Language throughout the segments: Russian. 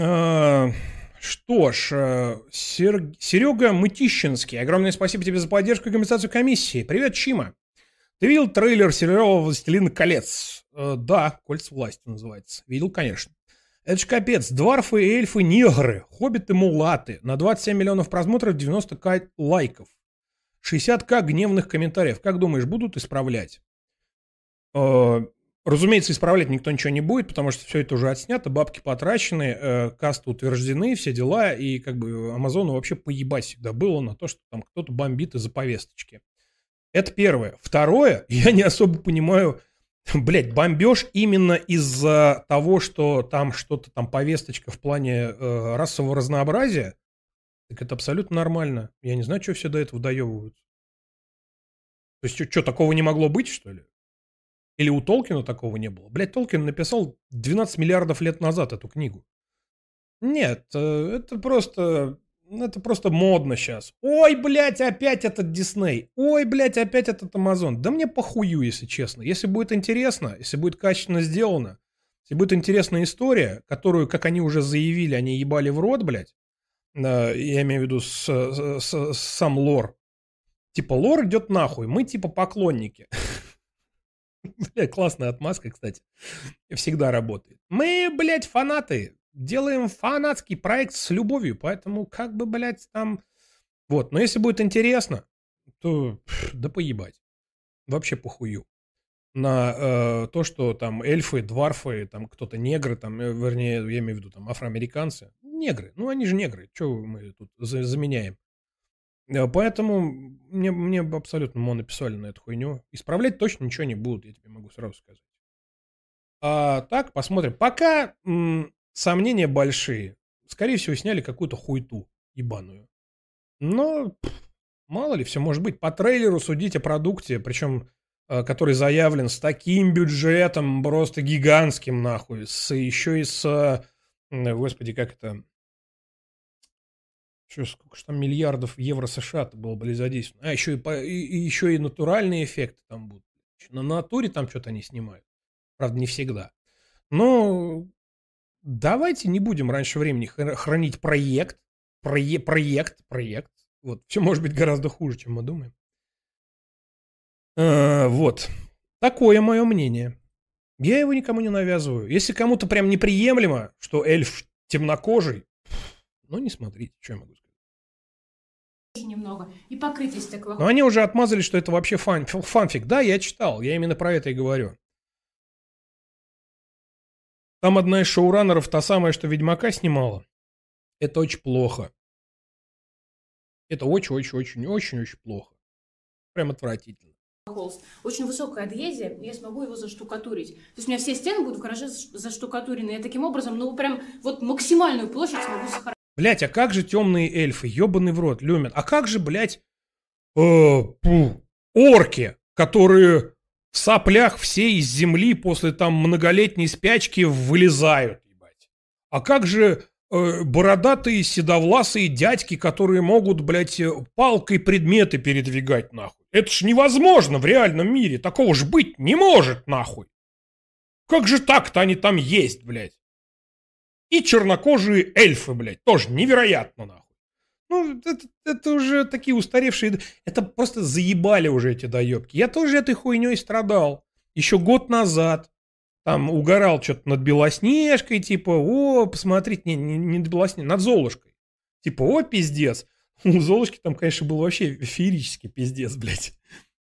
что ж, э, Сер... Серега Мытищинский, огромное спасибо тебе за поддержку и компенсацию комиссии. Привет, Чима. Ты видел трейлер сериала «Властелин колец»? Э, да, «Кольца власти» называется. Видел, конечно. Это ж капец. Дварфы, эльфы, негры, хоббиты, мулаты. На 27 миллионов просмотров 90к лайков. 60к гневных комментариев. Как думаешь, будут исправлять? Э, разумеется, исправлять никто ничего не будет, потому что все это уже отснято, бабки потрачены, э, касты утверждены, все дела, и как бы Амазону вообще поебать всегда было на то, что там кто-то бомбит из-за повесточки. Это первое. Второе, я не особо понимаю, блядь, бомбеж именно из-за того, что там что-то там повесточка в плане э, расового разнообразия, так это абсолютно нормально. Я не знаю, что все до этого доебывают. То есть, что, такого не могло быть, что ли? Или у Толкина такого не было? Блядь, Толкин написал 12 миллиардов лет назад эту книгу. Нет, э, это просто это просто модно сейчас. Ой, блядь, опять этот Дисней. Ой, блядь, опять этот Амазон. Да мне похую, если честно. Если будет интересно, если будет качественно сделано, если будет интересная история, которую, как они уже заявили, они ебали в рот, блядь, я имею в виду с, с, с, сам лор. Типа, лор идет нахуй, мы типа поклонники. Бля, классная отмазка, кстати. Всегда работает. Мы, блядь, фанаты делаем фанатский проект с любовью, поэтому как бы, блядь, там... Вот, но если будет интересно, то да поебать. Вообще похую. На э, то, что там эльфы, дварфы, там кто-то негры, там, э, вернее, я имею в виду там афроамериканцы. Негры. Ну, они же негры. Что мы тут за заменяем? Э, поэтому мне, мне абсолютно монописали на эту хуйню. Исправлять точно ничего не будут, я тебе могу сразу сказать. А, так, посмотрим. Пока Сомнения большие. Скорее всего, сняли какую-то хуйту ебаную. Но, мало ли, все может быть. По трейлеру судить о продукте, причем, э, который заявлен с таким бюджетом, просто гигантским, нахуй. С, еще и с, господи, как это... Что, сколько же там миллиардов евро США-то было были задействовано. А, еще и, по, и, и еще и натуральные эффекты там будут. На натуре там что-то они снимают. Правда, не всегда. Но давайте не будем раньше времени хранить проект, прое, проект, проект. Вот, все может быть гораздо хуже, чем мы думаем. А, вот. Такое мое мнение. Я его никому не навязываю. Если кому-то прям неприемлемо, что эльф темнокожий, ну не смотрите, что я могу сказать. Немного. И покрытие стекла. Но они уже отмазали, что это вообще фан, фанфик. Да, я читал, я именно про это и говорю. Там одна из шоураннеров, та самая, что Ведьмака снимала. Это очень плохо. Это очень-очень-очень-очень-очень плохо. Прям отвратительно. Холст. Очень высокая адгезия, я смогу его заштукатурить. То есть у меня все стены будут в гараже заштукатурены. Я таким образом, ну прям вот максимальную площадь смогу сохранить. Блять, а как же темные эльфы, ебаный в рот, Люмен? А как же, блядь, э, пу, орки, которые в соплях все из земли после там многолетней спячки вылезают, ебать. А как же э, бородатые седовласые дядьки, которые могут, блядь, э, палкой предметы передвигать, нахуй? Это ж невозможно в реальном мире. Такого ж быть не может, нахуй. Как же так-то они там есть, блядь? И чернокожие эльфы, блядь, тоже невероятно, нахуй. Ну, это, это уже такие устаревшие... Это просто заебали уже эти доебки. Я тоже этой хуйней страдал. Еще год назад. Там угорал что-то над Белоснежкой, типа, о, посмотрите, не, не, не над Белоснежкой, над Золушкой. Типа, о, пиздец. У Золушки там, конечно, был вообще феерический пиздец, блядь.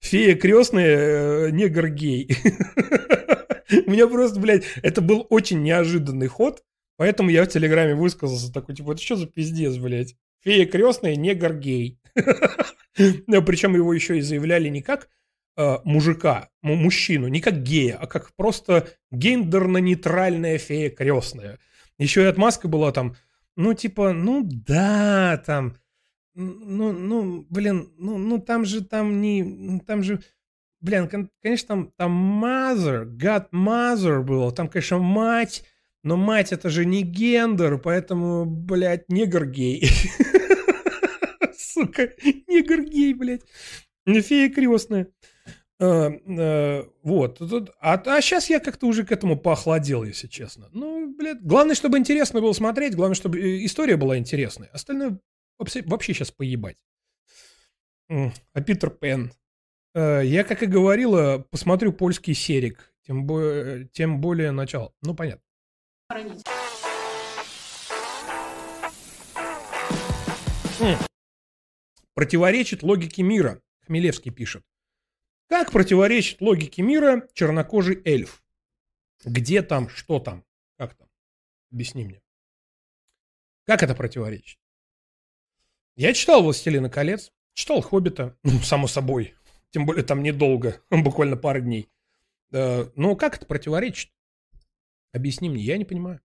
Фея крестная, э, негр гей. У меня просто, блядь, это был очень неожиданный ход, поэтому я в Телеграме высказался такой, типа, это что за пиздец, блядь? Фея крестная, негр гей. Причем его еще и заявляли не как э, мужика, мужчину, не как гея, а как просто гендерно-нейтральная фея крестная. Еще и отмазка была там, ну, типа, ну да, там, ну, ну, блин, ну, ну там же, там не, ну, там же, блин, конечно, там, там mother, God mother было, там, конечно, мать, но мать это же не гендер, поэтому, блядь, негр гей. Сука, негр гей, блядь. Фея крестная. Э, э, вот. А, а сейчас я как-то уже к этому поохладел, если честно. Ну, блядь, главное, чтобы интересно было смотреть, главное, чтобы э, история была интересной. Остальное вообще, сейчас поебать. А Питер Пен. Я, как и говорила, посмотрю польский серик. Тем, более, тем более начало. Ну, понятно. Противоречит логике мира. Хмелевский пишет. Как противоречит логике мира чернокожий эльф? Где там, что там, как там? Объясни мне. Как это противоречит? Я читал «Властелина колец», читал «Хоббита», ну, само собой, тем более там недолго, буквально пару дней. Но как это противоречит? Объясни мне, я не понимаю.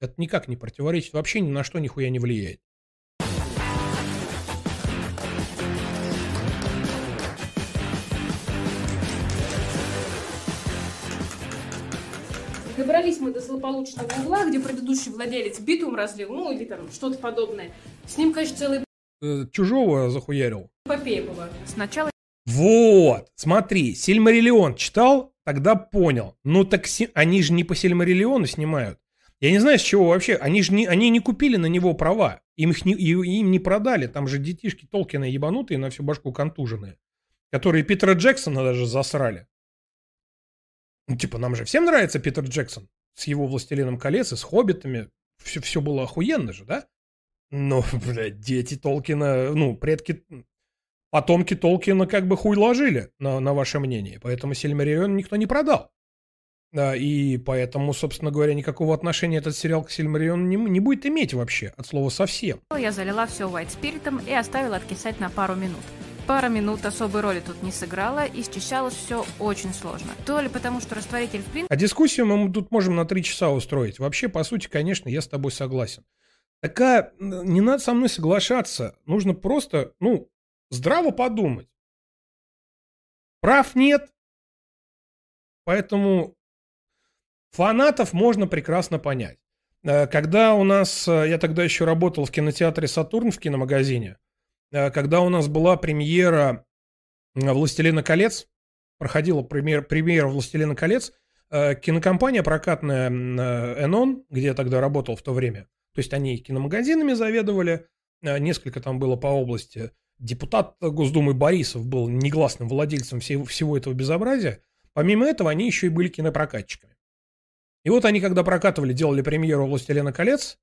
Это никак не противоречит, вообще ни на что нихуя не влияет. Добрались мы до злополучного угла, где предыдущий владелец битум разлил, ну или там что-то подобное. С ним, конечно, целый э, чужого захуярил. Эпопея была. Сначала... Вот, смотри, Сильмариллион читал, тогда понял. Ну так они же не по Сильмариллиону снимают. Я не знаю, с чего вообще. Они же не, они не купили на него права. Им их не, им не продали. Там же детишки Толкина ебанутые на всю башку контуженные. Которые Питера Джексона даже засрали. Ну, типа, нам же всем нравится Питер Джексон с его «Властелином колец» и с «Хоббитами». Все, все было охуенно же, да? Но, блядь, дети Толкина, ну, предки, потомки Толкина как бы хуй ложили на, на ваше мнение. Поэтому Сильмарион никто не продал. Да, и поэтому, собственно говоря, никакого отношения этот сериал к Сильмариону не, не будет иметь вообще, от слова совсем. Я залила все white спиритом и оставила откисать на пару минут. Пара минут особой роли тут не сыграла, и счищалось все очень сложно. То ли потому, что растворитель в принципе... А дискуссию мы тут можем на три часа устроить. Вообще, по сути, конечно, я с тобой согласен. Такая, не надо со мной соглашаться. Нужно просто, ну, здраво подумать. Прав нет. Поэтому фанатов можно прекрасно понять. Э, когда у нас, э, я тогда еще работал в кинотеатре «Сатурн» в киномагазине, Э, когда у нас была премьера «Властелина колец», проходила премьера, премьера «Властелина колец», кинокомпания прокатная «Энон», где я тогда работал в то время, то есть они киномагазинами заведовали, несколько там было по области. Депутат Госдумы Борисов был негласным владельцем всего, всего этого безобразия. Помимо этого, они еще и были кинопрокатчиками. И вот они, когда прокатывали, делали премьеру «Властелина колец»,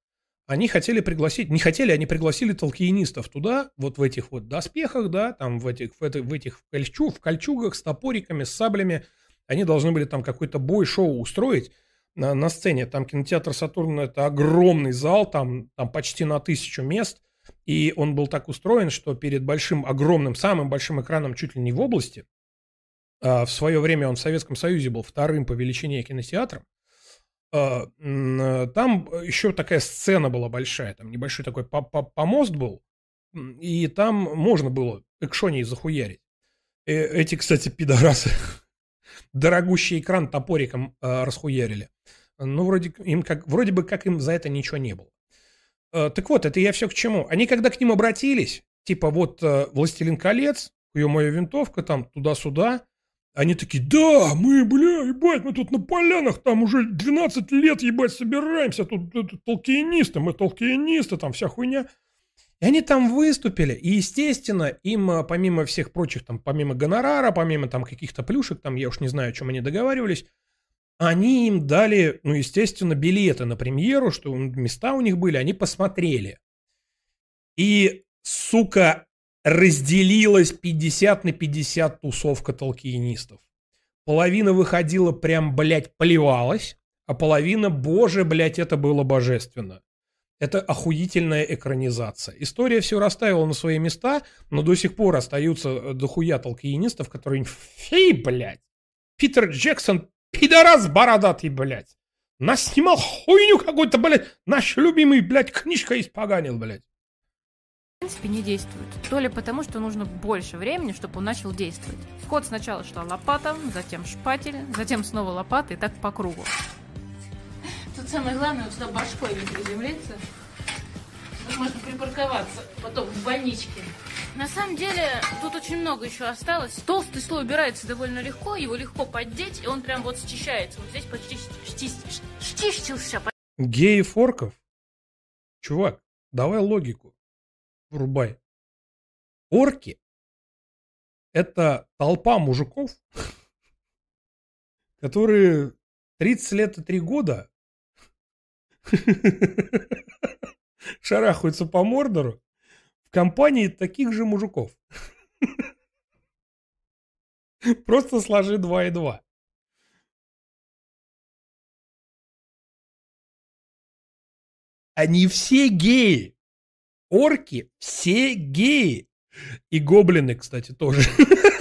они хотели пригласить, не хотели, они пригласили толкиенистов туда, вот в этих вот доспехах, да, там в этих, в, это, в этих в, кольчу, в кольчугах с топориками, с саблями. Они должны были там какой-то бой-шоу устроить на, на сцене. Там кинотеатр Сатурн, это огромный зал, там, там почти на тысячу мест. И он был так устроен, что перед большим, огромным, самым большим экраном чуть ли не в области, а в свое время он в Советском Союзе был вторым по величине кинотеатром, а, там еще такая сцена была большая, там небольшой такой помост был, и там можно было экшоней захуярить. Э, эти, кстати, пидорасы дорогущий экран топориком э, расхуярили. Ну, вроде, им как, вроде бы как им за это ничего не было. Э, так вот, это я все к чему. Они когда к ним обратились, типа вот э, «Властелин колец», ее моя винтовка, там туда-сюда, они такие, да, мы, бля, ебать, мы тут на полянах, там уже 12 лет, ебать, собираемся, тут, тут толкиенисты, мы толкиенисты, там вся хуйня. И они там выступили, и, естественно, им, а, помимо всех прочих, там, помимо гонорара, помимо там каких-то плюшек, там, я уж не знаю, о чем они договаривались, они им дали, ну, естественно, билеты на премьеру, что места у них были, они посмотрели. И, сука, разделилась 50 на 50 тусовка толкиенистов. Половина выходила прям, блядь, плевалась, а половина, боже, блядь, это было божественно. Это охуительная экранизация. История все расставила на свои места, но до сих пор остаются э, дохуя толкиенистов, которые... Фи, блядь! Питер Джексон, пидорас бородатый, блядь! Нас снимал хуйню какую-то, блядь! Наш любимый, блядь, книжка испоганил, блядь в принципе не действует. То ли потому, что нужно больше времени, чтобы он начал действовать. В ход сначала шла лопата, затем шпатель, затем снова лопата и так по кругу. Тут самое главное, вот сюда башкой не приземлиться. Тут можно припарковаться потом в больничке. На самом деле, тут очень много еще осталось. Толстый слой убирается довольно легко, его легко поддеть, и он прям вот счищается. Вот здесь почти штищился. Геев орков? Чувак, давай логику. Врубай. Орки – это толпа мужиков, которые 30 лет и 3 года шарахаются по Мордору в компании таких же мужиков. Просто сложи 2 и 2. Они все геи. Орки все геи. И гоблины, кстати, тоже.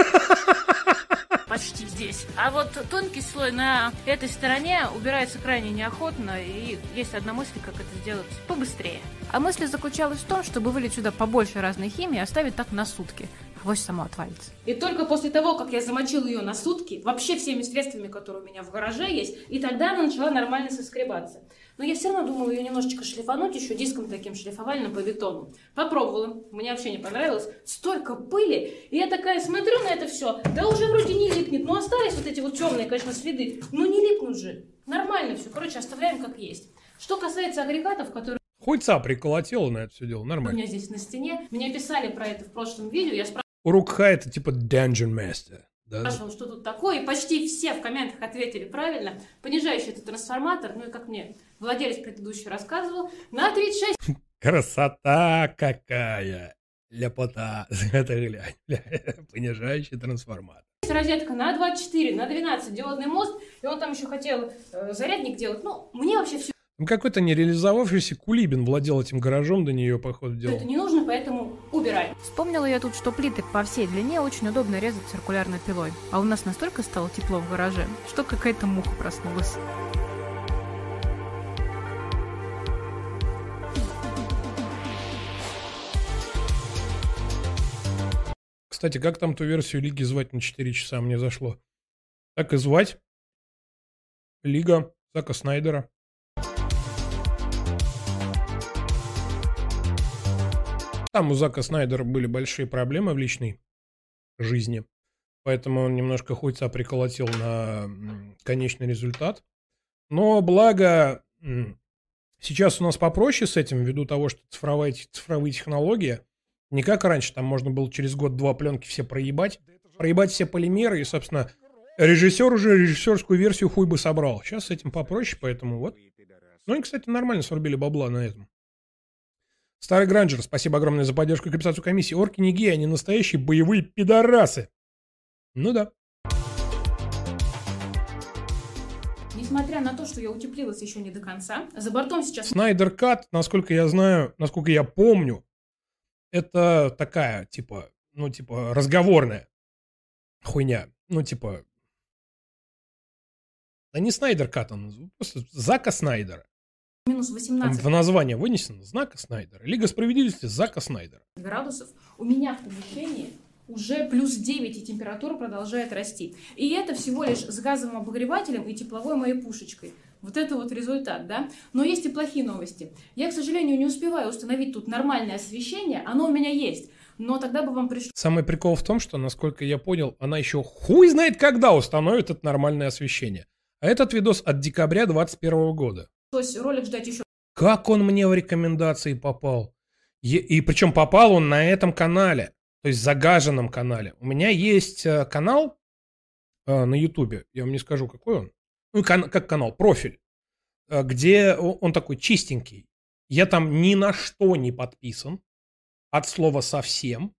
здесь. А вот тонкий слой на этой стороне убирается крайне неохотно, и есть одна мысль, как это сделать побыстрее. А мысль заключалась в том, чтобы вылить сюда побольше разной химии и оставить так на сутки. Авось само отвалится. И только после того, как я замочил ее на сутки, вообще всеми средствами, которые у меня в гараже есть, и тогда она начала нормально соскребаться. Но я все равно думала ее немножечко шлифануть еще диском таким шлифовальным по бетону. Попробовала, мне вообще не понравилось. Столько пыли, и я такая смотрю на это все, да уже вроде не липнет, но остались вот эти вот темные, конечно, следы. Ну не липнут же, нормально все, короче, оставляем как есть. Что касается агрегатов, которые Хуйца приколотила на это все дело, у нормально. меня здесь на стене, меня писали про это в прошлом видео, я Урукха это типа Dungeon Master. Да? спрашивала, что тут такое, и почти все в комментах ответили правильно. Понижающий это трансформатор, ну и как мне владелец предыдущий рассказывал, на 36 Красота какая! Ляпота. Это глянь. Понижающий трансформатор. розетка на 24, на 12 диодный мост, и он там еще хотел э, зарядник делать. Ну, мне вообще все Ну, какой-то нереализовавшийся Кулибин владел этим гаражом до нее, походу, это делал. не нужно, поэтому убираем. Вспомнила я тут, что плиты по всей длине очень удобно резать циркулярной пилой. А у нас настолько стало тепло в гараже, что какая-то муха проснулась. Кстати, как там ту версию Лиги звать на 4 часа мне зашло? Так и звать. Лига Зака Снайдера. Там у Зака Снайдера были большие проблемы в личной жизни. Поэтому он немножко хуйца приколотил на конечный результат. Но благо сейчас у нас попроще с этим, ввиду того, что цифровая, цифровые технологии. Не как раньше, там можно было через год-два пленки все проебать. Проебать все полимеры, и, собственно, режиссер уже режиссерскую версию хуй бы собрал. Сейчас с этим попроще, поэтому вот. Ну и, кстати, нормально срубили бабла на этом. Старый Гранджер, спасибо огромное за поддержку и компенсацию комиссии. Орки не геи, они настоящие боевые пидорасы. Ну да. Несмотря на то, что я утеплилась еще не до конца, за бортом сейчас Снайдер Кат, насколько я знаю, насколько я помню, это такая, типа, ну, типа, разговорная хуйня. Ну, типа... Да не Снайдер Кат, он просто Зака Снайдера. Минус Там 18 в название вынесено Знака Снайдера. Лига справедливости Зака Снайдера. градусов, у меня в помещении уже плюс 9, и температура продолжает расти. И это всего лишь с газовым обогревателем и тепловой моей пушечкой. Вот это вот результат, да? Но есть и плохие новости. Я, к сожалению, не успеваю установить тут нормальное освещение. Оно у меня есть. Но тогда бы вам пришлось Самый прикол в том, что, насколько я понял, она еще хуй знает, когда установит это нормальное освещение. А этот видос от декабря 2021 года. Ролик ждать еще Как он мне в рекомендации попал? Е- И причем попал он на этом канале, то есть загаженном канале. У меня есть э, канал э, на Ютубе, я вам не скажу, какой он. Ну, кан- как канал, профиль, э, где он такой чистенький. Я там ни на что не подписан, от слова совсем.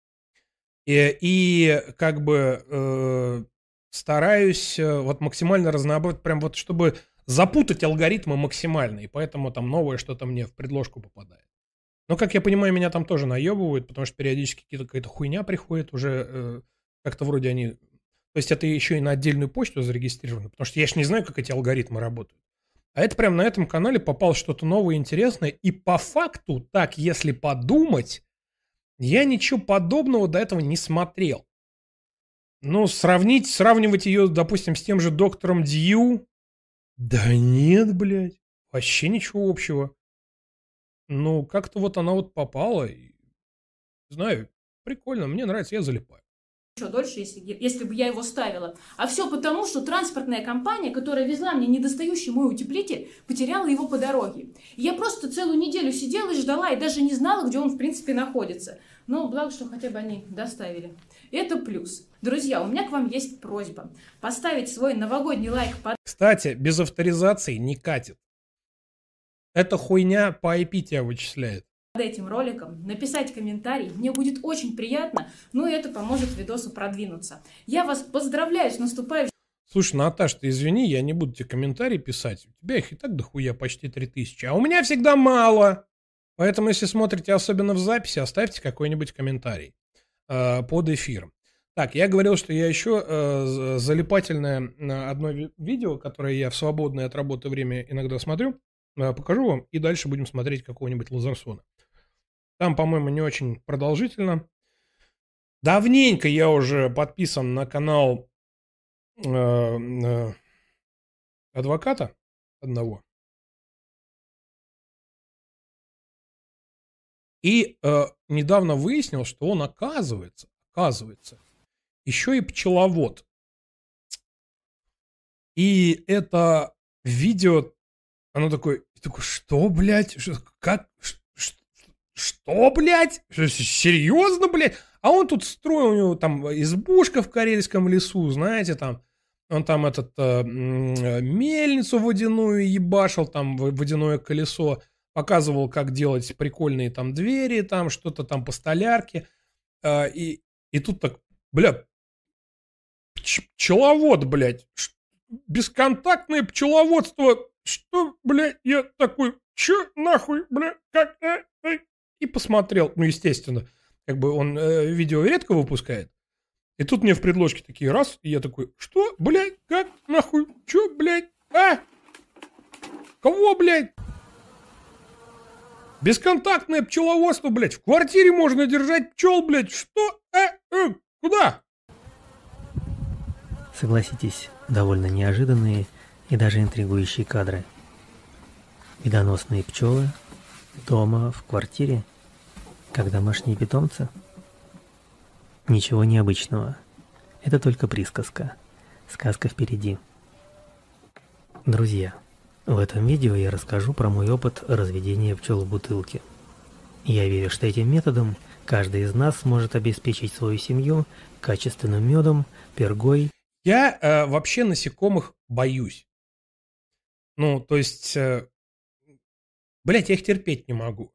И, и как бы э, стараюсь э, вот максимально разнообразить, прям вот чтобы запутать алгоритмы максимально, и поэтому там новое что-то мне в предложку попадает. Но, как я понимаю, меня там тоже наебывают, потому что периодически какая-то хуйня приходит уже, э, как-то вроде они... То есть это еще и на отдельную почту зарегистрировано, потому что я ж не знаю, как эти алгоритмы работают. А это прям на этом канале попало что-то новое, интересное, и по факту, так, если подумать, я ничего подобного до этого не смотрел. Ну, сравнить, сравнивать ее, допустим, с тем же доктором Дью, да нет, блядь, вообще ничего общего. Ну, как-то вот она вот попала, и, не знаю, Прикольно, мне нравится, я залипаю. еще дольше, если, если бы я его ставила. А все потому, что транспортная компания, которая везла мне недостающий мой утеплитель, потеряла его по дороге. И я просто целую неделю сидела и ждала, и даже не знала, где он в принципе находится. Но благо, что хотя бы они доставили. Это плюс. Друзья, у меня к вам есть просьба. Поставить свой новогодний лайк под Кстати, без авторизации не катит. Эта хуйня по IP тебя вычисляет. этим роликом, написать комментарий. Мне будет очень приятно, ну и это поможет видосу продвинуться. Я вас поздравляю с наступающим Слушай, Наташ, ты извини, я не буду тебе комментарии писать. У тебя их и так дохуя почти 3000, а у меня всегда мало. Поэтому, если смотрите особенно в записи, оставьте какой-нибудь комментарий э, под эфиром. Так, я говорил, что я еще э, залипательное одно ви- видео, которое я в свободное от работы время иногда смотрю, э, покажу вам, и дальше будем смотреть какого-нибудь Лазарсона. Там, по-моему, не очень продолжительно. Давненько я уже подписан на канал э, э, адвоката одного. И э, недавно выяснил, что он оказывается, оказывается, еще и пчеловод. И это видео, оно такое, такой, что, блядь, Что- как, что, Что, серьезно, блядь? А он тут строил, у него там избушка в карельском лесу, знаете, там, он там этот э, э, мельницу водяную ебашил, там водяное колесо, показывал, как делать прикольные там двери, там что-то там по столярке. А, и, и тут так, бля, пч- пчеловод, блядь, бесконтактное пчеловодство, что, блядь, я такой, чё нахуй, бля, как, э, э?» и посмотрел, ну, естественно, как бы он э, видео редко выпускает, и тут мне в предложке такие раз, и я такой, что, блядь, как, нахуй, чё, блядь, а? Кого, блядь? Бесконтактное пчеловодство, блядь. В квартире можно держать пчел, блядь. Что? Э, э, куда? Согласитесь, довольно неожиданные и даже интригующие кадры. Медоносные пчелы дома, в квартире, как домашние питомцы. Ничего необычного. Это только присказка. Сказка впереди. Друзья, в этом видео я расскажу про мой опыт разведения пчел в бутылке. Я верю, что этим методом каждый из нас сможет обеспечить свою семью качественным медом, пергой Я э, вообще насекомых боюсь. Ну, то есть, э, блядь, я их терпеть не могу.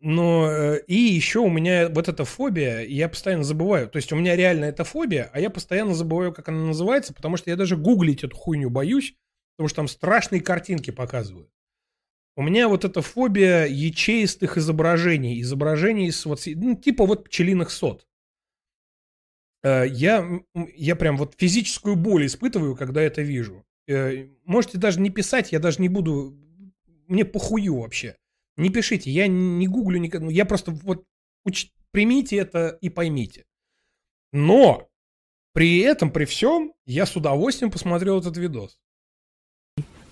Но э, и еще у меня вот эта фобия, я постоянно забываю. То есть у меня реально эта фобия, а я постоянно забываю, как она называется, потому что я даже гуглить эту хуйню боюсь, потому что там страшные картинки показывают. У меня вот эта фобия ячеистых изображений, изображений с вот, ну, типа вот пчелиных сот. Э, Я, я прям вот физическую боль испытываю, когда это вижу. Э, Можете даже не писать, я даже не буду, мне похую вообще. Не пишите, я не гуглю, никак- ну, я просто вот уч- примите это и поймите. Но при этом, при всем, я с удовольствием посмотрел этот видос.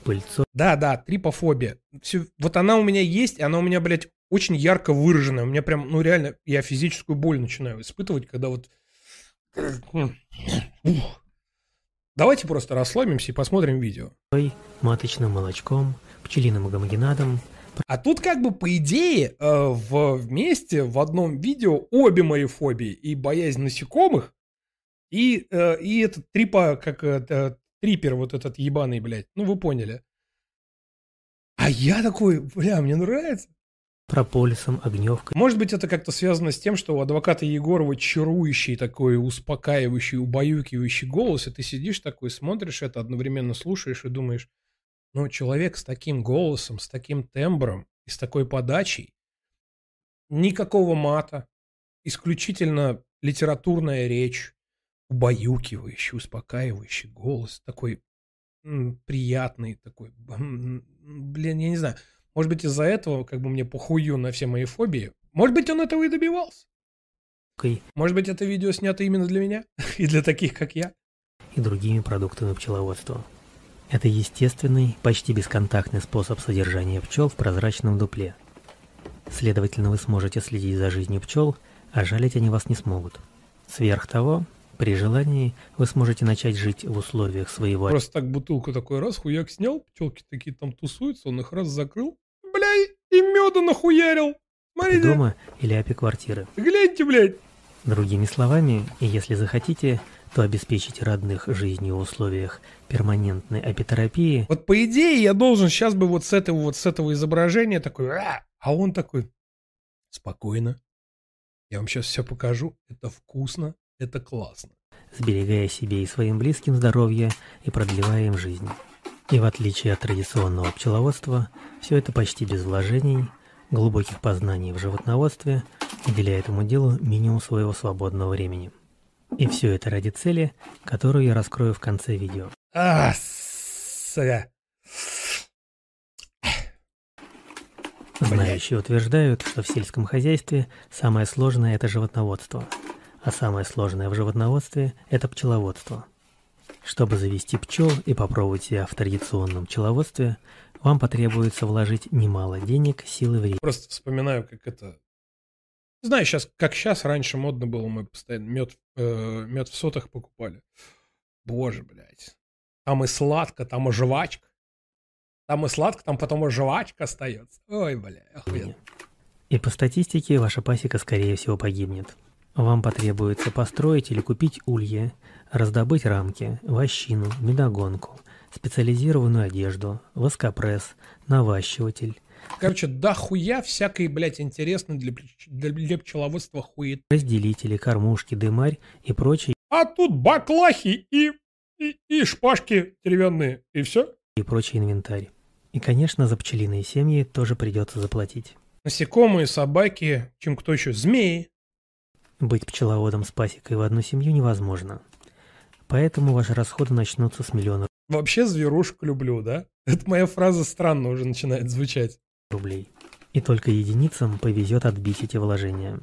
Пыльцой, Да, да, трипофобия. Всё- вот она у меня есть, и она у меня, блядь, очень ярко выраженная. У меня прям, ну реально, я физическую боль начинаю испытывать, когда вот... Ух. Давайте просто расслабимся и посмотрим видео. маточным молочком, пчелиным гомогенадом, А тут как бы по идее э, в, вместе в одном видео обе мои фобии. И боязнь насекомых, и, э, и этот трипа, как э, трипер вот этот ебаный, блядь. Ну вы поняли. А я такой, бля, мне нравится. прополисом, огневкой, Может быть, это как-то связано с тем, что у адвоката Егорова чарующий такой, успокаивающий, убаюкивающий голос, и ты сидишь такой, смотришь это, одновременно слушаешь и думаешь, ну, человек с таким голосом, с таким тембром и с такой подачей, никакого мата, исключительно литературная речь, убаюкивающий, успокаивающий голос, такой приятный, такой, блин, я не знаю, может быть, из-за этого как бы мне похую на все мои фобии. Может быть, он этого и добивался. Может быть, это видео снято именно для меня и для таких, как я. и другими продуктами пчеловодства. Это естественный, почти бесконтактный способ содержания пчел в прозрачном дупле. Следовательно, вы сможете следить за жизнью пчел, а жалить они вас не смогут. Сверх того, при желании вы сможете начать жить в условиях своего Просто так бутылку такой раз, хуяк снял, пчелки такие там тусуются, он их раз закрыл. Бля, и меда нахуярил. Смотрите, дома или апиквартиры. гляньте, блядь. Другими словами, если захотите, то обеспечите родных жизнью в условиях перманентной апитерапии Вот по идее я должен сейчас бы вот с этого вот с этого изображения такой, «А!» а он такой, спокойно, я вам сейчас все покажу, это вкусно, это классно. сберегая себе и своим близким здоровье и продлевая им жизнь. И в отличие от традиционного пчеловодства, все это почти без вложений, глубоких познаний в животноводстве, уделяя этому делу минимум своего свободного времени. И все это ради цели, которую я раскрою в конце видео. А, сука. Знающие утверждают, что в сельском хозяйстве самое сложное – это животноводство, а самое сложное в животноводстве – это пчеловодство. Чтобы завести пчел и попробовать себя в традиционном пчеловодстве, вам потребуется вложить немало денег, сил и времени. Просто вспоминаю, как это... Знаю, сейчас, как сейчас, раньше модно было, мы постоянно мед, э, мед в сотах покупали. Боже, блядь. Там и сладко, там и жвачка. Там и сладко, там потом и жвачка остается. Ой, бля, охуенно. И по статистике ваша пасека скорее всего погибнет. Вам потребуется построить или купить улье, раздобыть рамки, вощину, медогонку, специализированную одежду, воскопресс, наващиватель, Короче, да хуя всякой, блядь, интересной для, для, для пчеловодства хует. разделители, кормушки, дымарь и прочие А тут баклахи и, и, и шпажки деревянные. И все? и прочий инвентарь. И, конечно, за пчелиные семьи тоже придется заплатить. Насекомые, собаки, чем кто еще? Змеи. Быть пчеловодом с пасекой в одну семью невозможно. Поэтому ваши расходы начнутся с миллиона Вообще зверушек люблю, да? Это моя фраза странно уже начинает звучать. рублей. И только единицам повезет отбить эти вложения.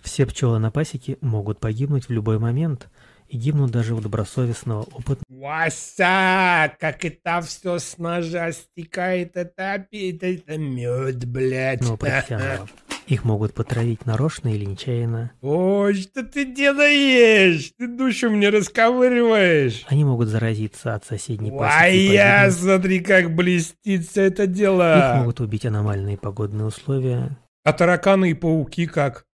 Все пчелы на пасеке могут погибнуть в любой момент и гибнут даже у добросовестного, опытного Вася, как это все с ножа стекает, это опять, это мед, блядь. профессионала. Их могут потравить нарочно или нечаянно. Ой, что ты делаешь? Ты душу мне расковыриваешь. Они могут заразиться от соседней А пасеки и я, смотри, как блестит все это Их дело. могут убить аномальные погодные условия. А тараканы и пауки как?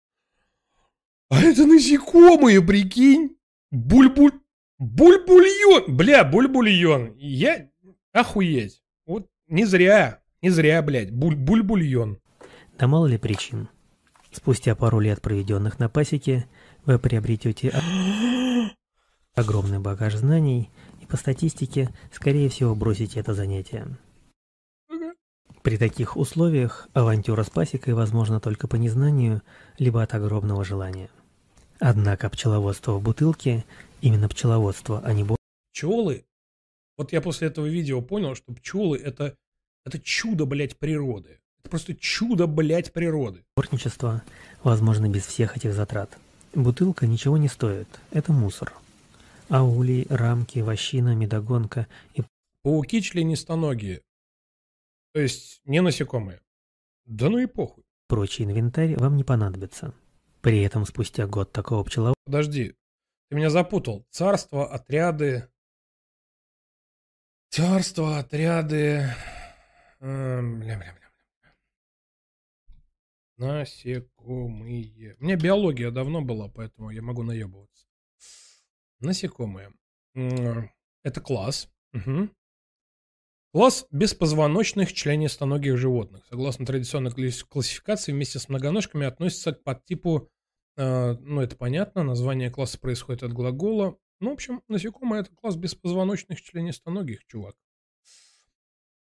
А это насекомые, прикинь? Буль-буль... Буль-бульон! Бля, буль-бульон. Я... Охуеть. Вот не зря, не зря, блядь. Буль- Буль-бульон. Да мало ли причин. Спустя пару лет, проведенных на пасеке, вы приобретете огромный багаж знаний и по статистике, скорее всего, бросите это занятие. При таких условиях авантюра с пасекой возможна только по незнанию, либо от огромного желания. Однако пчеловодство в бутылке, именно пчеловодство, а не бо- Пчелы. Вот я после этого видео понял, что пчелы это, это чудо, блядь, природы. Это просто чудо, блядь, природы. бортничество, возможно без всех этих затрат. Бутылка ничего не стоит, это мусор. А улей, рамки, вощина, медогонка и Пауки членистоногие. То есть не насекомые. Да ну и похуй. прочий инвентарь вам не понадобится. При этом спустя год такого пчеловодства Подожди, ты меня запутал. Царство, отряды. Царство, отряды. Эм, Бля-бля-бля. Насекомые. У меня биология давно была, поэтому я могу наебываться. Насекомые. Это класс. Мгм. Класс беспозвоночных членистоногих животных. Согласно традиционной класс- классификации, вместе с многоножками относятся к подтипу Э, ну, это понятно, название класса происходит от глагола. Ну, в общем, насекомые – это класс беспозвоночных членистоногих, чувак.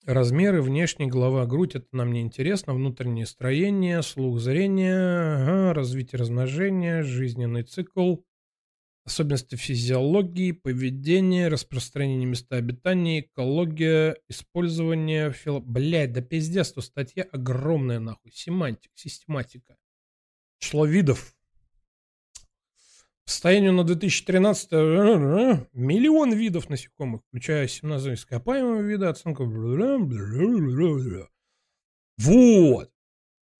Размеры, внешний, голова, грудь – это нам не интересно. Внутреннее строение, слух, зрение, ага, развитие размножения, жизненный цикл, особенности физиологии, поведения, распространение места обитания, экология, использование фило... Блядь, да пиздец, то статья огромная нахуй. Семантик, систематика. Число видов. Состоянию на 2013 э, миллион видов насекомых, включая 17 ископаемые виды, оценка... Вот.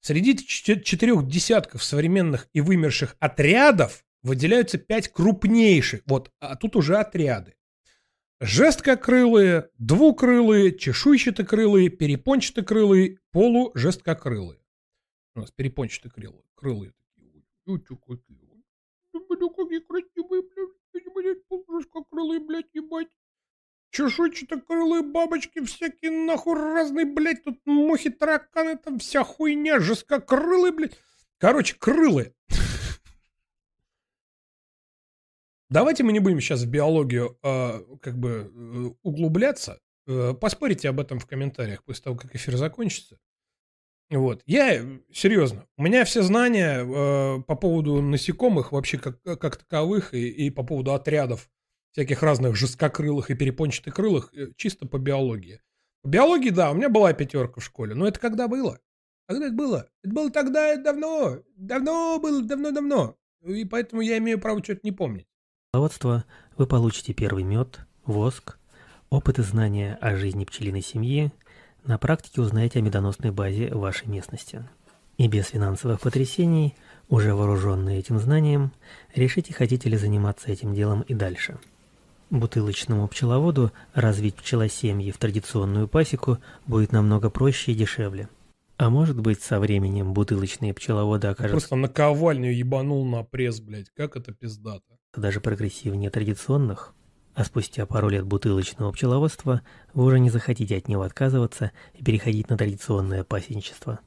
Среди четырех десятков современных и вымерших отрядов выделяются пять крупнейших. Вот, а тут уже отряды. Жесткокрылые, двукрылые, чешуйчатокрылые, перепончатокрылые, полужесткокрылые. У нас перепончатокрылые. Крылые такие. Какие красивые, блядь, полужесткокрылые, блядь, ебать. Чешуйчатокрылые бабочки всякие, нахуй разные, блядь, тут мухи, тараканы, там вся хуйня, жесткокрылые, блядь. Короче, крылые. Давайте мы не будем сейчас в биологию э, как бы э, углубляться. Э, поспорите об этом в комментариях после того, как эфир закончится. Вот. Я, серьезно, у меня все знания э, по поводу насекомых вообще как, как таковых и, и по поводу отрядов всяких разных жесткокрылых и перепончатых крылых э, чисто по биологии. По биологии, да, у меня была пятерка в школе, но это когда было? Когда это было? Это было тогда, давно, давно было, давно-давно. И поэтому я имею право что-то не помнить пчеловодства вы получите первый мед, воск, опыт и знания о жизни пчелиной семьи, на практике узнаете о медоносной базе вашей местности. И без финансовых потрясений, уже вооруженные этим знанием, решите, хотите ли заниматься этим делом и дальше. Бутылочному пчеловоду развить пчелосемьи в традиционную пасеку будет намного проще и дешевле. А может быть, со временем бутылочные пчеловоды окажутся... Просто наковальню ебанул на пресс, блядь. Как это пиздато даже прогрессивнее традиционных, а спустя пару лет бутылочного пчеловодства вы уже не захотите от него отказываться и переходить на традиционное пасечничество.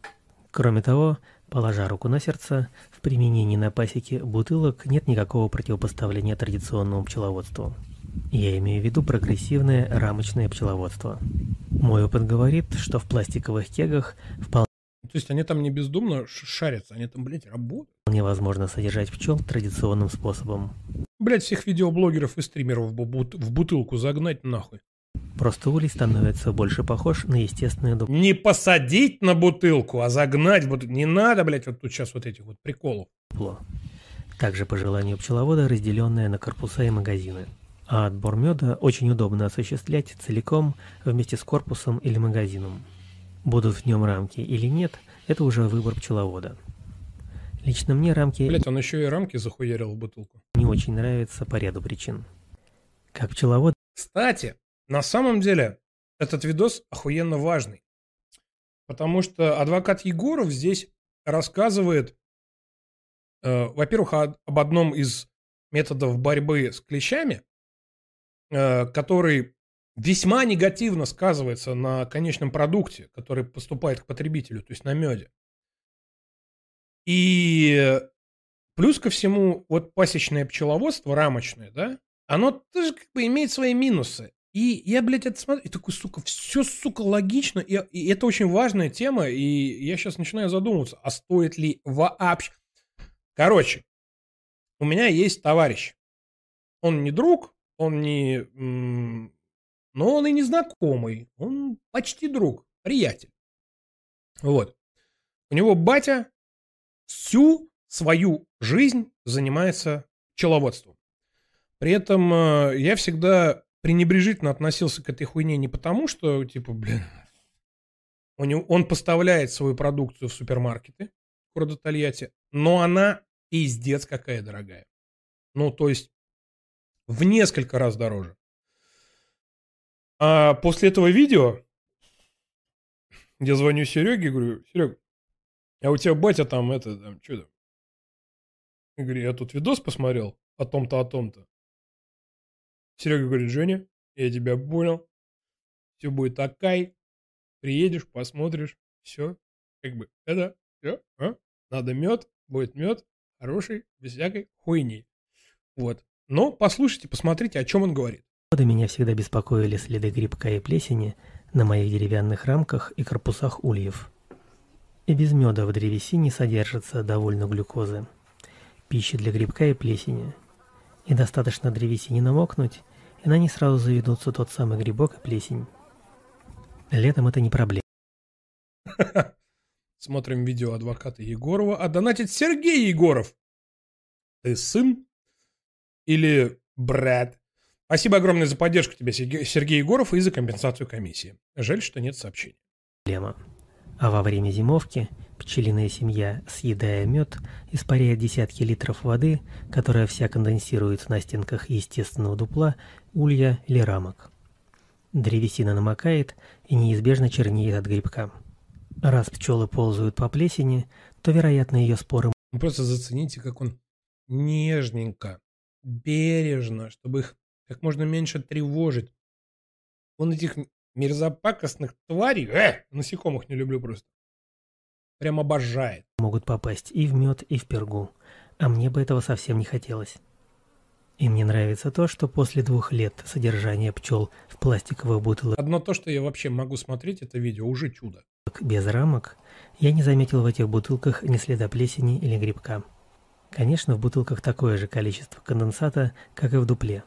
Кроме того, положа руку на сердце, в применении на пасеке бутылок нет никакого противопоставления традиционному пчеловодству. Я имею в виду прогрессивное рамочное пчеловодство. Мой опыт говорит, что в пластиковых кегах вполне то есть они там не бездумно шарятся, они там, блядь, работают. Невозможно содержать пчел традиционным способом. Блядь, всех видеоблогеров и стримеров в, бут в бутылку загнать нахуй. Просто улей становится больше похож на естественную дуб. Не посадить на бутылку, а загнать в бутылку. Не надо, блядь, вот тут сейчас вот этих вот приколов. Также по желанию пчеловода разделенная на корпуса и магазины. А отбор меда очень удобно осуществлять целиком вместе с корпусом или магазином. Будут в нем рамки или нет, это уже выбор пчеловода. Лично мне рамки... Блять, он еще и рамки захуярил в бутылку. Не очень нравится по ряду причин. Как пчеловод... Кстати, на самом деле, этот видос охуенно важный. Потому что адвокат Егоров здесь рассказывает, э, во-первых, о, об одном из методов борьбы с клещами, э, который весьма негативно сказывается на конечном продукте, который поступает к потребителю, то есть на меде. И плюс ко всему, вот пасечное пчеловодство, рамочное, да, оно тоже как бы имеет свои минусы. И я, блядь, это смотрю, и такой, сука, все, сука, логично, и, и это очень важная тема, и я сейчас начинаю задумываться, а стоит ли вообще... Короче, у меня есть товарищ. Он не друг, он не но он и не знакомый, он почти друг, приятель. Вот. У него батя всю свою жизнь занимается пчеловодством. При этом э, я всегда пренебрежительно относился к этой хуйне не потому, что, типа, блин, него, он поставляет свою продукцию в супермаркеты города Тольятти, но она пиздец какая дорогая. Ну, то есть в несколько раз дороже. А после этого видео я звоню Сереге, говорю, Серег, а у тебя батя там это, там, что там? Я говорю, я тут видос посмотрел о том-то, о том-то. Серега говорит, Женя, я тебя понял. Все будет такай. Приедешь, посмотришь. Все. Как бы, это, все. А? Надо мед, будет мед. Хороший, без всякой хуйни. Вот. Но послушайте, посмотрите, о чем он говорит годы меня всегда беспокоили следы грибка и плесени на моих деревянных рамках и корпусах ульев. И без меда в древесине содержится довольно глюкозы, пищи для грибка и плесени. И достаточно древесине намокнуть, и на ней сразу заведутся тот самый грибок и плесень. Летом это не проблема. Смотрим видео адвоката Егорова, а донатит Сергей Егоров. Ты сын или брат? Спасибо огромное за поддержку тебе, Сергей Егоров, и за компенсацию комиссии. Жаль, что нет сообщений. Проблема. А во время зимовки пчелиная семья, съедая мед, испаряет десятки литров воды, которая вся конденсируется на стенках естественного дупла, улья или рамок. Древесина намокает и неизбежно чернеет от грибка. Раз пчелы ползают по плесени, то, вероятно, ее споры... Просто зацените, как он нежненько, бережно, чтобы их как можно меньше тревожить. Он этих мерзопакостных тварей, э, насекомых не люблю просто, прям обожает. Могут попасть и в мед, и в пергу. А мне бы этого совсем не хотелось. И мне нравится то, что после двух лет содержания пчел в пластиковых бутылках Одно то, что я вообще могу смотреть это видео, уже чудо. без рамок, я не заметил в этих бутылках ни следа плесени или грибка. Конечно, в бутылках такое же количество конденсата, как и в дупле.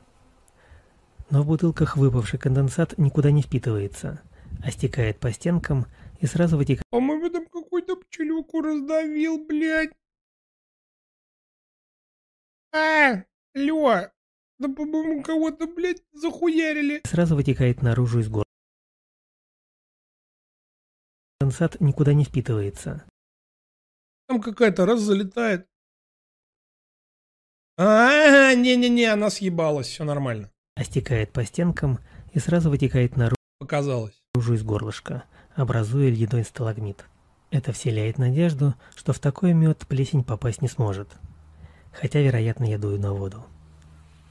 Но в бутылках выпавший конденсат никуда не впитывается, а стекает по стенкам и сразу вытекает По-моему, там какой-то пчелюку раздавил, блядь. А, Лё, да, по-моему, кого-то, блядь, захуярили. сразу вытекает наружу из горла. Конденсат никуда не впитывается, Там какая-то раз залетает. А, не-не-не, она съебалась, все нормально. А стекает по стенкам и сразу вытекает наружу Показалось. из горлышка, образуя ледяной сталагмит. Это вселяет надежду, что в такой мед плесень попасть не сможет. Хотя, вероятно, я дую на воду.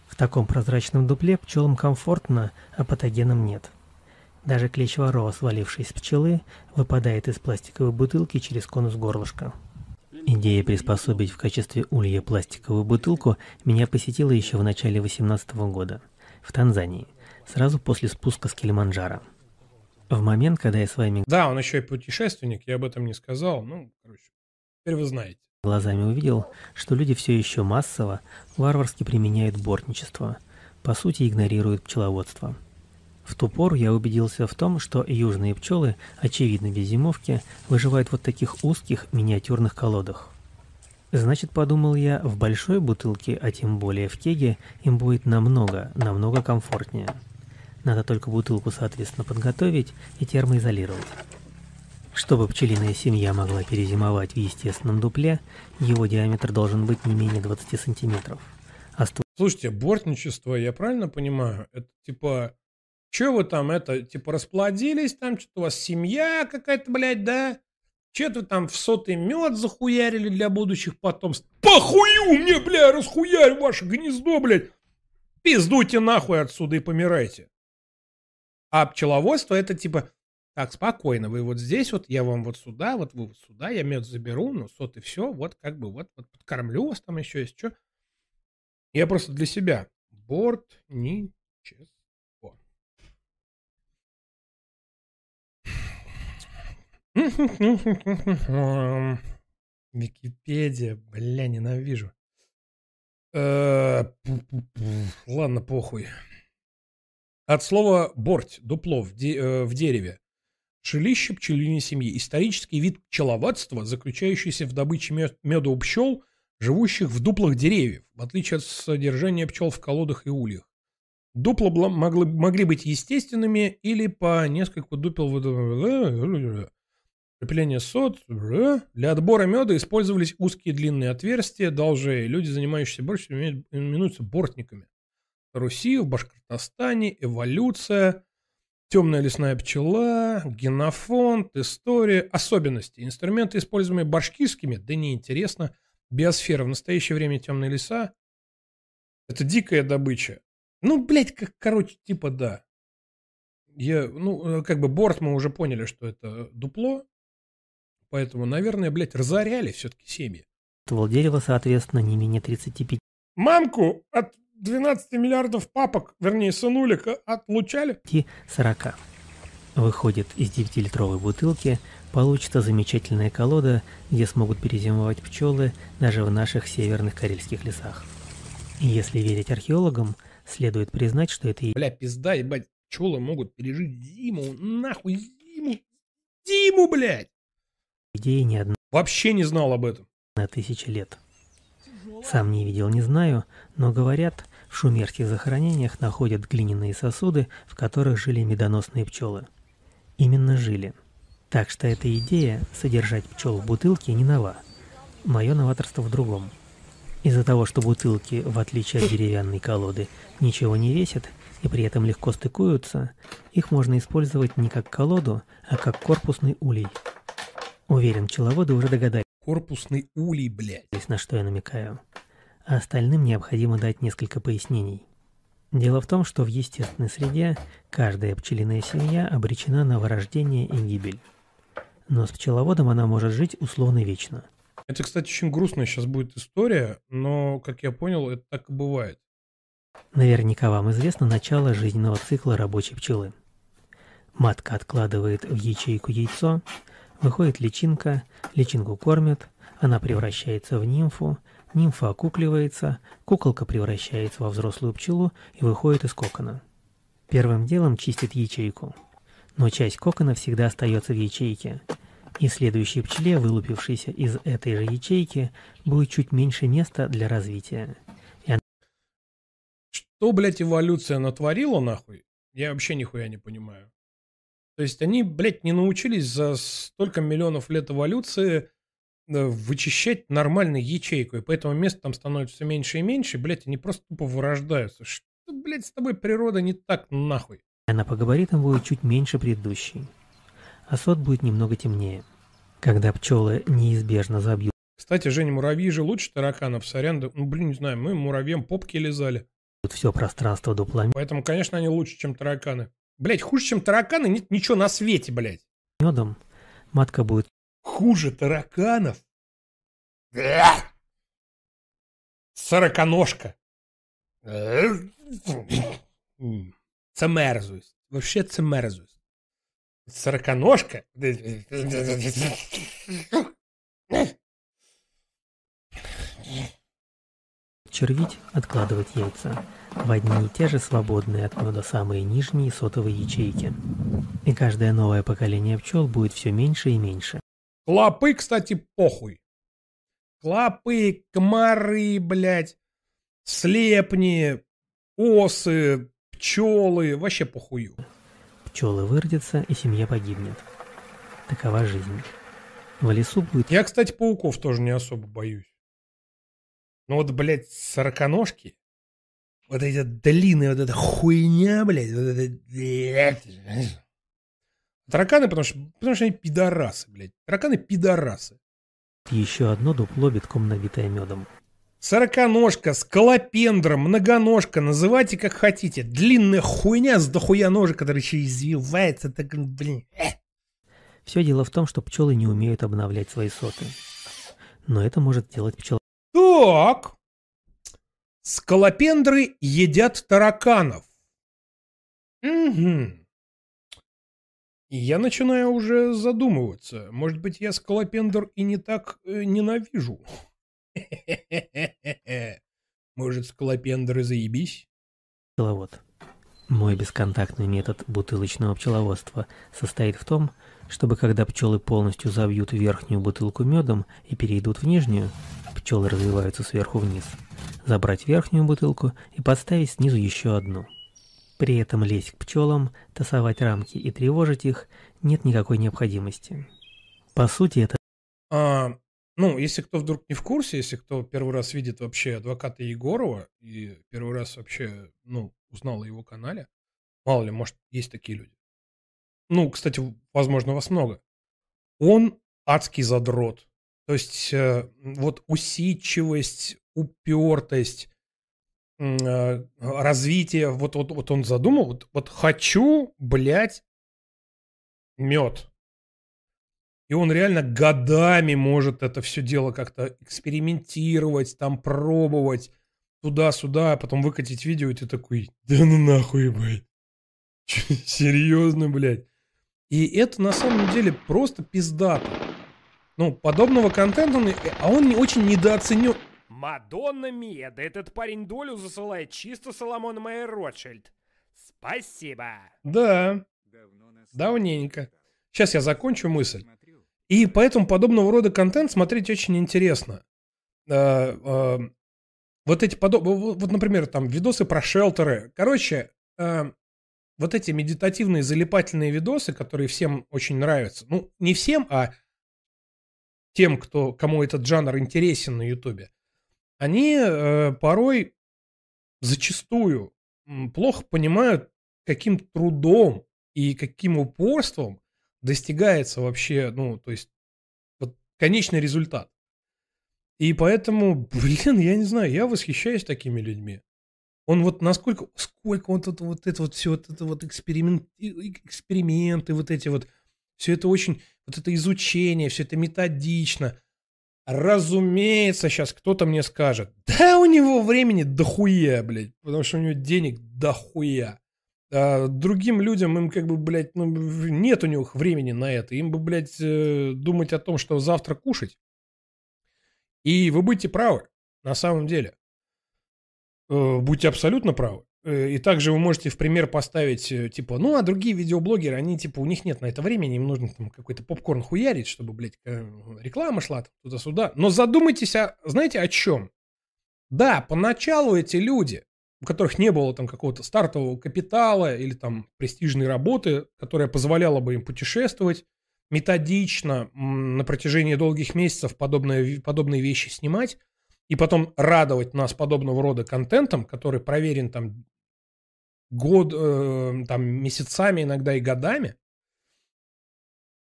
В таком прозрачном дупле пчелам комфортно, а патогенам нет. Даже клещ ворова, свалившись с пчелы, выпадает из пластиковой бутылки через конус горлышка. Идея приспособить в качестве улья пластиковую бутылку меня посетила еще в начале 18 года, в Танзании, сразу после спуска с Килиманджаро. В момент, когда я своими Да, он еще и путешественник, я об этом не сказал. Ну, короче, теперь вы знаете. глазами увидел, что люди все еще массово, варварски применяют бортничество, по сути игнорируют пчеловодство. В ту пору я убедился в том, что южные пчелы, очевидно без зимовки, выживают вот таких узких миниатюрных колодах. Значит, подумал я, в большой бутылке, а тем более в кеге, им будет намного, намного комфортнее. Надо только бутылку, соответственно, подготовить и термоизолировать. Чтобы пчелиная семья могла перезимовать в естественном дупле, его диаметр должен быть не менее 20 сантиметров. А Слушайте, бортничество, я правильно понимаю? Это типа, что вы там, это, типа, расплодились, там что-то у вас семья какая-то, блядь, да? Че-то там в сотый мед захуярили для будущих потомств. Похую мне, бля, расхуярь ваше гнездо, блядь. Пиздуйте нахуй отсюда и помирайте. А пчеловодство это типа, так, спокойно, вы вот здесь вот, я вам вот сюда, вот вы вот сюда, я мед заберу, ну, сот и все, вот как бы, вот, вот подкормлю вас там еще есть, что. Я просто для себя. Бортничество. Википедия, бля, ненавижу. Э. Ладно, похуй. От слова борть, дупло в, де- э, в дереве. Жилище пчелиной семьи. Исторический вид пчеловодства, заключающийся в добыче мед- меда у пчел, живущих в дуплах деревьев, в отличие от содержания пчел в колодах и ульях. Дупла могли, могли быть естественными или по несколько дупел Крепление сот. Для отбора меда использовались узкие длинные отверстия, должей. Люди, занимающиеся борщем, име- именуются бортниками. Руси, в Башкортостане, эволюция, темная лесная пчела, генофонд, история, особенности. Инструменты, используемые башкирскими, да неинтересно. Биосфера. В настоящее время темные леса. Это дикая добыча. Ну, блядь, как, короче, типа да. Я, ну, э, как бы борт мы уже поняли, что это дупло. Поэтому, наверное, блядь, разоряли все-таки семьи. ствол дерева, соответственно, не менее 35 Мамку от 12 миллиардов папок, вернее, сынулек, отлучали? 40. Выходит из 9-литровой бутылки, получится замечательная колода, где смогут перезимовать пчелы даже в наших северных карельских лесах. И если верить археологам, следует признать, что это Бля, пизда, ебать, пчелы могут пережить зиму, нахуй зиму, зиму, блядь. Идея не одна Вообще не знал об этом. тысяча лет. Сам не видел, не знаю, но говорят, в шумерских захоронениях находят глиняные сосуды, в которых жили медоносные пчелы. Именно жили. Так что эта идея содержать пчел в бутылке не нова. Мое новаторство в другом. Из-за того, что бутылки, в отличие от деревянной колоды, ничего не весят и при этом легко стыкуются, их можно использовать не как колоду, а как корпусный улей. Уверен, пчеловоды уже догадались, Корпусный улей, блядь. на что я намекаю. А остальным необходимо дать несколько пояснений. Дело в том, что в естественной среде каждая пчелиная семья обречена на вырождение и гибель. Но с пчеловодом она может жить условно вечно. Это, кстати, очень грустная сейчас будет история, но, как я понял, это так и бывает. Наверняка вам известно начало жизненного цикла рабочей пчелы. Матка откладывает в ячейку яйцо, выходит личинка, личинку кормят, она превращается в нимфу, нимфа окукливается, куколка превращается во взрослую пчелу и выходит из кокона. Первым делом чистит ячейку, но часть кокона всегда остается в ячейке, и следующей пчеле, вылупившейся из этой же ячейки, будет чуть меньше места для развития. Что, блядь, эволюция натворила, нахуй? Я вообще нихуя не понимаю. То есть они, блядь, не научились за столько миллионов лет эволюции э, вычищать нормальную ячейку, и поэтому места там становится все меньше и меньше, блядь, они просто тупо вырождаются. Что, блядь, с тобой природа не так нахуй? Она по габаритам будет чуть меньше предыдущей, а сот будет немного темнее. Когда пчелы неизбежно забьют Кстати, Женя, муравьи же лучше тараканов, сорян, да- ну, блин, не знаю, мы муравьям попки лизали. все пространство дуплами, Поэтому, конечно, они лучше, чем тараканы. Блять, хуже, чем тараканы, нет ничего на свете, блядь. медом, матка будет Хуже тараканов? Сороконожка. Це мерзость. Вообще це мерзость. Сороконожка? червить, откладывать яйца в одни и те же свободные от меда самые нижние сотовые ячейки. И каждое новое поколение пчел будет все меньше и меньше. Клопы, кстати, похуй. Клопы, комары, блядь, слепни, осы, пчелы, вообще похую. Пчелы выродятся, и семья погибнет. Такова жизнь. В лесу будет Я, кстати, пауков тоже не особо боюсь. Ну вот, блядь, сороконожки, вот эти длинные, вот эта хуйня, блядь, вот это... Тараканы, потому что, потому что они пидорасы, блядь. Тараканы пидорасы. еще одно дупло битком набитое медом. Сороконожка, скалопендра, многоножка, называйте как хотите. Длинная хуйня с дохуя ножек, которая еще извивается, так, блин. Все дело в том, что пчелы не умеют обновлять свои соты. Но это может делать пчела. Так. Скалопендры едят тараканов. Угу. И я начинаю уже задумываться. Может быть, я скалопендр и не так э, ненавижу. Может, скалопендры заебись? пчеловод. Мой бесконтактный метод бутылочного пчеловодства состоит в том, чтобы когда пчелы полностью забьют верхнюю бутылку медом и перейдут в нижнюю, пчелы развиваются сверху вниз, забрать верхнюю бутылку и подставить снизу еще одну. При этом лезть к пчелам, тасовать рамки и тревожить их нет никакой необходимости. По сути, это А, ну, если кто вдруг не в курсе, если кто первый раз видит вообще адвоката Егорова и первый раз вообще, ну, узнал о его канале, мало ли, может, есть такие люди. Ну, кстати, возможно, вас много. Он адский задрот. То есть, э, вот усидчивость, упертость, э, развитие, вот, вот, вот он задумал, вот, вот хочу, блядь, мед. И он реально годами может это все дело как-то экспериментировать, там пробовать, туда-сюда, а потом выкатить видео, и ты такой, да ну нахуй, блядь. Серьезно, блядь. И это на самом деле просто пиздато. Ну, подобного контента, он- а он не очень недооценен. Мадонна Мия, да этот парень долю засылает чисто Соломон Майер Ротшильд. Спасибо. Да, давненько. Сейчас я закончу мысль. И поэтому подобного рода контент смотреть очень интересно. Э, э, Вот эти подобные, вот, например, там видосы про шелтеры. Короче, э, вот эти медитативные залипательные видосы, которые всем очень нравятся, ну, не всем, а тем, кто, кому этот жанр интересен на Ютубе, они э, порой зачастую плохо понимают, каким трудом и каким упорством достигается вообще, ну, то есть, вот конечный результат. И поэтому, блин, я не знаю, я восхищаюсь такими людьми. Он вот насколько, сколько он тут вот это вот все, вот это вот эксперимент, эксперименты, вот эти вот, все это очень, вот это изучение, все это методично. Разумеется, сейчас кто-то мне скажет, да у него времени дохуя, блядь, потому что у него денег дохуя. А другим людям им как бы, блядь, ну, нет у них времени на это. Им бы, блядь, э, думать о том, что завтра кушать. И вы будете правы, на самом деле. Э, будьте абсолютно правы. Э, и также вы можете в пример поставить, типа, ну, а другие видеоблогеры, они, типа, у них нет на это времени, им нужно там какой-то попкорн хуярить, чтобы, блядь, реклама шла туда-сюда. Но задумайтесь, о, знаете, о чем? Да, поначалу эти люди, у которых не было там какого-то стартового капитала или там престижной работы, которая позволяла бы им путешествовать методично на протяжении долгих месяцев подобные, подобные вещи снимать и потом радовать нас подобного рода контентом, который проверен там год, э, там месяцами, иногда и годами.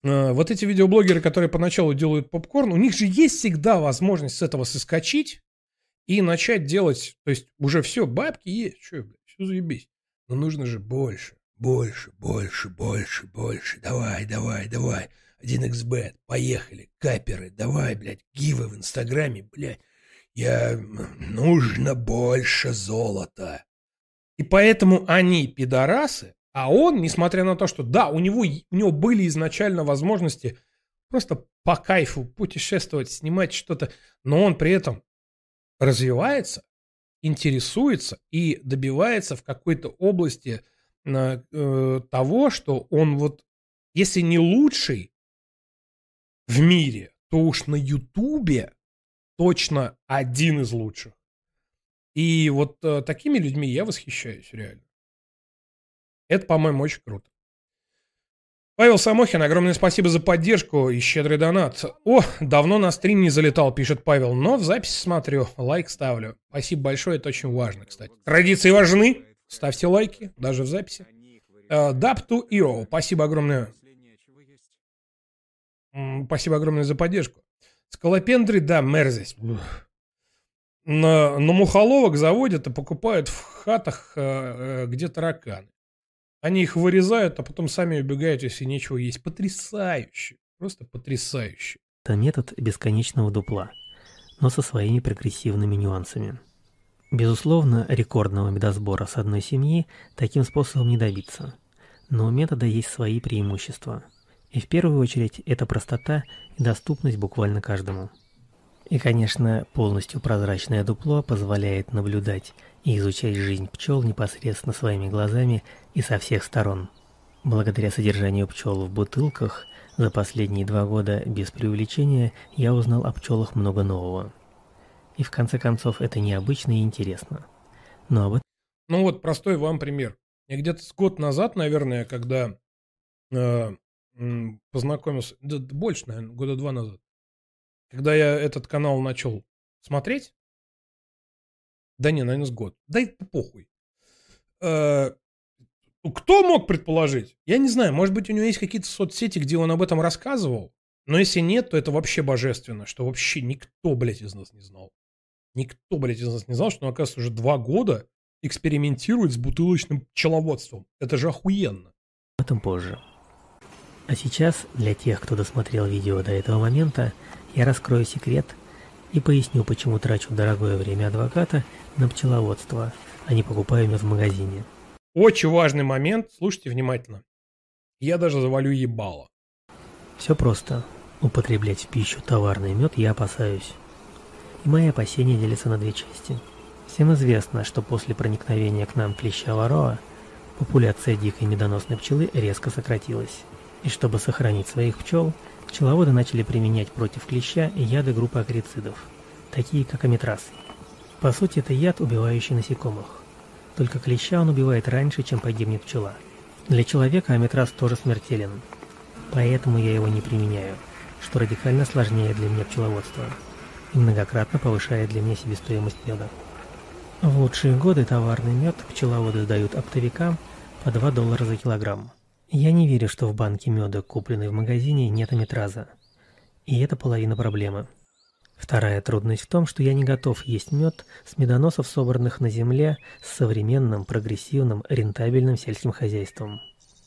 Э, вот эти видеоблогеры, которые поначалу делают попкорн, у них же есть всегда возможность с этого соскочить и начать делать, то есть уже все, бабки есть, что, блядь, все заебись. Но нужно же больше, больше, больше, больше, больше, давай, давай, давай. 1xbet, поехали, каперы, давай, блядь, гивы в Инстаграме, блядь. Я... Нужно больше золота. И поэтому они пидорасы, а он, несмотря на то, что да, у него, у него были изначально возможности просто по кайфу путешествовать, снимать что-то, но он при этом развивается, интересуется и добивается в какой-то области э, того, что он вот, если не лучший в мире, то уж на Ютубе точно один из лучших. И вот э, такими людьми я восхищаюсь реально. Это, по-моему, очень круто. Павел Самохин, огромное спасибо за поддержку и щедрый донат. О, давно на стрим не залетал, пишет Павел, но в записи смотрю, лайк ставлю. Спасибо большое, это очень важно, кстати. Традиции важны, ставьте лайки, даже в записи. To Hero, спасибо огромное. Спасибо огромное за поддержку. Скалопендры, да, мерзость. На, на мухоловок заводят и покупают в хатах, э, где тараканы. Они их вырезают, а потом сами убегают, если нечего есть. Потрясающе. Просто потрясающе. Это метод бесконечного дупла, но со своими прогрессивными нюансами. Безусловно, рекордного медосбора с одной семьи таким способом не добиться. Но у метода есть свои преимущества. И в первую очередь это простота и доступность буквально каждому. И, конечно, полностью прозрачное дупло позволяет наблюдать и изучать жизнь пчел непосредственно своими глазами и со всех сторон. Благодаря содержанию пчел в бутылках за последние два года без преувеличения я узнал о пчелах много нового. И в конце концов это необычно и интересно. Но об этом... Ну вот простой вам пример. Я где-то год назад, наверное, когда э, познакомился, да, больше, наверное, года два назад, когда я этот канал начал смотреть, да не, наверное, с год, да это похуй. Э, кто мог предположить? Я не знаю, может быть, у него есть какие-то соцсети, где он об этом рассказывал, но если нет, то это вообще божественно, что вообще никто, блядь, из нас не знал. Никто, блядь, из нас не знал, что он, оказывается, уже два года экспериментирует с бутылочным пчеловодством. Это же охуенно. Об этом позже. А сейчас, для тех, кто досмотрел видео до этого момента, я раскрою секрет и поясню, почему трачу дорогое время адвоката на пчеловодство, а не покупаю мед в магазине. Очень важный момент, слушайте внимательно. Я даже завалю ебало. Все просто. Употреблять в пищу товарный мед я опасаюсь. И мои опасения делятся на две части. Всем известно, что после проникновения к нам клеща вороа популяция дикой медоносной пчелы резко сократилась. И чтобы сохранить своих пчел, пчеловоды начали применять против клеща яды группы акрицидов, такие как амитраз. По сути, это яд, убивающий насекомых. Только клеща он убивает раньше, чем погибнет пчела. Для человека аметраз тоже смертелен, поэтому я его не применяю, что радикально сложнее для меня пчеловодства и многократно повышает для меня себестоимость меда. В лучшие годы товарный мед пчеловоды сдают оптовикам по 2 доллара за килограмм. Я не верю, что в банке меда, купленной в магазине, нет аметраза. И это половина проблемы. Вторая трудность в том, что я не готов есть мед с медоносов, собранных на земле, с современным, прогрессивным, рентабельным сельским хозяйством.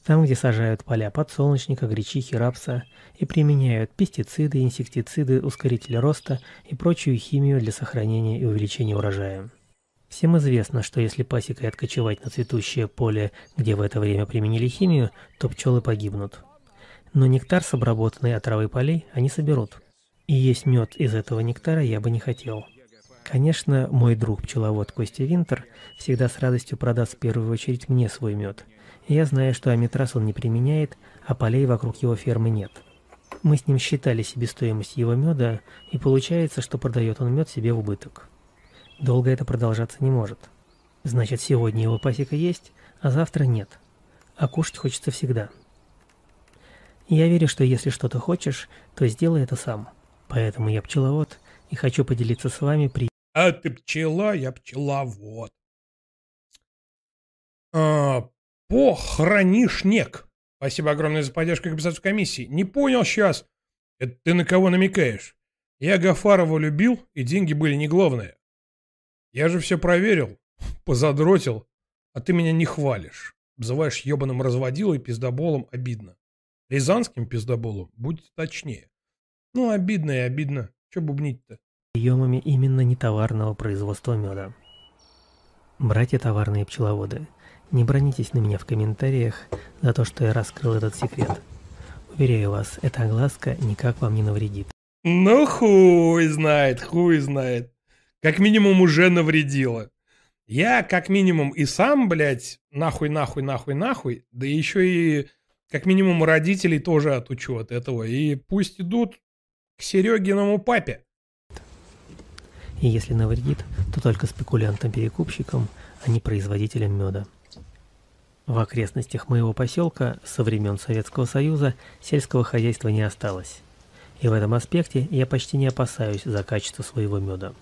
Там, где сажают поля подсолнечника, гречихи, рапса и применяют пестициды, инсектициды, ускорители роста и прочую химию для сохранения и увеличения урожая. Всем известно, что если пасекой откочевать на цветущее поле, где в это время применили химию, то пчелы погибнут. Но нектар с обработанной отравой полей они соберут. И есть мед из этого нектара я бы не хотел. Конечно, мой друг пчеловод Костя Винтер всегда с радостью продаст в первую очередь мне свой мед. Я знаю, что аметраз он не применяет, а полей вокруг его фермы нет. Мы с ним считали себестоимость его меда, и получается, что продает он мед себе в убыток. Долго это продолжаться не может. Значит, сегодня его пасека есть, а завтра нет. А кушать хочется всегда. Я верю, что если что-то хочешь, то сделай это сам. Поэтому я пчеловод и хочу поделиться с вами при... А ты пчела, я пчеловод. А, похоронишнек. Спасибо огромное за поддержку компенсацию комиссии. Не понял сейчас. Это ты на кого намекаешь? Я Гафарова любил, и деньги были не главное. Я же все проверил, позадротил, а ты меня не хвалишь. Обзываешь ебаным разводилой пиздоболом обидно. Рязанским пиздоболом будет точнее. Ну, обидно и обидно. Че бубнить-то? приемами именно нетоварного производства меда. Братья товарные пчеловоды, не бронитесь на меня в комментариях за то, что я раскрыл этот секрет. Уверяю вас, эта огласка никак вам не навредит. Ну, хуй знает, хуй знает. Как минимум уже навредила. Я, как минимум, и сам, блядь, нахуй, нахуй, нахуй, нахуй, да еще и, как минимум, родителей тоже отучу от этого. И пусть идут к Серегиному папе. И если навредит, то только спекулянтам-перекупщикам, а не производителям меда. В окрестностях моего поселка со времен Советского Союза сельского хозяйства не осталось. И в этом аспекте я почти не опасаюсь за качество своего меда.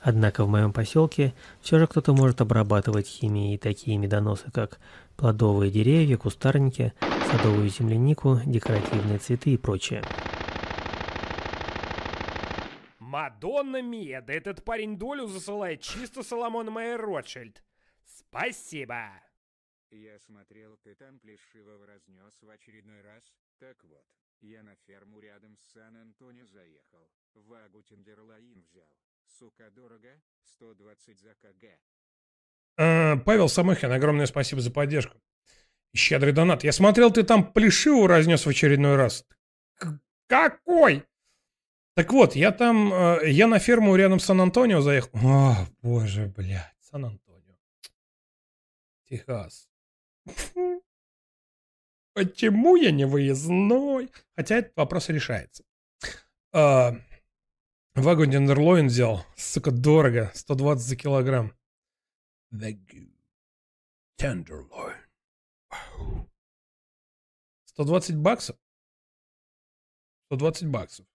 Однако в моем поселке все же кто-то может обрабатывать химией такие медоносы, как плодовые деревья, кустарники, садовую землянику, декоративные цветы и прочее. Мадонна Мия, да этот парень долю засылает чисто Соломон Майер Ротшильд. Спасибо. Я смотрел, ты там плешивого разнес в очередной раз. Так вот, я на ферму рядом с Сан-Антонио заехал. Вагу Тендерлаин взял. Сука, дорого? 120 за КГ. А, Павел Самохин, огромное спасибо за поддержку. Щедрый донат. Я смотрел, ты там плешиву разнес в очередной раз. Какой? Так вот, я там, э, я на ферму рядом с Сан-Антонио заехал. О, боже, блядь, Сан-Антонио. Техас. Почему я не выездной? Хотя этот вопрос решается. А, Вагу Тендерлоин взял. Сука, дорого. 120 за килограмм. Вагу Тендерлоин. 120 баксов? 120 баксов.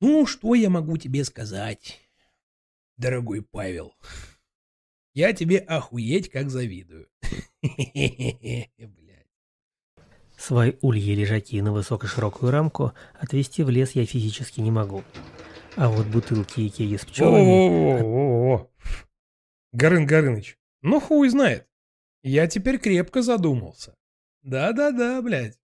Ну, что я могу тебе сказать, дорогой Павел? Я тебе охуеть как завидую. Свои ульи лежаки на высокоширокую рамку отвезти в лес я физически не могу. А вот бутылки и кеги с пчелами... Горын Горыныч, ну хуй знает. Я теперь крепко задумался. Да-да-да, блядь.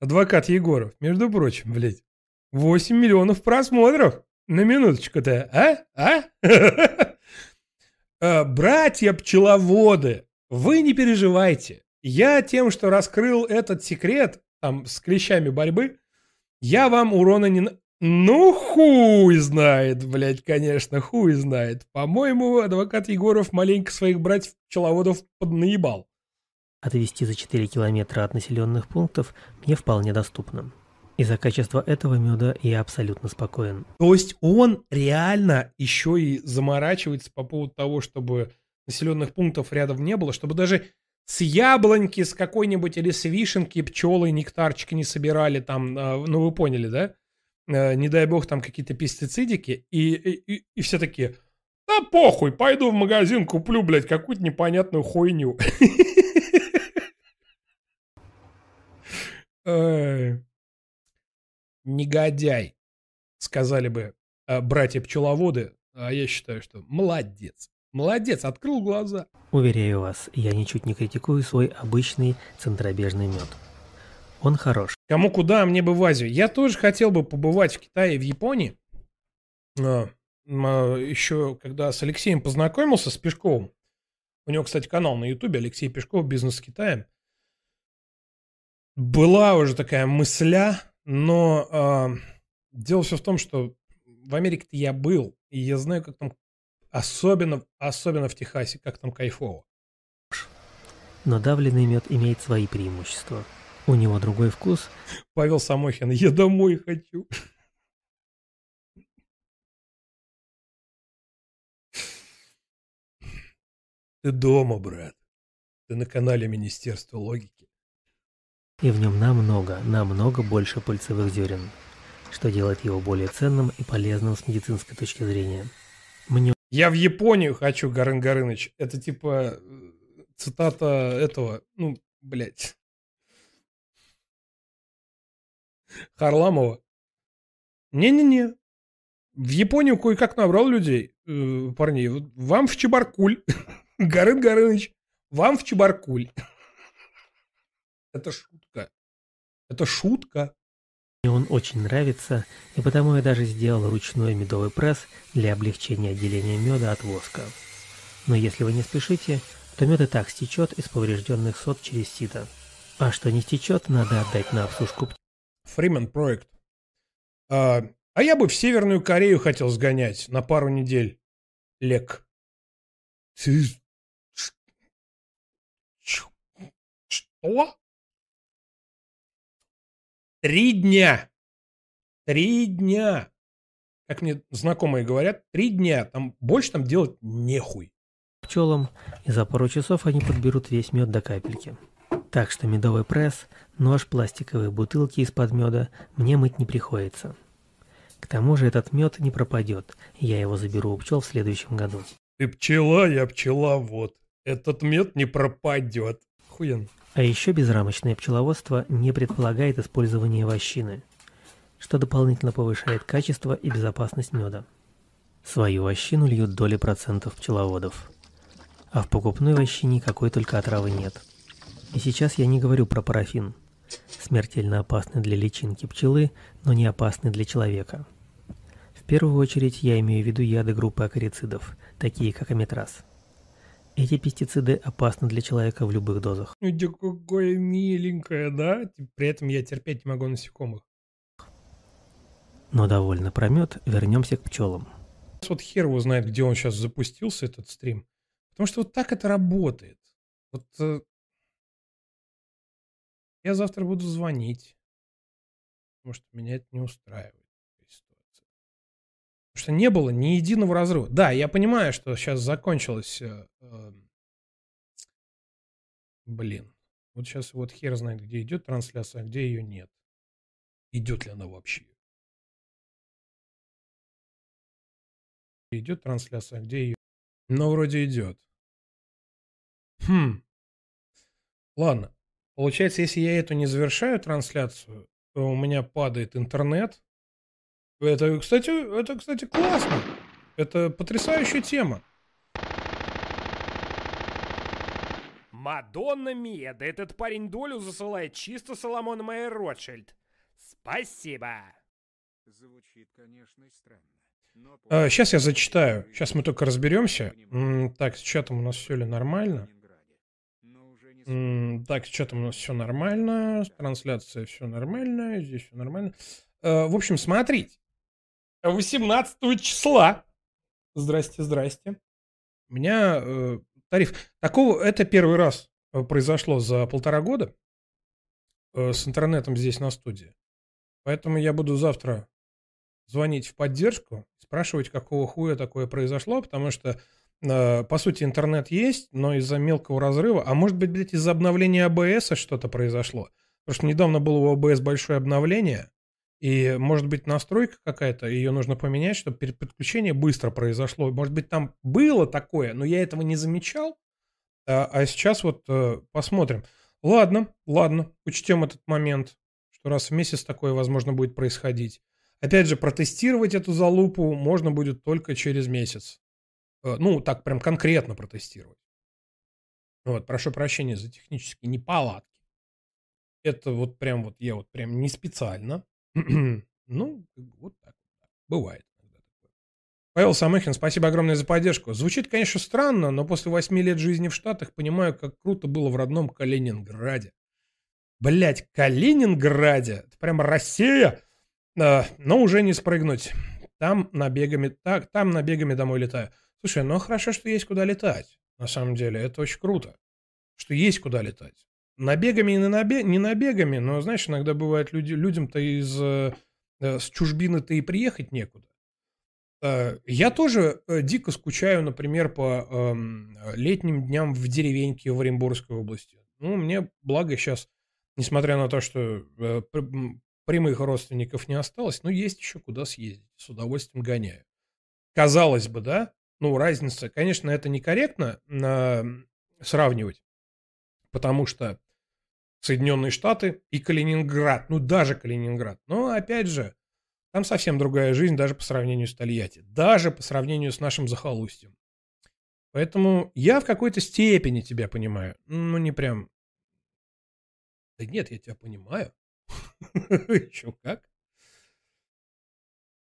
Адвокат Егоров, между прочим, блядь. 8 миллионов просмотров. На минуточку-то, а? А? А, Братья пчеловоды, вы не переживайте. Я тем, что раскрыл этот секрет, там, с клещами борьбы, я вам урона не... Ну, хуй знает, блядь, конечно, хуй знает. По-моему, адвокат Егоров маленько своих братьев-пчеловодов поднаебал. Отвезти за 4 километра от населенных пунктов мне вполне доступно. Из-за качества этого меда я абсолютно спокоен. То есть он реально еще и заморачивается по поводу того, чтобы населенных пунктов рядом не было, чтобы даже с яблоньки, с какой-нибудь или с вишенки пчелы нектарчика не собирали там, э, ну вы поняли, да? Э, не дай бог там какие-то пестицидики, и, и, и все такие, да похуй, пойду в магазин, куплю, блядь, какую-то непонятную хуйню. Негодяй, сказали бы э, братья-пчеловоды, а я считаю, что молодец. Молодец, открыл глаза. Уверяю вас, я ничуть не критикую свой обычный центробежный мед. Он хорош. Кому куда, мне бы в Азию. Я тоже хотел бы побывать в Китае и в Японии. А, а, еще когда с Алексеем познакомился, с Пешковым. У него, кстати, канал на Ютубе Алексей Пешков «Бизнес с Китаем». Была уже такая мысля, но э, дело все в том, что в Америке-то я был, и я знаю, как там, особенно, особенно в Техасе, как там кайфово. Но давленный мед имеет свои преимущества. У него другой вкус. Павел Самохин, я домой хочу. Ты дома, брат. Ты на канале Министерства логики. И в нем намного, намного больше пыльцевых зерен, что делает его более ценным и полезным с медицинской точки зрения. Мне... Я в Японию хочу, Гарын Горыныч. Это типа э, цитата этого, ну, блядь. Харламова. Не-не-не. В Японию кое-как набрал людей, э, парней. Вам в Чебаркуль. Гарын Горыныч, вам в Чебаркуль. Это шутка. Это шутка. Мне он очень нравится, и потому я даже сделал ручной медовый пресс для облегчения отделения меда от воска. Но если вы не спешите, то мед и так стечет из поврежденных сот через сито. А что не стечет, надо отдать на обсушку Фримен проект. А, а я бы в Северную Корею хотел сгонять на пару недель. Лек. Что? Три дня. Три дня. Как мне знакомые говорят, три дня. Там больше там делать нехуй. Пчелам, и за пару часов они подберут весь мед до капельки. Так что медовый пресс, нож, пластиковые бутылки из-под меда мне мыть не приходится. К тому же этот мед не пропадет, я его заберу у пчел в следующем году. Ты пчела, я пчеловод. Этот мед не пропадет. Хуен. А еще безрамочное пчеловодство не предполагает использование вощины, что дополнительно повышает качество и безопасность меда. Свою вощину льют доли процентов пчеловодов. А в покупной вощине какой только отравы нет. И сейчас я не говорю про парафин. Смертельно опасный для личинки пчелы, но не опасный для человека. В первую очередь я имею в виду яды группы акарицидов, такие как аметраз. Эти пестициды опасны для человека в любых дозах. Ну, да какое миленькое, да? При этом я терпеть не могу насекомых. Но довольно про мед, вернемся к пчелам. Вот хер его знает, где он сейчас запустился, этот стрим. Потому что вот так это работает. Вот э, я завтра буду звонить. Потому что меня это не устраивает. Что не было ни единого разрыва. Да, я понимаю, что сейчас закончилось... Э, э, блин. Вот сейчас вот хер знает, где идет трансляция, а где ее нет. Идет ли она вообще? Идет трансляция, а где ее... Но вроде идет. Хм. Ладно. Получается, если я эту не завершаю трансляцию, то у меня падает интернет, это, кстати, это, кстати, классно. Это потрясающая тема. Мадонна Мия, да этот парень долю засылает чисто Соломон Майер Ротшильд. Спасибо. Звучит, конечно, странно. Но... А, сейчас я зачитаю. Сейчас мы только разберемся. М так, с чатом у нас все ли нормально? М так, с чатом у нас все нормально. Трансляция все нормально. Здесь все нормально. А, в общем, смотрите. 18 числа. Здрасте, здрасте. У меня э, тариф. Такого, это первый раз э, произошло за полтора года э, с интернетом здесь на студии. Поэтому я буду завтра звонить в поддержку, спрашивать, какого хуя такое произошло, потому что э, по сути, интернет есть, но из-за мелкого разрыва, а может быть, блядь, из-за обновления АБС что-то произошло. Потому что недавно было у АБС большое обновление, и, может быть, настройка какая-то, ее нужно поменять, чтобы перед подключением быстро произошло. Может быть, там было такое, но я этого не замечал. А, а сейчас вот э, посмотрим. Ладно, ладно, учтем этот момент, что раз в месяц такое, возможно, будет происходить. Опять же, протестировать эту залупу можно будет только через месяц. Э, ну, так прям конкретно протестировать. Вот, прошу прощения за технические неполадки. Это вот прям вот я вот прям не специально. ну, вот так. Бывает. Павел Самыхин, спасибо огромное за поддержку. Звучит, конечно, странно, но после восьми лет жизни в Штатах понимаю, как круто было в родном Калининграде. Блять, Калининграде? Это прям Россия? А, но уже не спрыгнуть. Там набегами, так, там набегами домой летаю. Слушай, ну хорошо, что есть куда летать. На самом деле, это очень круто. Что есть куда летать. Набегами и не, набег, не набегами, но, знаешь, иногда бывает люди, людям-то из э, с чужбины-то и приехать некуда. Э, я тоже э, дико скучаю, например, по э, летним дням в деревеньке в Оренбургской области. Ну, мне благо сейчас, несмотря на то, что прямых родственников не осталось, но есть еще куда съездить. С удовольствием гоняю. Казалось бы, да? Ну, разница, конечно, это некорректно э, сравнивать, потому что Соединенные Штаты и Калининград, ну даже Калининград. Но опять же, там совсем другая жизнь даже по сравнению с Тольятти, даже по сравнению с нашим захолустьем. Поэтому я в какой-то степени тебя понимаю. Ну, не прям... Да нет, я тебя понимаю. Еще как.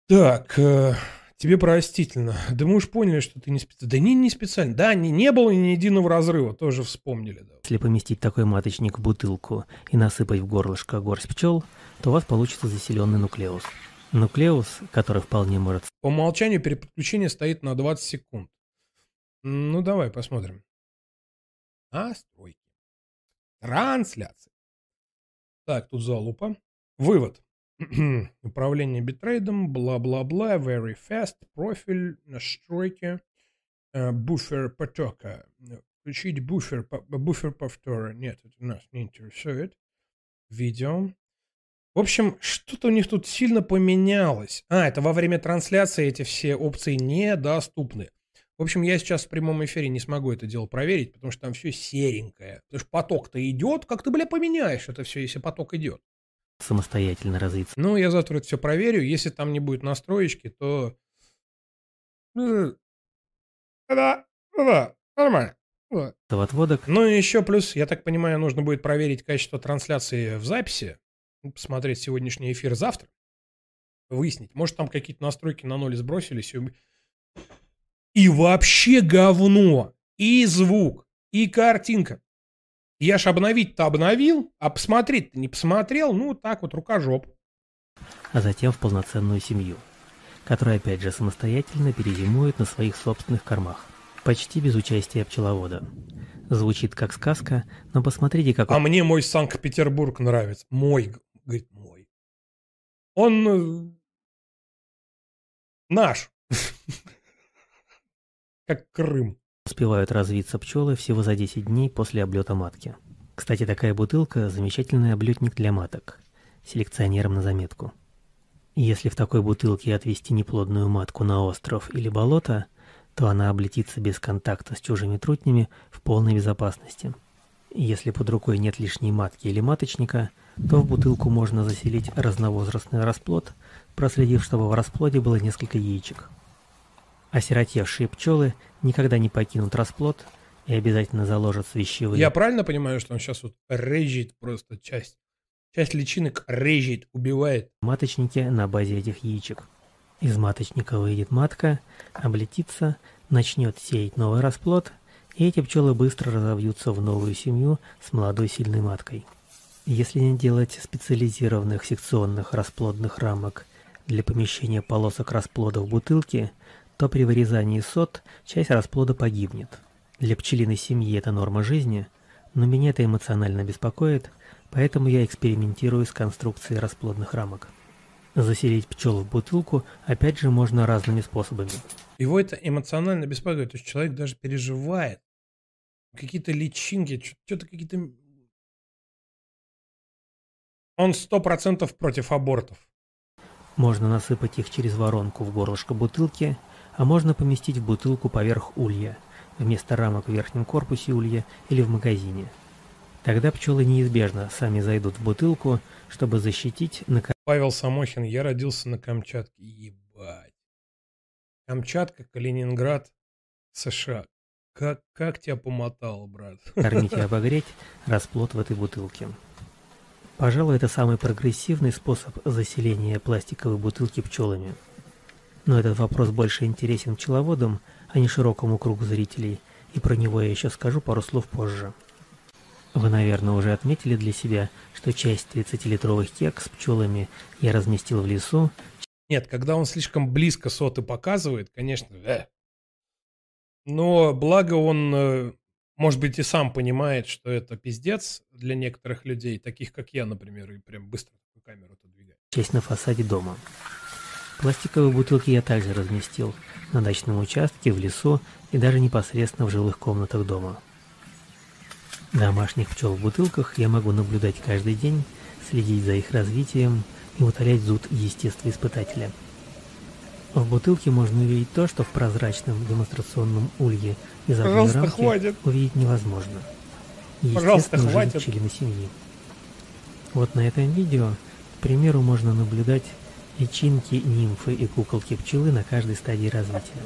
Так, э, Тебе простительно. Да мы уж поняли, что ты не специально. Да не, не специально. Да, не, не было ни единого разрыва, тоже вспомнили. Да. Если поместить такой маточник в бутылку и насыпать в горлышко горсть пчел, то у вас получится заселенный нуклеус. Нуклеус, который вполне может... По умолчанию переподключение стоит на 20 секунд. Ну, давай посмотрим. Настройки. Трансляция. Так, тут залупа. Вывод. управление битрейдом, бла-бла-бла, very fast, профиль, настройки, э, буфер потока. Включить буфер, буфер повтора. Нет, это нас не интересует. Видео. В общем, что-то у них тут сильно поменялось. А, это во время трансляции эти все опции недоступны. В общем, я сейчас в прямом эфире не смогу это дело проверить, потому что там все серенькое. Потому что поток-то идет, как ты, бля, поменяешь это все, если поток идет? Самостоятельно развиться. Ну, я завтра это все проверю. Если там не будет настроечки, то... Ну, да, да, нормально. Да. Отводок. Ну и еще плюс, я так понимаю, нужно будет проверить качество трансляции в записи, посмотреть сегодняшний эфир завтра, выяснить. Может, там какие-то настройки на ноль сбросились. И, и вообще говно. И звук, и картинка. Я ж обновить-то обновил, а посмотреть-то не посмотрел, ну так вот, рукожоп. А затем в полноценную семью, которая опять же самостоятельно перезимует на своих собственных кормах, почти без участия пчеловода. Звучит как сказка, но посмотрите, как... А мне мой Санкт-Петербург нравится. Мой, говорит, мой. Он э, наш. Как Крым. Успевают развиться пчелы всего за 10 дней после облета матки. Кстати, такая бутылка – замечательный облетник для маток. Селекционерам на заметку. Если в такой бутылке отвести неплодную матку на остров или болото, то она облетится без контакта с чужими трутнями в полной безопасности. Если под рукой нет лишней матки или маточника, то в бутылку можно заселить разновозрастный расплод, проследив, чтобы в расплоде было несколько яичек. Осиротевшие пчелы никогда не покинут расплод и обязательно заложат свящевые. Я правильно понимаю, что он сейчас вот режет просто часть, часть личинок режет, убивает? Маточники на базе этих яичек. Из маточника выйдет матка, облетится, начнет сеять новый расплод, и эти пчелы быстро разовьются в новую семью с молодой сильной маткой. Если не делать специализированных секционных расплодных рамок для помещения полосок расплода в бутылке, то при вырезании сот часть расплода погибнет. Для пчелиной семьи это норма жизни, но меня это эмоционально беспокоит, поэтому я экспериментирую с конструкцией расплодных рамок. Заселить пчел в бутылку опять же можно разными способами. Его это эмоционально беспокоит. То есть человек даже переживает. Какие-то личинки, что-то какие-то... Он сто процентов против абортов. Можно насыпать их через воронку в горлышко бутылки, а можно поместить в бутылку поверх улья, вместо рамок в верхнем корпусе улья или в магазине. Тогда пчелы неизбежно сами зайдут в бутылку, чтобы защитить Павел Самохин, я родился на Камчатке. Ебать. Камчатка, Калининград, США. Как, как тебя помотало, брат? накормить и обогреть расплод в этой бутылке. Пожалуй, это самый прогрессивный способ заселения пластиковой бутылки пчелами. Но этот вопрос больше интересен пчеловодам, а не широкому кругу зрителей, и про него я еще скажу пару слов позже. Вы, наверное, уже отметили для себя, что часть 30-литровых кек с пчелами я разместил в лесу, Нет, когда он слишком близко соты показывает, конечно, э. Но благо он, э, может быть, и сам понимает, что это пиздец для некоторых людей, таких как я, например, и прям быстро камеру отодвигает. часть на фасаде дома. Пластиковые бутылки я также разместил на дачном участке, в лесу и даже непосредственно в жилых комнатах дома. Домашних пчел в бутылках я могу наблюдать каждый день, следить за их развитием и утолять зуд естествоиспытателя. В бутылке можно увидеть то, что в прозрачном демонстрационном улье из одной рамки хватит. увидеть невозможно. Пожалуйста, хватит. члены семьи. Вот на этом видео, к примеру, можно наблюдать личинки, нимфы и куколки пчелы на каждой стадии развития.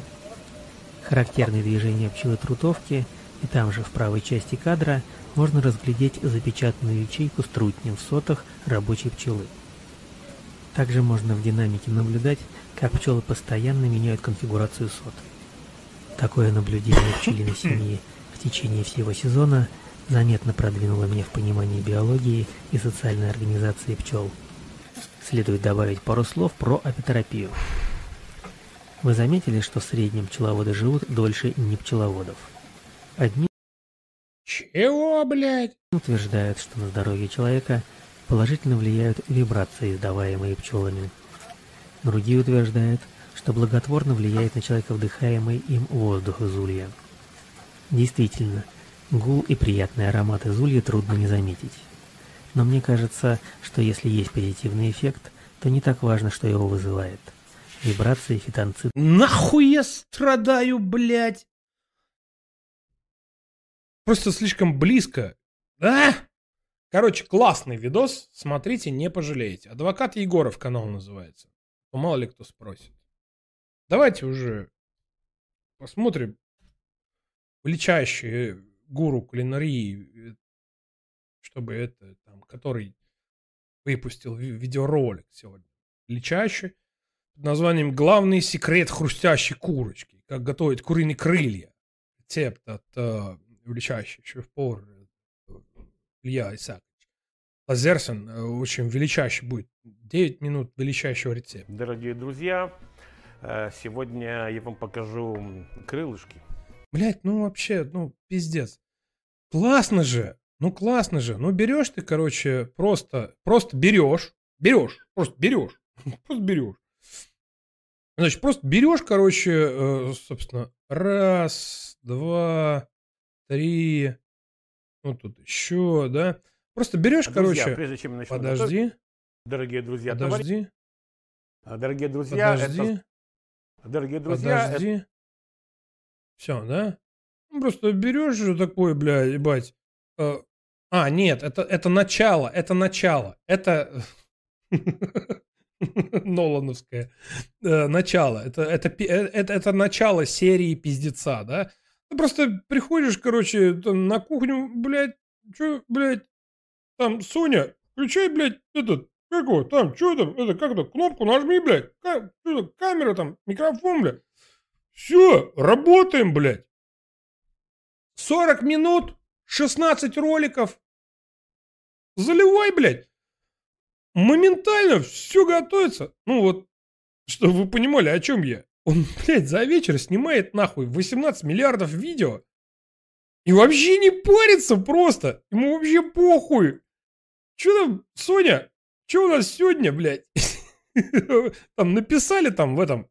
Характерные движения пчелы-трутовки, и там же в правой части кадра можно разглядеть запечатанную ячейку с трутнем в сотах рабочей пчелы. Также можно в динамике наблюдать, как пчелы постоянно меняют конфигурацию сот. Такое наблюдение пчелиной семьи в течение всего сезона заметно продвинуло меня в понимании биологии и социальной организации пчел. Следует добавить пару слов про апитерапию. Вы заметили, что в среднем пчеловоды живут дольше не пчеловодов? Одни Чего, блядь? утверждают, что на здоровье человека положительно влияют вибрации, издаваемые пчелами. Другие утверждают, что благотворно влияет на человека вдыхаемый им воздух из улья. Действительно, гул и приятный аромат из улья трудно не заметить. Но мне кажется, что если есть позитивный эффект, то не так важно, что его вызывает. Вибрации, фитонцид Нахуй я страдаю, блядь? Просто слишком близко. А? Короче, классный видос. Смотрите, не пожалеете. Адвокат Егоров канал называется. Ну, мало ли кто спросит. Давайте уже посмотрим. Величайший гуру кулинарии, э, чтобы это, там, который выпустил ви- видеоролик сегодня. Величайший под названием «Главный секрет хрустящей курочки. Как готовить куриные крылья». Рецепт от э, величайший шеф-повар э, Илья Исаакович. Лазерсон э, очень величайший будет. 9 минут величайшего рецепта. Дорогие друзья, э, сегодня я вам покажу крылышки. Блять, ну вообще, ну пиздец. Классно же. Ну классно же. Ну берешь ты, короче, просто, просто берешь. Берешь. Просто берешь. Просто берешь. Значит, просто берешь, короче, э, собственно, раз, два, три, ну тут еще, да. Просто берешь, Друзья, короче, прежде чем начну готовить, подожди, дорогие друзья, подожди, а, дорогие друзья, подожди. это, дорогие друзья, это- Подожди. Все, да? Ну, просто берешь же такой, бля, ебать. Э, А, нет, это, это начало, это начало. Это Нолановское э, начало. Это, это, э, это, это начало серии пиздеца, да? Ты просто приходишь, короче, там, на кухню, блядь, что, блядь, там, Соня, включай, блядь, этот, как его, там, что там, это, как это, кнопку нажми, блядь, ка- что там, камера там, микрофон, блядь. Все, работаем, блядь. 40 минут, 16 роликов. Заливай, блядь. Моментально все готовится. Ну вот, чтобы вы понимали, о чем я. Он, блядь, за вечер снимает нахуй 18 миллиардов видео. И вообще не парится просто. Ему вообще похуй. Че там, Соня, что у нас сегодня, блядь? Там написали там в этом,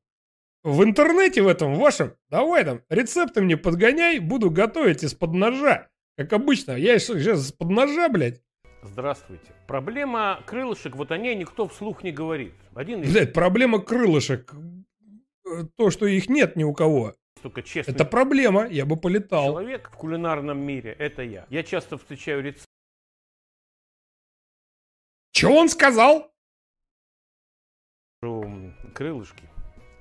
в интернете в этом вашем, давай там, рецепты мне подгоняй, буду готовить из-под ножа. Как обычно, я сейчас из-под ножа, блядь. Здравствуйте. Проблема крылышек, вот о ней никто вслух не говорит. Один из Блядь, проблема крылышек. э, То, что их нет ни у кого. только честный Это проблема, я бы полетал. человек в кулинарном мире, это я. Я часто встречаю рецепты, Че он сказал? крылышки.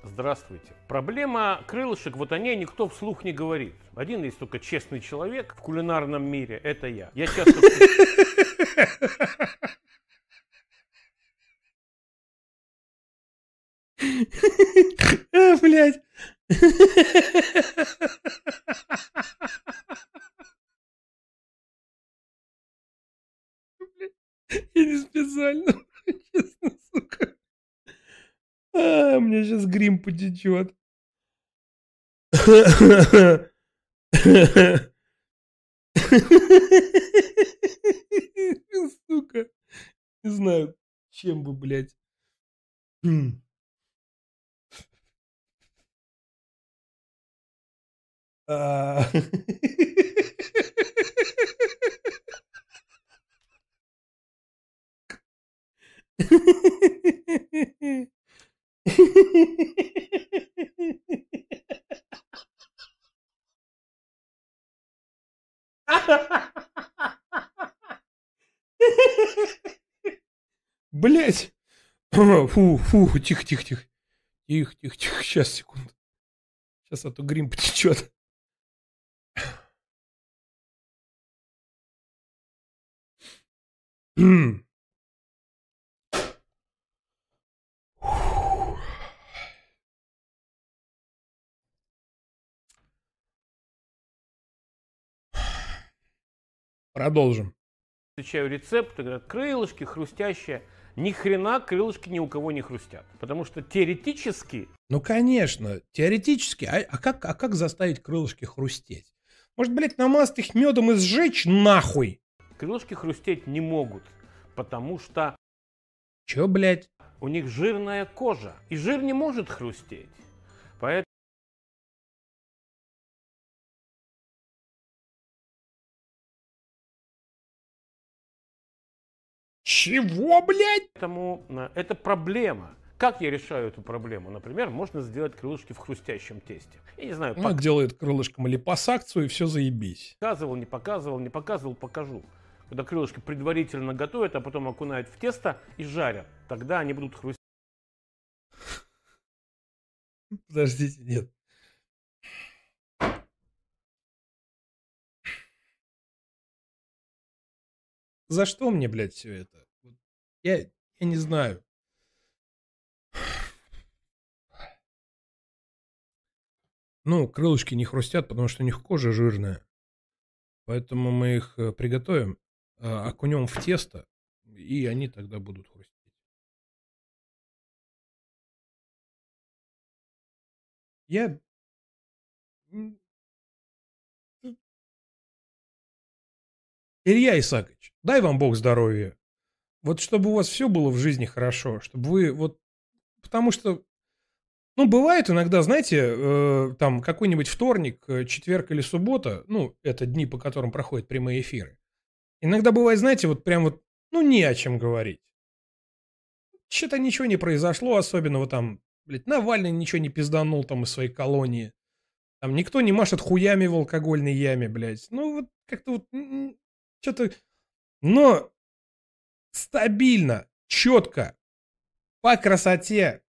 Здравствуйте. Проблема крылышек, вот о ней никто вслух не говорит. Один есть только честный человек в кулинарном мире, это я. Я часто А, блядь. Я не специально. Честно, сука. А, меня сейчас грим потечет. Сука. Не знаю, чем бы, блядь. А. Блять. Фу, фу, тихо, тихо, тихо. Тихо, тихо, тихо. Сейчас, секунду. Сейчас, а то грим потечет. Продолжим. встречаю рецепты, говорят, крылышки хрустящие. Ни хрена крылышки ни у кого не хрустят. Потому что теоретически Ну, конечно, теоретически. А, а как, а как заставить крылышки хрустеть? Может, блядь, намазать их медом и сжечь нахуй? крылышки хрустеть не могут. Потому что Че, блядь? у них жирная кожа. И жир не может хрустеть. Поэтому Чего, блядь? Поэтому э, это проблема. Как я решаю эту проблему? Например, можно сделать крылышки в хрустящем тесте. Я не знаю, Ну, делает крылышком липосакцию и все заебись. показывал, не показывал, не показывал, покажу. Когда крылышки предварительно готовят, а потом окунают в тесто и жарят. Тогда они будут хрустеть. Подождите, нет. За что мне, блядь, все это? Я, я не знаю. Ну, крылышки не хрустят, потому что у них кожа жирная. Поэтому мы их э, приготовим, э, окунем в тесто, и они тогда будут хрустеть. Я... Илья Исакович, дай вам Бог здоровья. Вот чтобы у вас все было в жизни хорошо, чтобы вы вот... Потому что, ну, бывает иногда, знаете, э, там какой-нибудь вторник, э, четверг или суббота, ну, это дни, по которым проходят прямые эфиры. Иногда бывает, знаете, вот прям вот, ну, не о чем говорить. Что-то ничего не произошло особенного там, блядь, Навальный ничего не пизданул там из своей колонии. Там никто не машет хуями в алкогольной яме, блядь. Ну, вот как-то вот... Что-то... Но стабильно, четко, по красоте,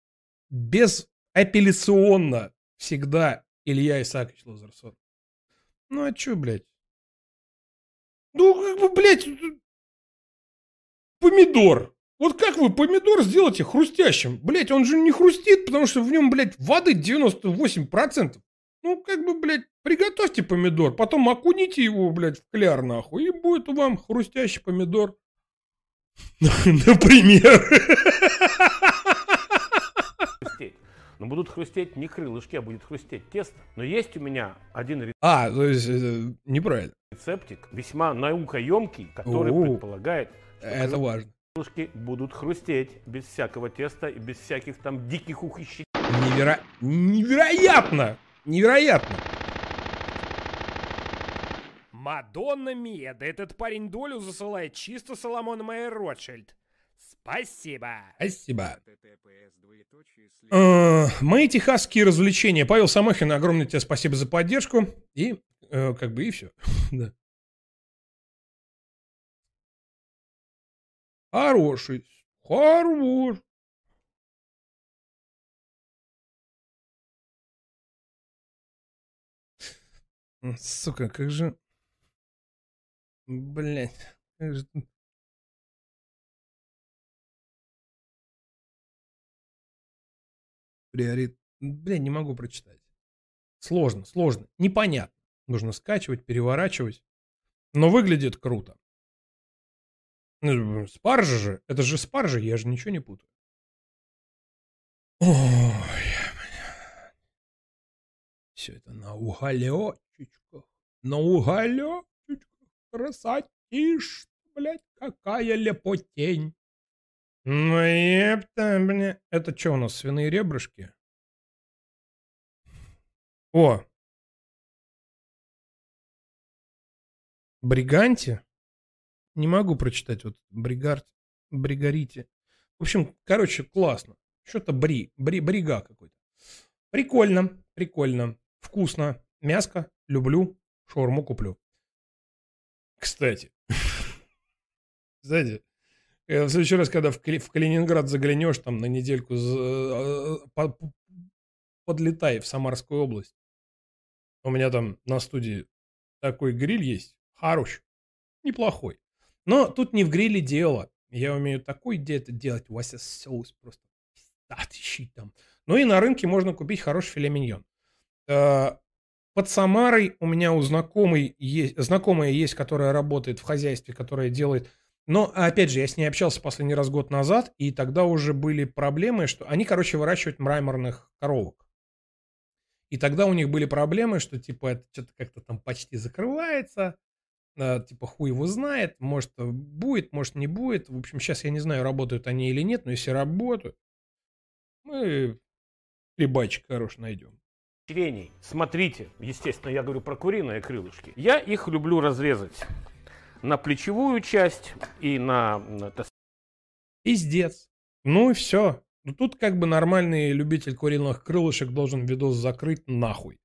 безапелляционно всегда Илья Исаакович Лазарсон. Ну, а чё, блядь? Ну, как бы, блядь, помидор. Вот как вы помидор сделаете хрустящим? Блядь, он же не хрустит, потому что в нем, блядь, воды 98%. Ну, как бы, блядь, приготовьте помидор, потом окуните его, блядь, в кляр, нахуй, и будет вам хрустящий помидор. Например. хрустеть. Но будут хрустеть не крылышки, а будет хрустеть тесто. Но есть у меня один А, то есть, э, неправильно. рецептик, весьма наукоемкий, который О. предполагает, что Это важно. крылышки будут хрустеть без всякого теста и без всяких там диких ухищрений. Не неверо... невероятно! Невероятно! Мадонна Мия, да этот парень долю засылает чисто Соломон Майер Ротшильд. Спасибо. Спасибо. Э, Мои техасские развлечения. Павел Самохин, огромное тебе спасибо за поддержку. И э, как бы и все. Да. Хороший. Хорош. Сука, как же... Блять. Как же... Приорит... Блин, не могу прочитать. Сложно, сложно. Непонятно. Нужно скачивать, переворачивать. Но выглядит круто. Спаржа же. Это же спаржа, я же ничего не путаю. Ой, Все это на уголечечках. На уголечечках. Красотища, блядь, какая лепотень. Ну, епта, бля. Это что у нас, свиные ребрышки? О! Бриганти? Не могу прочитать. Вот Бригард, Бригарите. В общем, короче, классно. Что-то бри, бри, брига какой-то. Прикольно, прикольно. Вкусно. Мяско. Люблю. Шаурму куплю. Кстати. Кстати, э, в следующий раз, когда в, Кали- в Калининград заглянешь, там на недельку э, по- по- подлетай в Самарскую область. У меня там на студии такой гриль есть. Хорош. Неплохой. Но тут не в гриле дело. Я умею такой де- это делать. Вася соус просто пиздатищий там. Ну и на рынке можно купить хороший филе миньон. Э, Под Самарой у меня у знакомой есть, знакомая есть, которая работает в хозяйстве, которая делает... Но, опять же, я с ней общался последний раз год назад, и тогда уже были проблемы, что они, короче, выращивают мраморных коровок. И тогда у них были проблемы, что, типа, это что-то как-то там почти закрывается, э, типа, хуй его знает, может, э, будет, может, не будет. В общем, сейчас я не знаю, работают они или нет, но если работают, мы рыбачик хороший найдем. Чрений. Смотрите, естественно, я говорю про куриные крылышки. Я их люблю разрезать на плечевую часть и на, на, Пиздец. Ну и все. Ну тут как бы нормальный любитель куриных крылышек должен видос закрыть нахуй.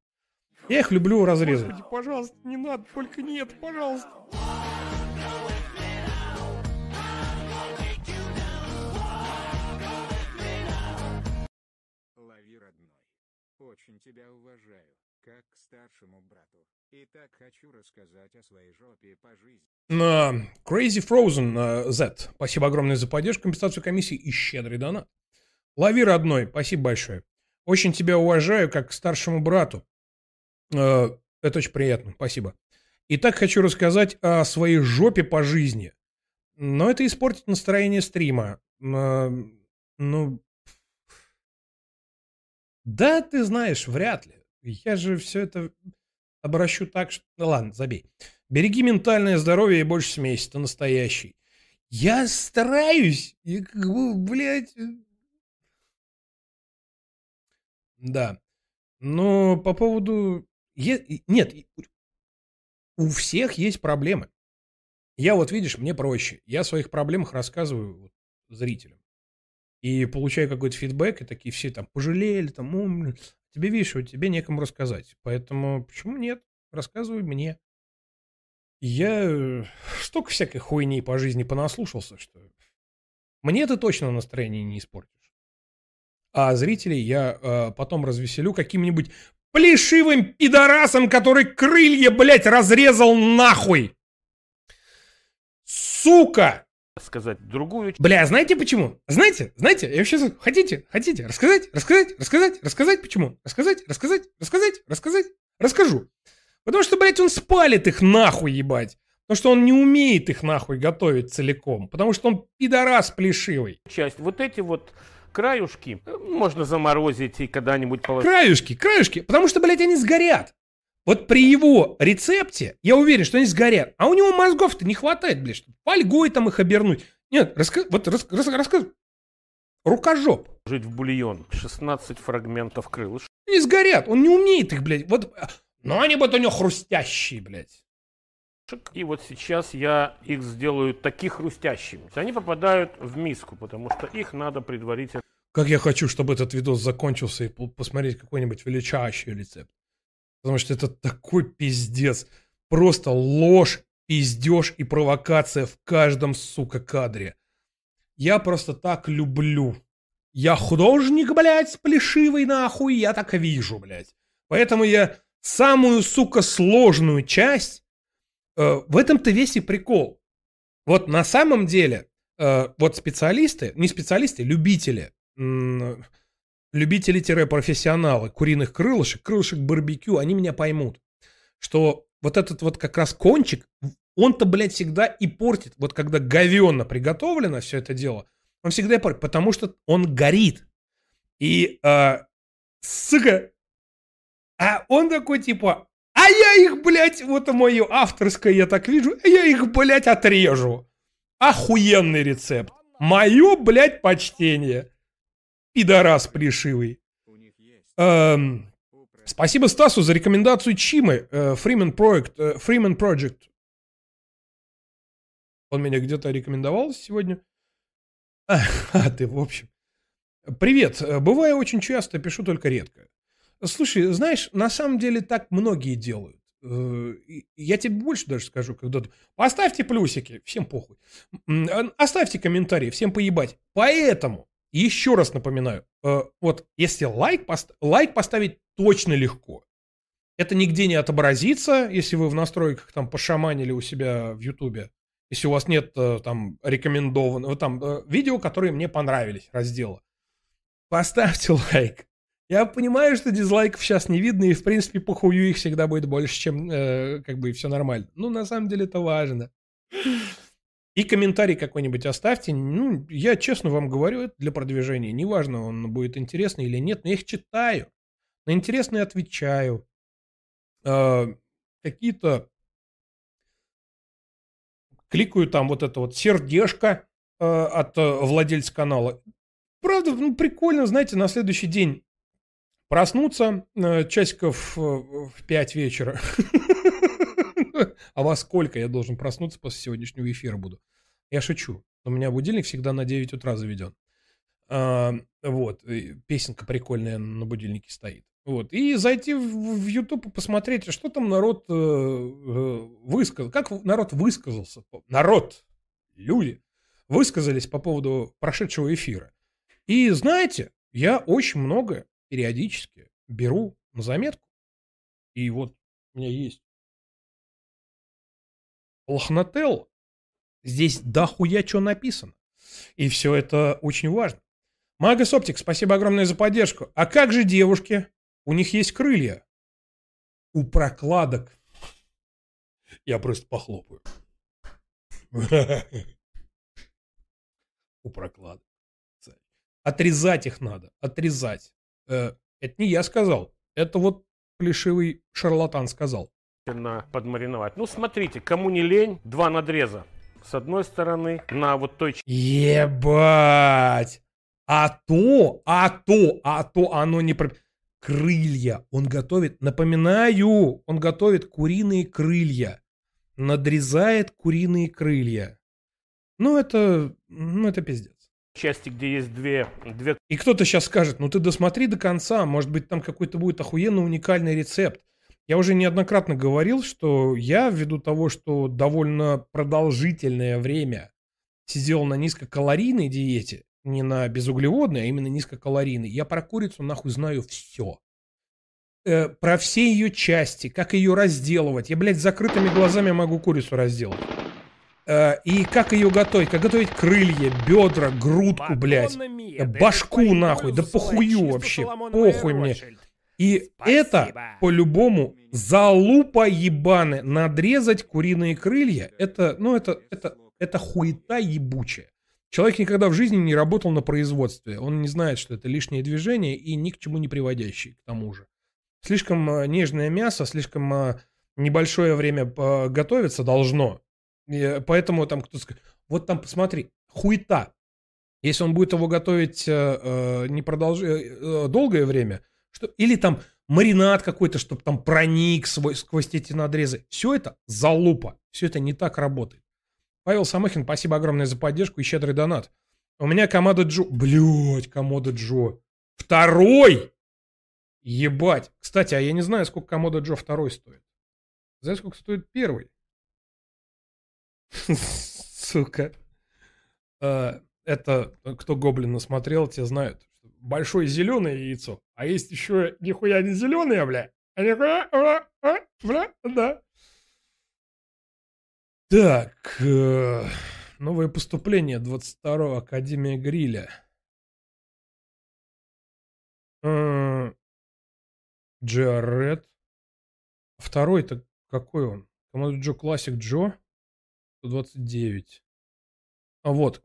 Я их люблю разрезать. Господи, пожалуйста, не надо, только нет, пожалуйста. Очень тебя уважаю, как к старшему брату. И так хочу рассказать о своей жопе по жизни. На Crazy Frozen э, Z. Спасибо огромное за поддержку, компенсацию комиссии и щедрый донат. Лови, родной, спасибо большое. Очень тебя уважаю, как к старшему брату. Э, Это очень приятно, спасибо. И так хочу рассказать о своей жопе по жизни. Но это испортит настроение стрима. Э, Ну, да, ты знаешь, вряд ли. Я же все это обращу так, что... Ну ладно, забей. Береги ментальное здоровье и больше смейся, ты настоящий. Я стараюсь. И как бы, блядь... э. Да. Но по поводу... Нет, у всех есть проблемы. Я вот, видишь, мне проще. Я о своих проблемах рассказываю зрителям. И получаю какой-то фидбэк, и такие все там пожалели, там, «О, блин, тебе видишь, вот тебе некому рассказать. Поэтому почему нет? Рассказывай мне. Я э, столько всякой хуйни по жизни понаслушался, что мне это точно настроение не испортишь. А зрителей я э, потом развеселю каким-нибудь плешивым пидорасом, который крылья, блядь, разрезал нахуй. Сука! Сказать, другую Бля, знаете почему? Знаете? Знаете? Я вообще... Хотите? Хотите? Рассказать? Рассказать? Рассказать? Рассказать почему? Рассказать? Рассказать? Рассказать? Рассказать? Расскажу. Потому что, блядь, он спалит их нахуй, ебать. Потому что он не умеет их нахуй готовить целиком. Потому что он пидорас плешивый. часть. Вот эти вот краюшки э, можно заморозить и когда-нибудь положить. Краюшки, краюшки. Потому что, блядь, они сгорят. Вот при его рецепте, я уверен, что они сгорят. А у него мозгов-то не хватает, блядь, фольгой там их обернуть. Нет, раска... вот рас... рас... рассказывай. Рукожоп. жить в бульон. 16 фрагментов крылышек. Не сгорят, он не умеет их, блядь. Вот, но они будут у него хрустящие, блядь. И вот сейчас я их сделаю таких хрустящими. Они попадают в миску, потому что их надо предварительно Как я хочу, чтобы этот видос закончился и по- посмотреть какой-нибудь величайший рецепт. Потому что это такой пиздец. Просто ложь, пиздеж и провокация в каждом, сука, кадре. Я просто так люблю. Я художник, блядь, плешивый нахуй, я так вижу, блядь. Поэтому я самую, сука, сложную часть, э, в этом-то весь и прикол. Вот на самом деле, э, вот специалисты, не специалисты, любители, любители-профессионалы куриных крылышек, крылышек барбекю, они меня поймут, что вот этот вот как раз кончик, он-то, блядь, всегда и портит. Вот когда говенно приготовлено все это дело, он всегда и портит, потому что он горит. И, э, сука, а он такой типа, а я их, блядь, вот мое авторское, я так вижу, а я их, блядь, отрежу. Охуенный рецепт. Мое, блядь, почтение. Пидорас плешивый. Эм, спасибо Стасу за рекомендацию Чимы. э, Freeman Project. э, Project. Он меня где-то рекомендовал сегодня. А, а, ты в общем. Привет. Э, Бываю очень часто, пишу только редко. Слушай, знаешь, на самом деле так многие делают. Э, Я тебе больше даже скажу, когда... ты- Поставьте плюсики, всем похуй. Оставьте комментарии, всем поебать. Поэтому, еще раз напоминаю, э, вот если лайк, лайк поставить точно легко. Это нигде не отобразится, если вы в настройках там пошаманили у себя в Ютубе. Если у вас нет э, там рекомендованного, там э, видео, которые мне понравились, раздела. Поставьте лайк. Я понимаю, что дизлайков сейчас не видно, и в принципе по хую их всегда будет больше, чем э, как бы все нормально. Ну, на самом деле это важно. И комментарий какой-нибудь оставьте. Ну, я честно вам говорю, это для продвижения. Неважно, он будет интересный или нет, но я их читаю. На интересные отвечаю. Э, какие-то кликаю там вот это вот сердечко э, от э, владельца канала. Правда, ну, прикольно, знаете, на следующий день проснуться э, часиков э, в 5 вечера. А во сколько я должен проснуться после сегодняшнего эфира буду? Я шучу. У меня будильник всегда на 9 утра заведен. Вот, песенка прикольная на будильнике стоит. Вот, и зайти в, в YouTube и посмотреть, что там народ э, э, высказал, как народ высказался. Народ, люди высказались по поводу прошедшего эфира. И знаете, я очень много периодически беру на заметку. И вот у меня есть Лохнателло. Здесь дохуя что написано. И все это очень важно. Магас Оптик, спасибо огромное за поддержку. А как же девушки? У них есть крылья. У прокладок. Я просто похлопаю. У прокладок. Отрезать их надо. Отрезать. Э, Это не я сказал. Это вот плешивый шарлатан сказал. Подмариновать. Ну, смотрите, кому не лень, два надреза. С одной стороны, на вот той Ебать! А то, а то, а то оно не про... Крылья он готовит, напоминаю, он готовит куриные крылья. Надрезает куриные крылья. Ну, это, ну, это пиздец. части, где есть две, две И кто-то сейчас скажет, ну ты досмотри до конца, может быть там какой-то будет охуенно уникальный рецепт. Я уже неоднократно говорил, что я, ввиду того, что довольно продолжительное время сидел на низкокалорийной диете, не на безуглеводной, а именно низкокалорийной, я про курицу нахуй знаю все. Э, про все ее части, как ее разделывать. Я, блядь, закрытыми глазами могу курицу разделать. Э, и как ее готовить, как готовить крылья, бедра, грудку, блядь. Башку нахуй, да похую вообще, похуй мне. И Спасибо. это по-любому залупа ебаны. Надрезать куриные крылья, это, ну это, это, это хуета ебучая. Человек никогда в жизни не работал на производстве. Он не знает, что это лишнее движение и ни к чему не приводящее к тому же. Слишком э, нежное мясо, слишком э, небольшое время э, готовиться должно. И, поэтому там кто-то скажет, вот там посмотри, хуета. Если он будет его готовить э, не продолж... э, долгое время, что... или там маринад какой-то, чтобы там проник свой, сквозь эти надрезы, все это залупа, все это не так работает. Павел Самохин, спасибо огромное за поддержку и щедрый донат. У меня комода Джо... Блять, комода Джо. Второй! Ебать. Кстати, а я не знаю, сколько комода Джо второй стоит. Знаешь, сколько стоит первый? Сука. А, это, кто Гоблина смотрел, те знают. Большое зеленое яйцо, а есть еще нихуя не зеленое, бля. А нихуя, бля, а, бля, да. Так, э, новое поступление 22-го Академия Гриля. Э, Джаред. Второй-то какой он? Kamado Joe Classic Joe. 129. А вот.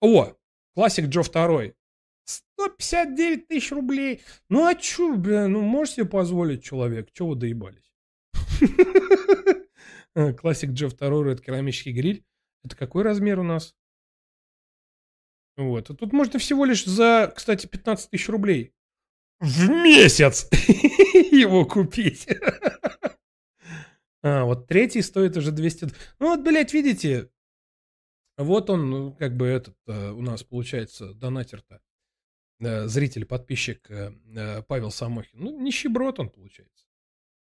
О! Classic Joe второй. 159 тысяч рублей. Ну а чё, бля, ну можешь себе позволить, человек? Чё вы доебались? Classic Joe второй, это керамический гриль. Это какой размер у нас? Вот. А тут можно всего лишь за, кстати, 15 тысяч рублей в месяц его купить. А, вот третий стоит уже 200... Ну вот, блядь, видите, вот он, ну, как бы этот э, у нас получается донатер-то, э, зритель, подписчик э, Павел Самохин. Ну, нищеброд он получается.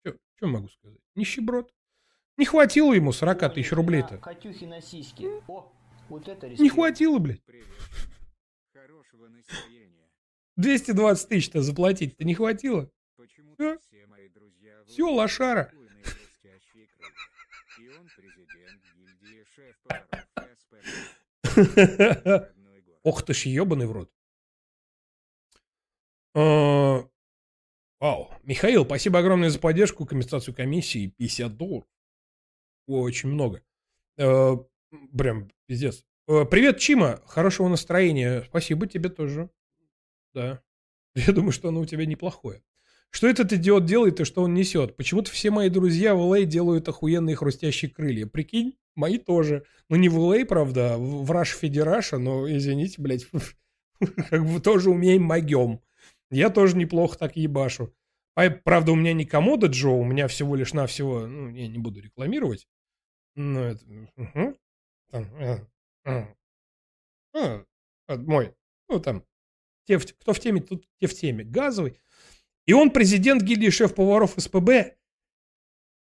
Что могу сказать? Нищеброд. Не хватило ему 40 тысяч рублей-то. Катюхи на сиськи. О, вот это Не хватило, блядь. Хорошего настроения. 220 тысяч-то заплатить-то не хватило. Почему-то все мои друзья... Всё, лошара. И он президент гильдии шеф-поваров. Ох ты ж ебаный в рот. А, Вау. Михаил, спасибо огромное за поддержку, компенсацию комиссии 50 долларов. Очень много. Э, Прям пиздец. Э, Привет, Чима. Хорошего настроения. Спасибо тебе тоже. Да. Я думаю, что оно у тебя неплохое. Что этот идиот делает и что он несет? Почему-то все мои друзья в LA делают охуенные хрустящие крылья. Прикинь, мои тоже. Ну, не в правда, а в в Rush Федераша, но, извините, блядь, как бы тоже умеем могем. Я тоже неплохо так ебашу. А, правда, у меня не комода Джо, у меня всего лишь навсего, ну, я не буду рекламировать. Ну, это... мгм. Там, э, э, э, э, мой, ну, там, те, кто в теме, тут те в теме. Газовый. И он президент гильдии шеф-поваров СПБ.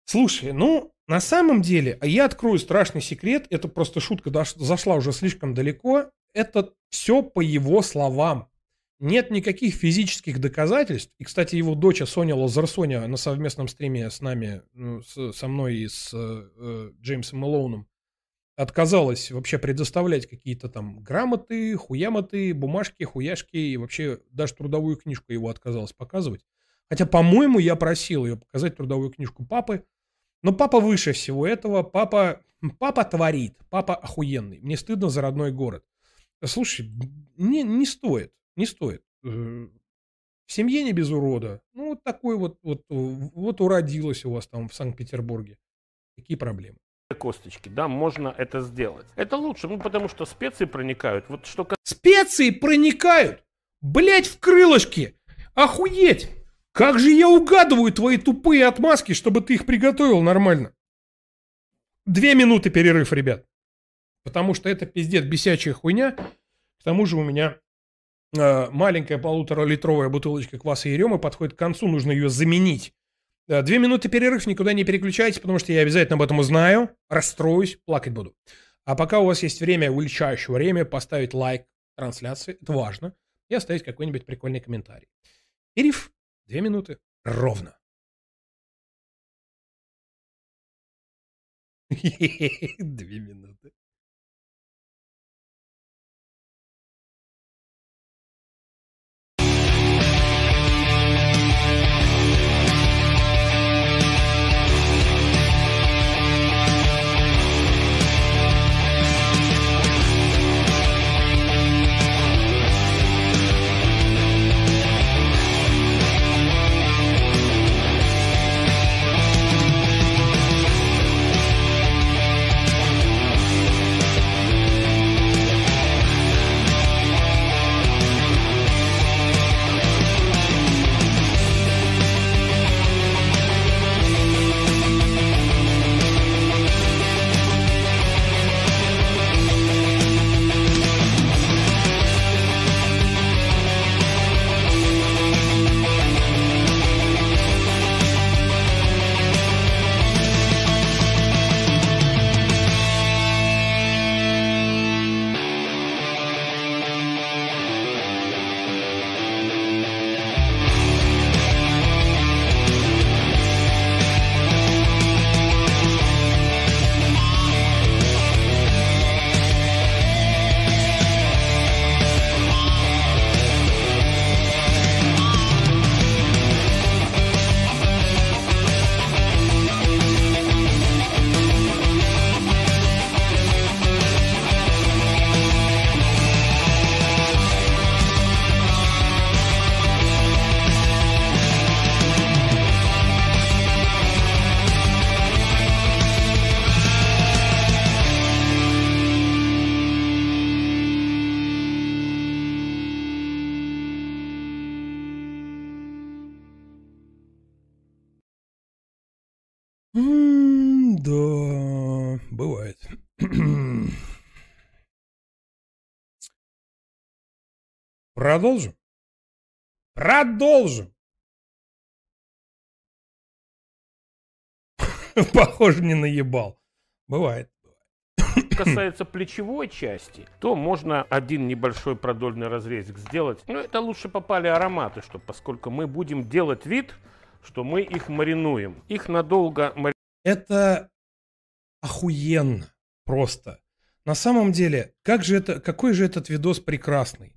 Слушай, ну, на самом деле, а я открою страшный секрет, это просто шутка дош- зашла уже слишком далеко, это все по его словам. Нет никаких физических доказательств. И, кстати, его дочь Соня Лазарсоня на совместном стриме с нами, ну, со мной и с э, Джеймсом Мэлоуном, отказалась вообще предоставлять какие-то там грамоты, хуямоты, бумажки, хуяшки и вообще даже трудовую книжку его отказалась показывать. Хотя, по-моему, я просил ее показать трудовую книжку папы. Но папа выше всего этого. Папа, папа творит. Папа охуенный. Мне стыдно за родной город. Слушай, не, не стоит. Не стоит. В семье не без урода. Ну, вот такой вот, вот, вот уродилась у вас там в Санкт-Петербурге. Какие проблемы? косточки, да, можно это сделать. Это лучше, ну, потому что специи проникают. Вот что Специи проникают, блять, в крылышки. Охуеть! Как же я угадываю твои тупые отмазки, чтобы ты их приготовил нормально. Две минуты перерыв, ребят. Потому что это пиздец бесячая хуйня. К тому же у меня маленькая полуторалитровая бутылочка кваса Еремы подходит к концу, нужно ее заменить. Э, Две минуты перерыв, никуда не переключайтесь, потому что я обязательно об этом узнаю, расстроюсь, плакать буду. А пока у вас есть время, увеличающее время, поставить лайк трансляции, это важно, и оставить какой-нибудь прикольный комментарий. Перерыв, две минуты, ровно. Две минуты. Продолжим? Продолжим! Похоже, не наебал. Бывает. касается плечевой части, то можно один небольшой продольный разрезик сделать. Но это лучше попали ароматы, что поскольку мы будем делать вид, что мы их маринуем. Их надолго мари- Это охуенно просто. На самом деле, как же это, какой же этот видос прекрасный.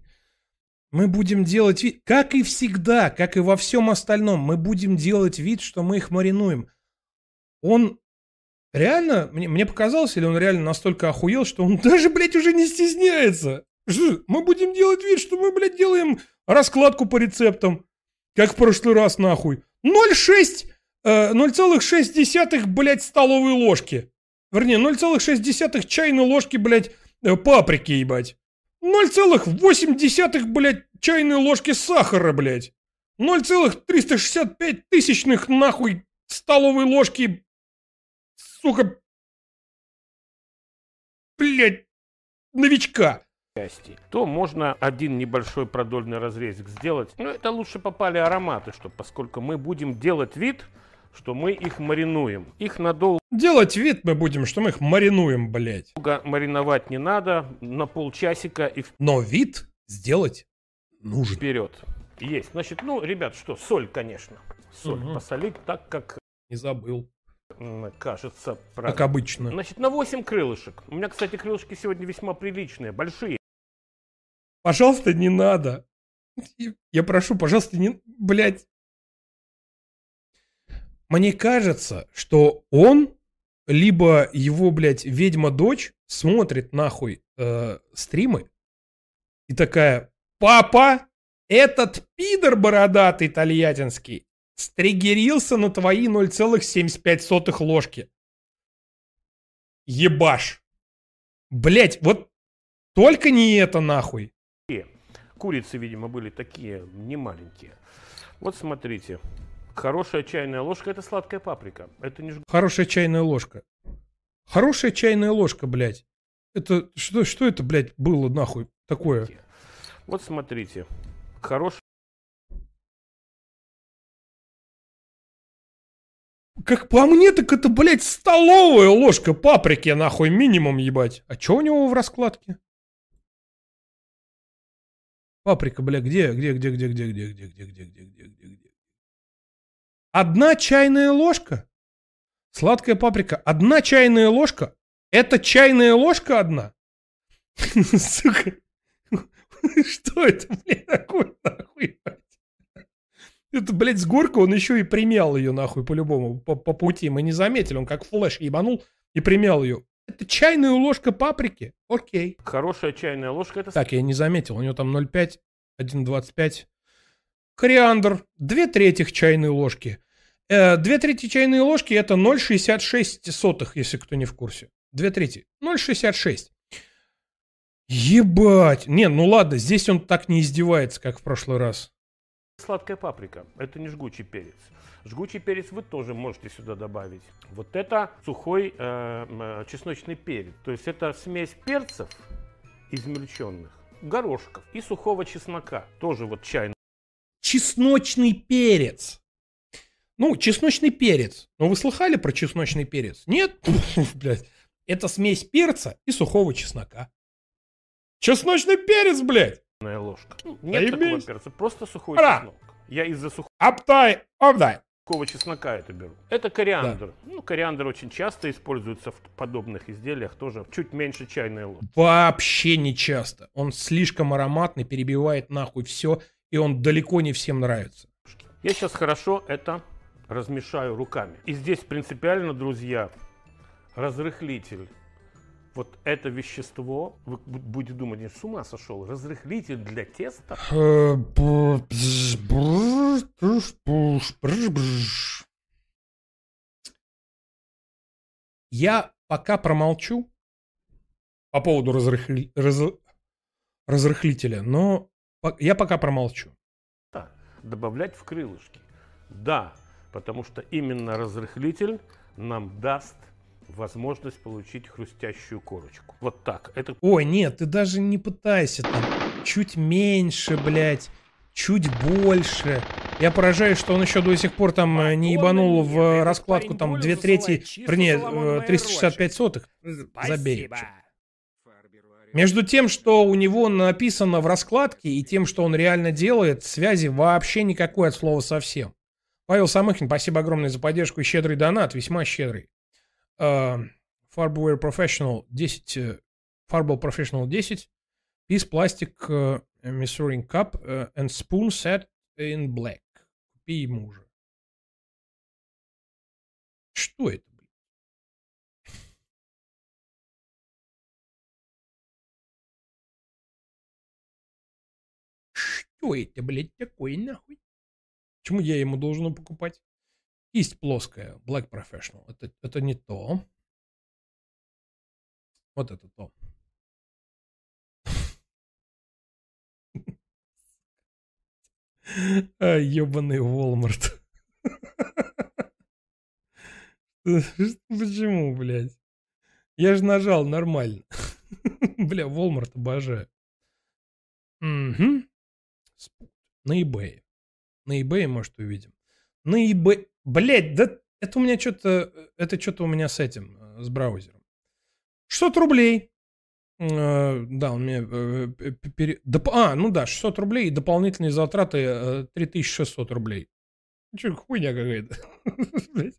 Мы будем делать вид, как и всегда, как и во всем остальном, мы будем делать вид, что мы их маринуем. Он реально, мне, мне показалось, или он реально настолько охуел, что он даже, блядь, уже не стесняется. Мы будем делать вид, что мы, блядь, делаем раскладку по рецептам. Как в прошлый раз, нахуй. 0,6, э, 0,6, блядь, столовой ложки. Вернее, 0,6 чайной ложки, блядь, э, паприки, ебать. 0,8, блядь, чайной ложки сахара, блядь. 0,365 тысячных, нахуй, столовой ложки, сука, блядь, новичка. то можно один небольшой продольный разрезик сделать. Но это лучше попали ароматы, что поскольку мы будем делать вид, что мы их маринуем. Их надолго Делать вид мы будем, что мы их маринуем, блядь. мариновать не надо, на полчасика и Но вид сделать нужен. вперед. Есть. Значит, ну, ребят, что, соль, конечно. Соль Мгм. посолить так, как Не забыл. кажется Как правильно. обычно. Значит, на 8 крылышек. У меня, кстати, крылышки сегодня весьма приличные, большие. Пожалуйста, не надо. Я прошу, пожалуйста, не... Блядь. Мне кажется, что он, либо его, блядь, ведьма-дочь смотрит нахуй э, стримы и такая, папа, этот пидор бородатый тольяттинский стригерился на твои 0,75 ложки. Ебаш. Блять, вот только не это нахуй. Курицы, видимо, были такие немаленькие. Вот смотрите. Хорошая чайная ложка это сладкая паприка. Это не. Хорошая чайная ложка. Хорошая чайная ложка, блядь. Это что, что это, блядь, было нахуй такое? Вот смотрите. Хорошая Как по мне, так это, блядь, столовая ложка паприки, нахуй, минимум, ебать. А что у него в раскладке? Паприка, бля, где, где, где, где, где, где, где, где, где, где, где, где, где? Одна чайная ложка? Сладкая паприка. Одна чайная ложка? Это чайная ложка одна? Сука. Что это, блядь, такое, нахуй? Это, блядь, с горка он еще и примял ее, нахуй, по-любому, по, по пути. Мы не заметили, он как флеш ебанул и примял ее. Это чайная ложка паприки? Окей. Хорошая чайная ложка это Так, я не заметил, у него там 0,5, 1,25. Кориандр, 2 трети чайной ложки. Э, 2 трети чайной ложки это 0,66 сотых, если кто не в курсе. 2 трети. 0,66. Ебать. Не, ну ладно, здесь он так не издевается, как в прошлый раз. сладкая паприка. Это не жгучий перец. Жгучий перец вы тоже можете сюда добавить. Вот это сухой э, э, чесночный перец. То есть это смесь перцев измельченных, горошков и сухого чеснока. Тоже вот чайный. Чесночный перец. Ну, чесночный перец. Ну, вы слыхали про чесночный перец? Нет? Блядь. Это смесь перца и сухого чеснока. Чесночный перец, блядь! ложка. Ну, Нет такого перца, просто сухой Ара. чеснок. Я из-за сухого Аптай, обдай. чеснока это беру. Это кориандр. Ну, кориандр очень часто используется в подобных изделиях, тоже чуть меньше чайной ложки. Вообще не часто. Он слишком ароматный, перебивает нахуй все, и он далеко не всем нравится. Я сейчас хорошо это размешаю руками. И здесь принципиально, друзья, разрыхлитель. Вот это вещество, вы бу- будете думать, я с ума сошел, разрыхлитель для теста. Э. Я пока промолчу по поводу разрыхли- раз- разрыхлителя, но я пока промолчу. Да, добавлять в крылышки. Да, потому что именно разрыхлитель нам даст возможность получить хрустящую корочку. Вот так. Это Ой, нет, ты даже не пытайся там. чуть меньше, блядь, чуть больше. Я поражаюсь, что он еще до сих пор там э, не ебанул в э, раскладку там две трети, вернее, э, 365 сотых. Забей. Между тем, что у него написано в раскладке, и тем, что он реально делает, связи вообще никакой от слова совсем. Павел Самохин, спасибо огромное за поддержку и щедрый донат, весьма щедрый. Uh, Farbware Professional 10, э, Farbware Professional 10, Piece Plastic э, Measuring Cup э, and Spoon Set in Black. Купи ему уже. Что это, блин? Что это, блядь, такое, нахуй? Почему я ему должен покупать? Кисть плоская, Black Professional. Это, это не то. Вот это то. А, ебаный Walmart. Почему, блядь? Я же нажал нормально. Бля, Walmart обожаю. Угу. На eBay. На eBay, может, увидим. На eBay. Блять, да это у меня что-то... Это что-то у меня с этим, э, с браузером. 600 рублей. Э, Да, он мне... э, э, А, ну да, 600 рублей и дополнительные затраты э, 3600 рублей. Че, хуйня какая-то.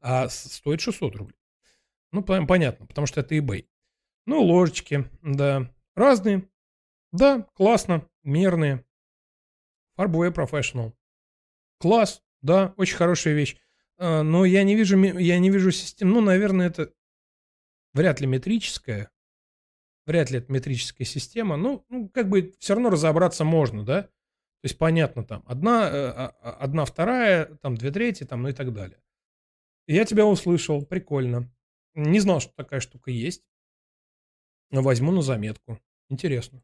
А стоит 600 рублей. Ну, пон- понятно, потому что это eBay. Ну, ложечки, да. Разные. Да, классно. Мерные. Farbware Professional. Класс, да, очень хорошая вещь. А, Но я не вижу, я не вижу систем. Ну, наверное, это вряд ли метрическая. Вряд ли это метрическая система. Ну, ну, как бы все равно разобраться можно, да? То есть понятно там. Одна, э, а- а- одна вторая, там две трети, там, ну и так далее. Я тебя услышал, прикольно. Не знал, что такая штука есть. Возьму на заметку. Интересно.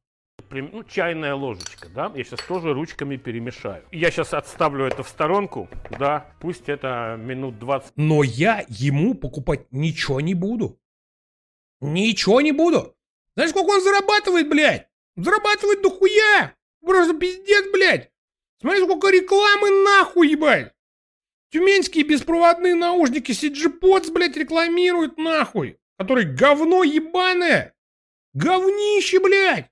Ну, чайная ложечка, да? Я сейчас тоже ручками перемешаю. Я сейчас отставлю это в сторонку, да? Пусть это минут 20 Но я ему покупать ничего не буду. Ничего не буду. Знаешь, сколько он зарабатывает, блядь? Зарабатывает дохуя. Просто пиздец, блядь. Смотри, сколько рекламы нахуй, ебать. Тюменские беспроводные наушники CG Pods, блядь, рекламируют нахуй. Который говно ебаное. Говнище, блядь.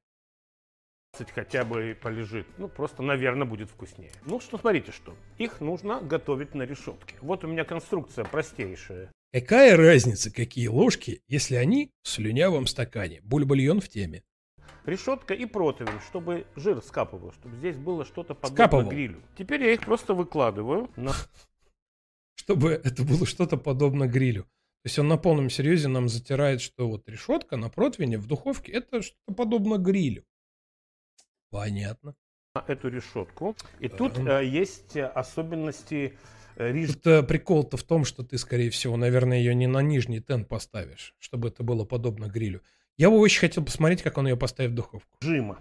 Хотя бы полежит. Ну, просто, наверное, будет вкуснее. Ну, что, смотрите, что. Их нужно готовить на решетке. Вот у меня конструкция простейшая. Какая разница, какие ложки, если они в слюнявом стакане? Бульбульон в теме. Решетка и противень, чтобы жир скапывал, чтобы здесь было что-то подобное Скапывал. грилю. Теперь я их просто выкладываю на чтобы это было что-то подобно грилю. То есть он на полном серьезе нам затирает, что вот решетка на противне в духовке это что-то подобно грилю. Понятно. эту решетку. И Да. тут э, есть э, особенности э. Тут э, прикол-то в том, что ты, скорее всего, наверное, ее не на нижний тен поставишь, чтобы это было подобно грилю. Я бы очень хотел посмотреть, как он ее поставит в духовку. режима.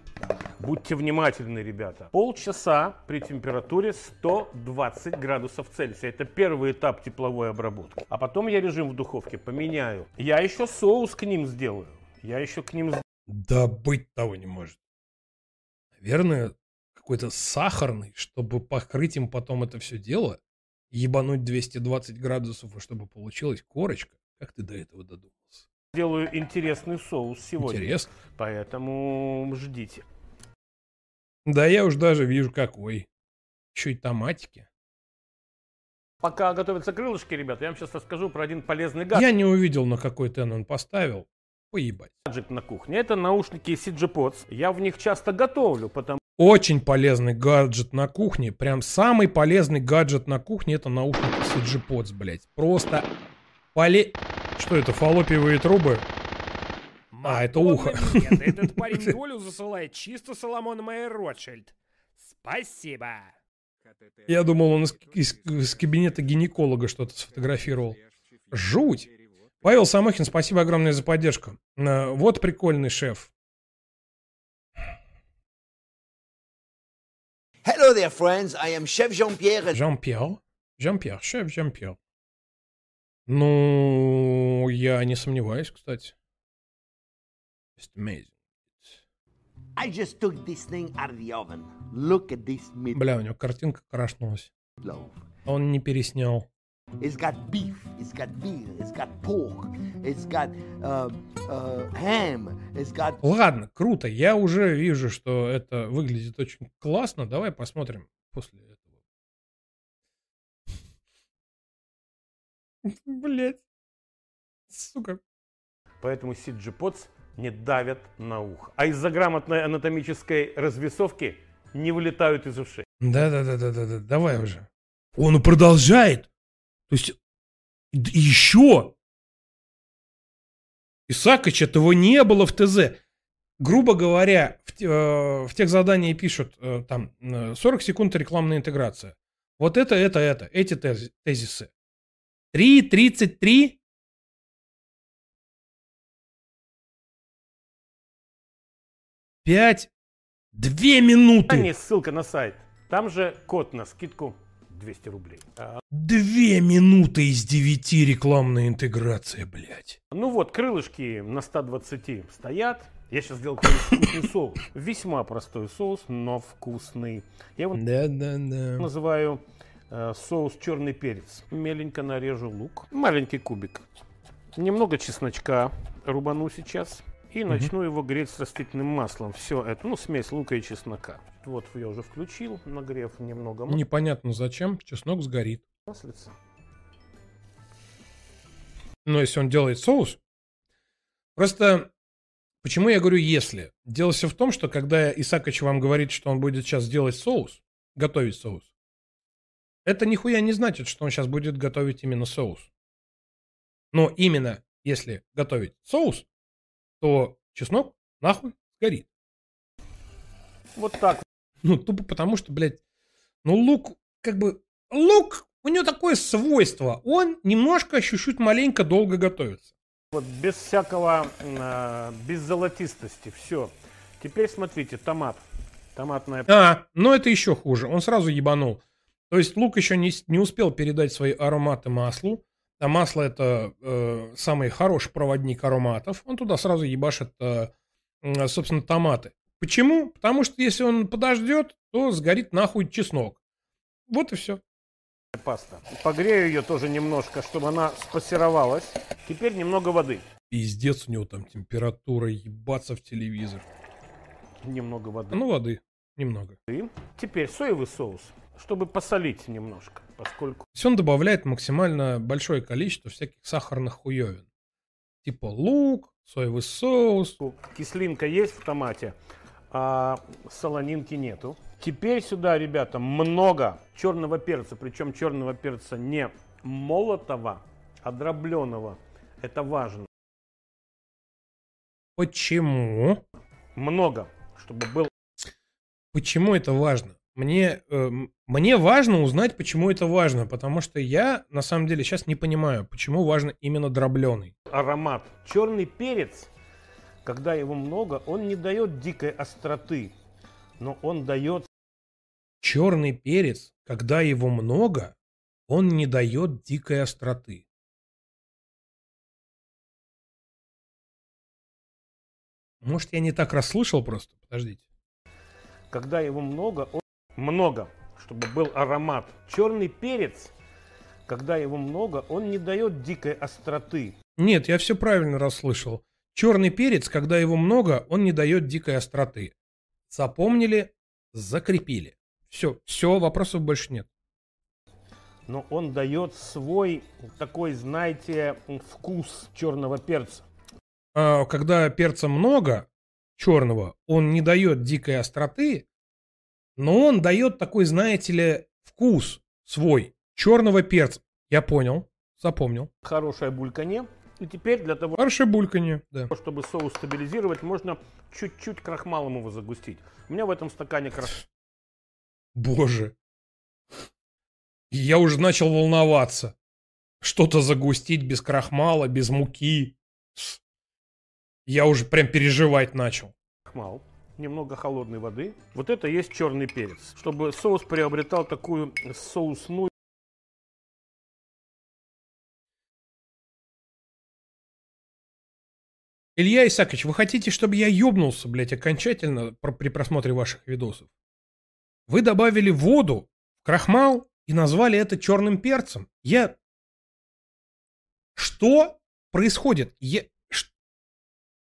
Будьте внимательны, ребята. Полчаса при температуре 120 градусов Цельсия. Это первый этап тепловой обработки. А потом я режим в духовке поменяю. Я еще соус к ним сделаю. Я еще к ним Да быть того не может. Наверное, какой-то сахарный, чтобы покрыть им потом это все дело, ебануть 220 градусов, и чтобы получилась корочка. Как ты до этого додумался? сделаю интересный соус сегодня. Интересно. Поэтому ждите. Да я уж даже вижу какой. Еще и томатики. Пока готовятся крылышки, ребята, я вам сейчас расскажу про один полезный гаджет. Я не увидел, на какой тен он поставил. Поебать. гаджет на кухне. Это наушники CG Pods. Я в них часто готовлю, потому Очень полезный гаджет на кухне. Прям самый полезный гаджет на кухне это наушники CG Pods, блядь. Просто поле... Что это, фаллопиевые трубы? А, это ухо. Меда, Этот парень долю засылает чисто Соломон Майер Ротшильд. Спасибо. Я думал, он из, из- из кабинета гинеколога что-то сфотографировал. Жуть. Павел Самохин, спасибо огромное за поддержку. Э, Вот прикольный шеф. Hello there, friends. I am Chef Jean-Pierre. Жан-Пьер. Жан-Пьер, шеф Жан-Пьер. Ну, я не сомневаюсь, кстати. Just amazing. I just took this thing out of the oven. Look at this Бля, у него картинка крашнулась. Он не переснял. It's got beef, it's got beer, it's got pork, it's got uh, uh, ham, it's got Ладно, круто. Я уже вижу, что это выглядит очень классно. Давай посмотрим после этого. Блять. Сука. Поэтому CG Pods не давят на ухо. А из-за грамотной анатомической развесовки не вылетают из ушей. Да-да-да-да-да, давай уже. Он продолжает. То есть еще. Исакыч, этого не было в ТЗ. Грубо говоря, в, э, в тех заданиях пишут э, там э, 40 секунд рекламная интеграция. Вот это, это, это, эти тез- тезисы. 3.33 5 2 минуты. Не ссылка на сайт. Там же код на скидку 200 рублей. А, Две минуты из девяти рекламная интеграция, блядь. Ну вот, крылышки на 120 стоят. Я сейчас сделал вкусный соус. Весьма простой соус, но вкусный. Я его Да-да-да. называю э, соус черный перец. Меленько нарежу лук. Маленький кубик. Немного чесночка рубану сейчас. И начну его греть с растительным маслом. Все это, ну, смесь лука и чеснока. Вот я уже включил, нагрев немного Непонятно зачем, чеснок сгорит. маслица. Но если он делает соус... Просто почему я говорю «если»? Дело все в том, что когда Исакович вам говорит, что он будет сейчас делать соус, готовить соус, это нихуя не значит, что он сейчас будет готовить именно соус. Но именно если готовить соус, то чеснок нахуй сгорит. Вот так. Ну, тупо потому, что, блядь, ну, лук, как бы, лук, у него такое свойство, он немножко, чуть-чуть маленько долго готовится. Вот без всякого, э, без золотистости. Все. Теперь смотрите, томат. Томатная А, но это еще хуже, он сразу ебанул. То есть лук еще не, не успел передать свои ароматы маслу, а масло это э, самый хороший проводник ароматов, он туда сразу ебашит, э, собственно, томаты. Почему? Потому что если он подождет, то сгорит нахуй чеснок. Вот и все. паста. Погрею ее тоже немножко, чтобы она спассеровалась. Теперь немного воды. Пиздец, у него там температура, ебаться в телевизор. Немного воды. Ну, воды. Немного. Теперь соевый соус, чтобы посолить немножко, поскольку То есть он добавляет максимально большое количество всяких сахарных хуевин. Типа лук, соевый соус. кислинка есть в томате, а солонинки нету. Теперь сюда, ребята, много черного перца, причем черного перца не молотого, а дробленого. Это важно. Почему? Много, чтобы был Почему это важно? Мне, э, мне важно узнать, почему это важно, потому что я на самом деле сейчас не понимаю, почему важно именно дробленый. аромат. Черный перец, когда его много, он не дает дикой остроты, но он дает Черный перец, когда его много, он не дает дикой остроты. Может, я не так расслышал просто? Подождите. Когда его много, он... много, чтобы был аромат. Черный перец, когда его много, он не дает дикой остроты. Нет, я все правильно расслышал. Черный перец, когда его много, он не дает дикой остроты. Запомнили, закрепили. Все, все, вопросов больше нет. Но он дает свой такой, знаете, вкус черного перца. А когда перца много, черного, он не дает дикой остроты, но он дает такой, знаете ли, вкус свой, черного перца. Я понял, запомнил. Хорошее бульканье. И теперь для того, Хорошее бульканье, да. чтобы соус стабилизировать, можно чуть-чуть крахмалом его загустить. У меня в этом стакане крахмал. Боже. Я уже начал волноваться. Что-то загустить без крахмала, без муки. Я уже прям переживать начал. крахмал, немного холодной воды. Вот это есть черный перец. Чтобы соус приобретал такую соусную Илья Исакович, вы хотите, чтобы я ёбнулся, блядь, окончательно при просмотре ваших видосов? Вы добавили воду крахмал и назвали это черным перцем. Я... Что происходит? Я...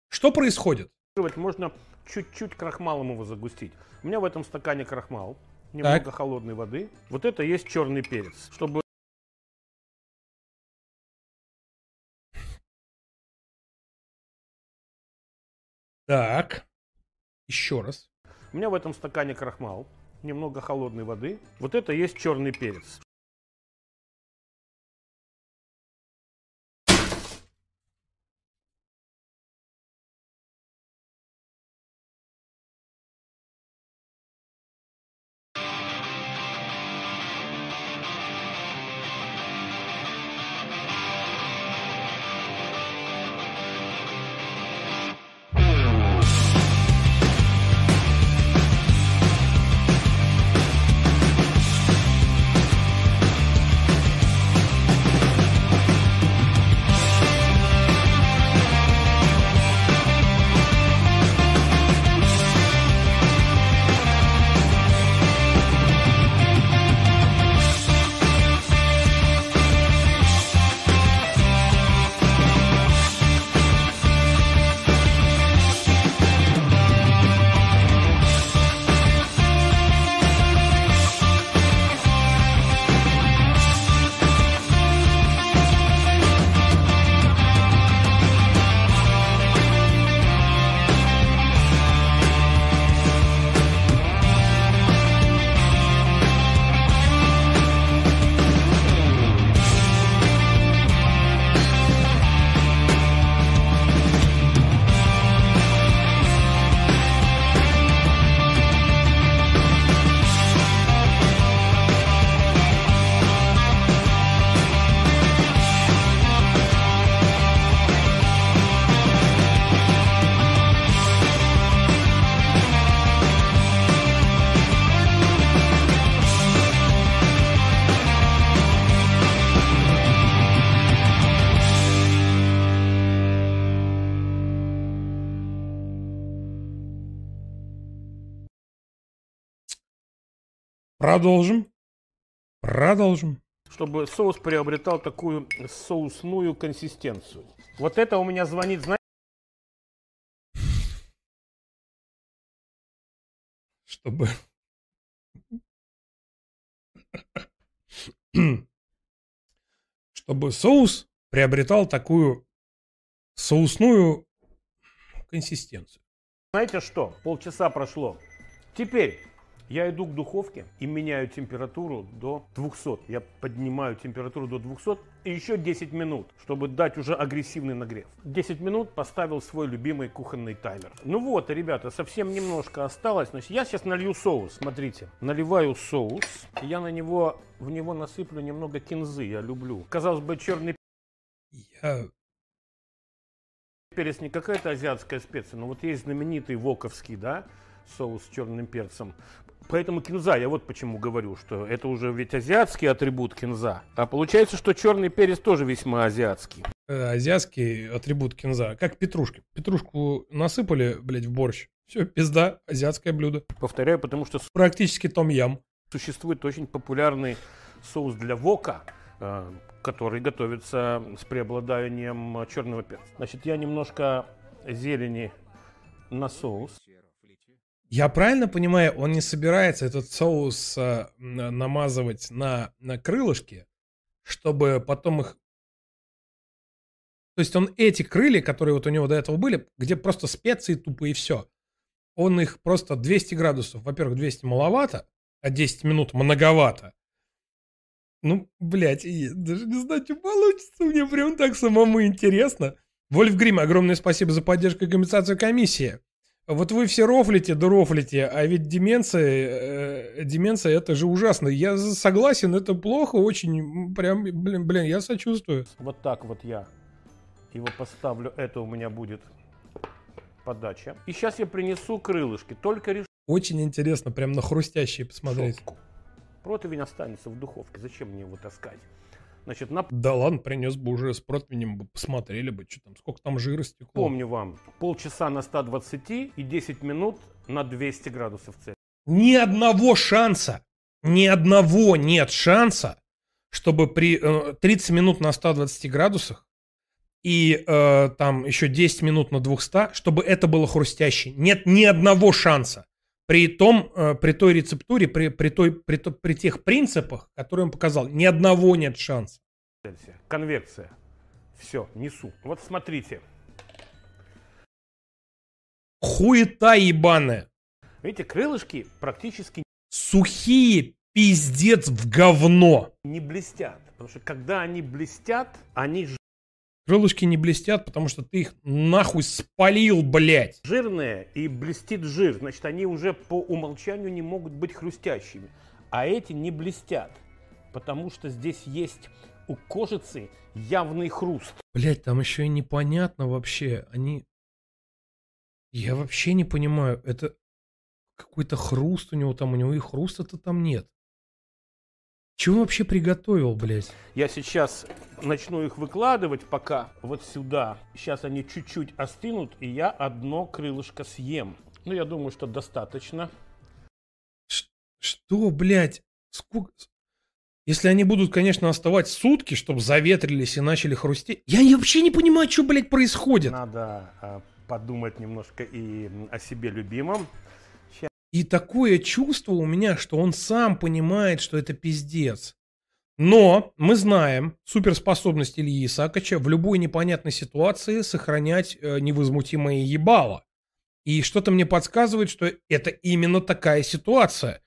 Что происходит? Можно чуть-чуть крахмалом его загустить. У меня в этом стакане крахмал, немного холодной воды. Вот это есть черный перец. Чтобы Так. Еще раз. у меня в этом стакане крахмал, немного холодной воды. Вот это есть черный перец. Продолжим. Продолжим. Чтобы соус приобретал такую соусную консистенцию. Вот это у меня звонит, знаете, Чтобы... Чтобы соус приобретал такую соусную консистенцию. знаете что? Полчаса прошло. Теперь я иду к духовке и меняю температуру до 200. Я поднимаю температуру до 200 и еще 10 минут, чтобы дать уже агрессивный нагрев. 10 минут поставил свой любимый кухонный таймер. Ну вот, ребята, совсем немножко осталось. Значит, я сейчас налью соус. Смотрите, наливаю соус. Я на него, в него насыплю немного кинзы. Я люблю. Казалось бы, черный Я... перец не какая-то азиатская специя, но вот есть знаменитый воковский, да, соус с черным перцем. Поэтому кинза, я вот почему говорю, что это уже ведь азиатский атрибут кинза. А получается, что черный перец тоже весьма азиатский. э, азиатский атрибут кинза. Как петрушки. Петрушку насыпали, блядь, в борщ. Все, пизда, азиатское блюдо. Повторяю, потому что Практически том-ям. существует очень популярный соус для вока, э, который готовится с преобладанием черного перца. Значит, я немножко зелени на соус. Я правильно понимаю, он не собирается этот соус э, на- намазывать на, на крылышки, чтобы потом их... То есть он эти крылья, которые вот у него до этого были, где просто специи тупо и все, он их просто 200 градусов, во-первых, 200 маловато, а 10 минут многовато. Ну, блядь, я даже не знаю, что получится, мне прям так самому интересно. Вольф Грим, огромное спасибо за поддержку и компенсацию комиссии. Вот вы все рофлите да рофлите, а ведь деменция, э, деменция это же ужасно. Я согласен, это плохо, очень, прям, блин, блин, я сочувствую. Вот так вот я его поставлю. Это у меня будет подача. И сейчас я принесу крылышки. Только решетку. Очень интересно, прям на хрустящие посмотреть. Противень останется в духовке. Зачем мне его таскать? Значит, на Да ладно, принес бы уже с противнем, бы посмотрели бы, что там, сколько там жира стекло. Помню вам, полчаса на 120 и 10 минут на 200 градусов Цельсия. Ни одного шанса, ни одного нет шанса, чтобы при э, 30 минут на 120 градусах и э, там еще 10 минут на 200, чтобы это было хрустяще. Нет ни одного шанса. При том, э, при той рецептуре, при, при, той, при, при тех принципах, которые он показал, ни одного нет шанса. Конвекция. Все, несу. Вот смотрите. Хуета ебаная. Видите, крылышки практически Сухие пиздец в говно. не блестят. Потому что когда они блестят, они Крылышки не блестят, потому что ты их нахуй спалил, блядь. жирные и блестит жир. Значит, они уже по умолчанию не могут быть хрустящими. А эти не блестят. Потому что здесь есть у кожицы явный хруст. Блять, там еще и непонятно вообще. Они... Я вообще не понимаю. Это какой-то хруст у него там. У него и хруста-то там нет. Чего он вообще приготовил, блядь? Я сейчас начну их выкладывать пока вот сюда. Сейчас они чуть-чуть остынут, и я одно крылышко съем. Ну, я думаю, что достаточно. Что, блядь? Сколько... Если они будут, конечно, оставать сутки, чтобы заветрились и начали хрустеть. Я вообще не понимаю, что, блядь, происходит. Надо а, подумать немножко и о себе любимом. И такое чувство у меня, что он сам понимает, что это пиздец. Но мы знаем суперспособность Ильи Исаковича в любой непонятной ситуации сохранять э, невозмутимое ебало. И что-то мне подсказывает, что это именно такая ситуация.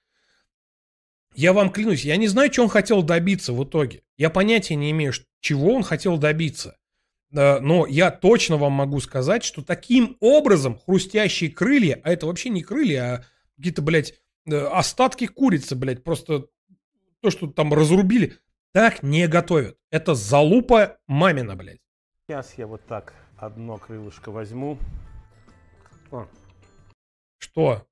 Я вам клянусь, я не знаю, что он хотел добиться в итоге. Я понятия не имею, чего он хотел добиться. Но я точно вам могу сказать, что таким образом хрустящие крылья, а это вообще не крылья, а какие-то, блядь, э, остатки курицы, блядь, просто то, что там разрубили, так не готовят. Это залупа мамина, блядь. Сейчас я вот так одно крылышко возьму. О, Что?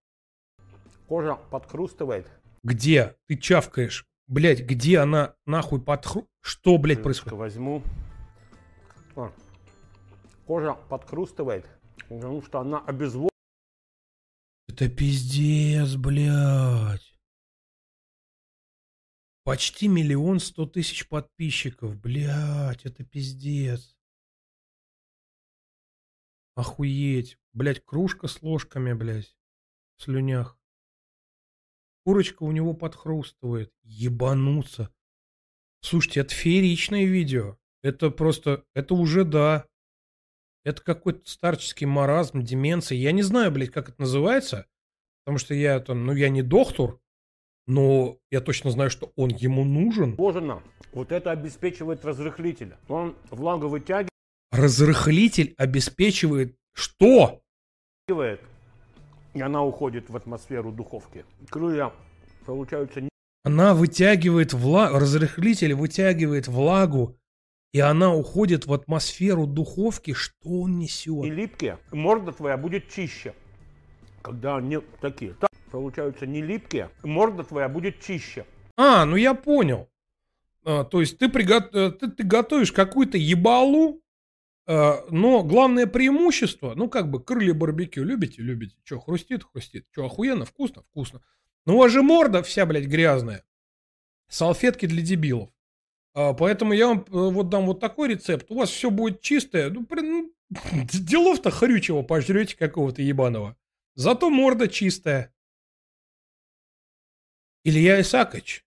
кожа подкрустывает. Где? Ты чавкаешь. Блядь, где она нахуй подхру... Что, блядь, Крылышко происходит? возьму. О, кожа подкрустывает, потому что она обезвожена. Это пиздец, блядь. Почти миллион сто тысяч подписчиков, блядь, это пиздец. Охуеть. Блядь, кружка с ложками, блядь, в слюнях. Курочка у него подхрустывает. Ебануться. Слушайте, это фееричное видео. Это просто, это уже да. Это какой-то старческий маразм, деменция. Я не знаю, блядь, как это называется. Потому что я там, ну я не доктор, но я точно знаю, что он ему нужен. Вот это обеспечивает разрыхлитель. Он влагу вытягивает, Разрыхлитель обеспечивает что? и она уходит в атмосферу духовки. Крылья получаются Она вытягивает влагу, разрыхлитель вытягивает влагу, и она уходит в атмосферу духовки. Что он несет? липкие. Морда твоя будет чище. Когда они такие. Так, получаются не липкие. Морда твоя будет чище. А, ну я понял. А, то есть ты, приго- э, ты, ты готовишь какую-то ебалу, э, но главное преимущество, ну как бы крылья барбекю любите, любите. Че, хрустит, хрустит. Че, охуенно, вкусно, вкусно. Ну у вас же морда вся, блядь, грязная. Салфетки для дебилов. А, поэтому я вам э, вот дам вот такой рецепт. У вас все будет чистое. Ну, блин, ну, делов-то хрючего пожрете какого-то ебаного. Зато морда чистая. Илья Исакович,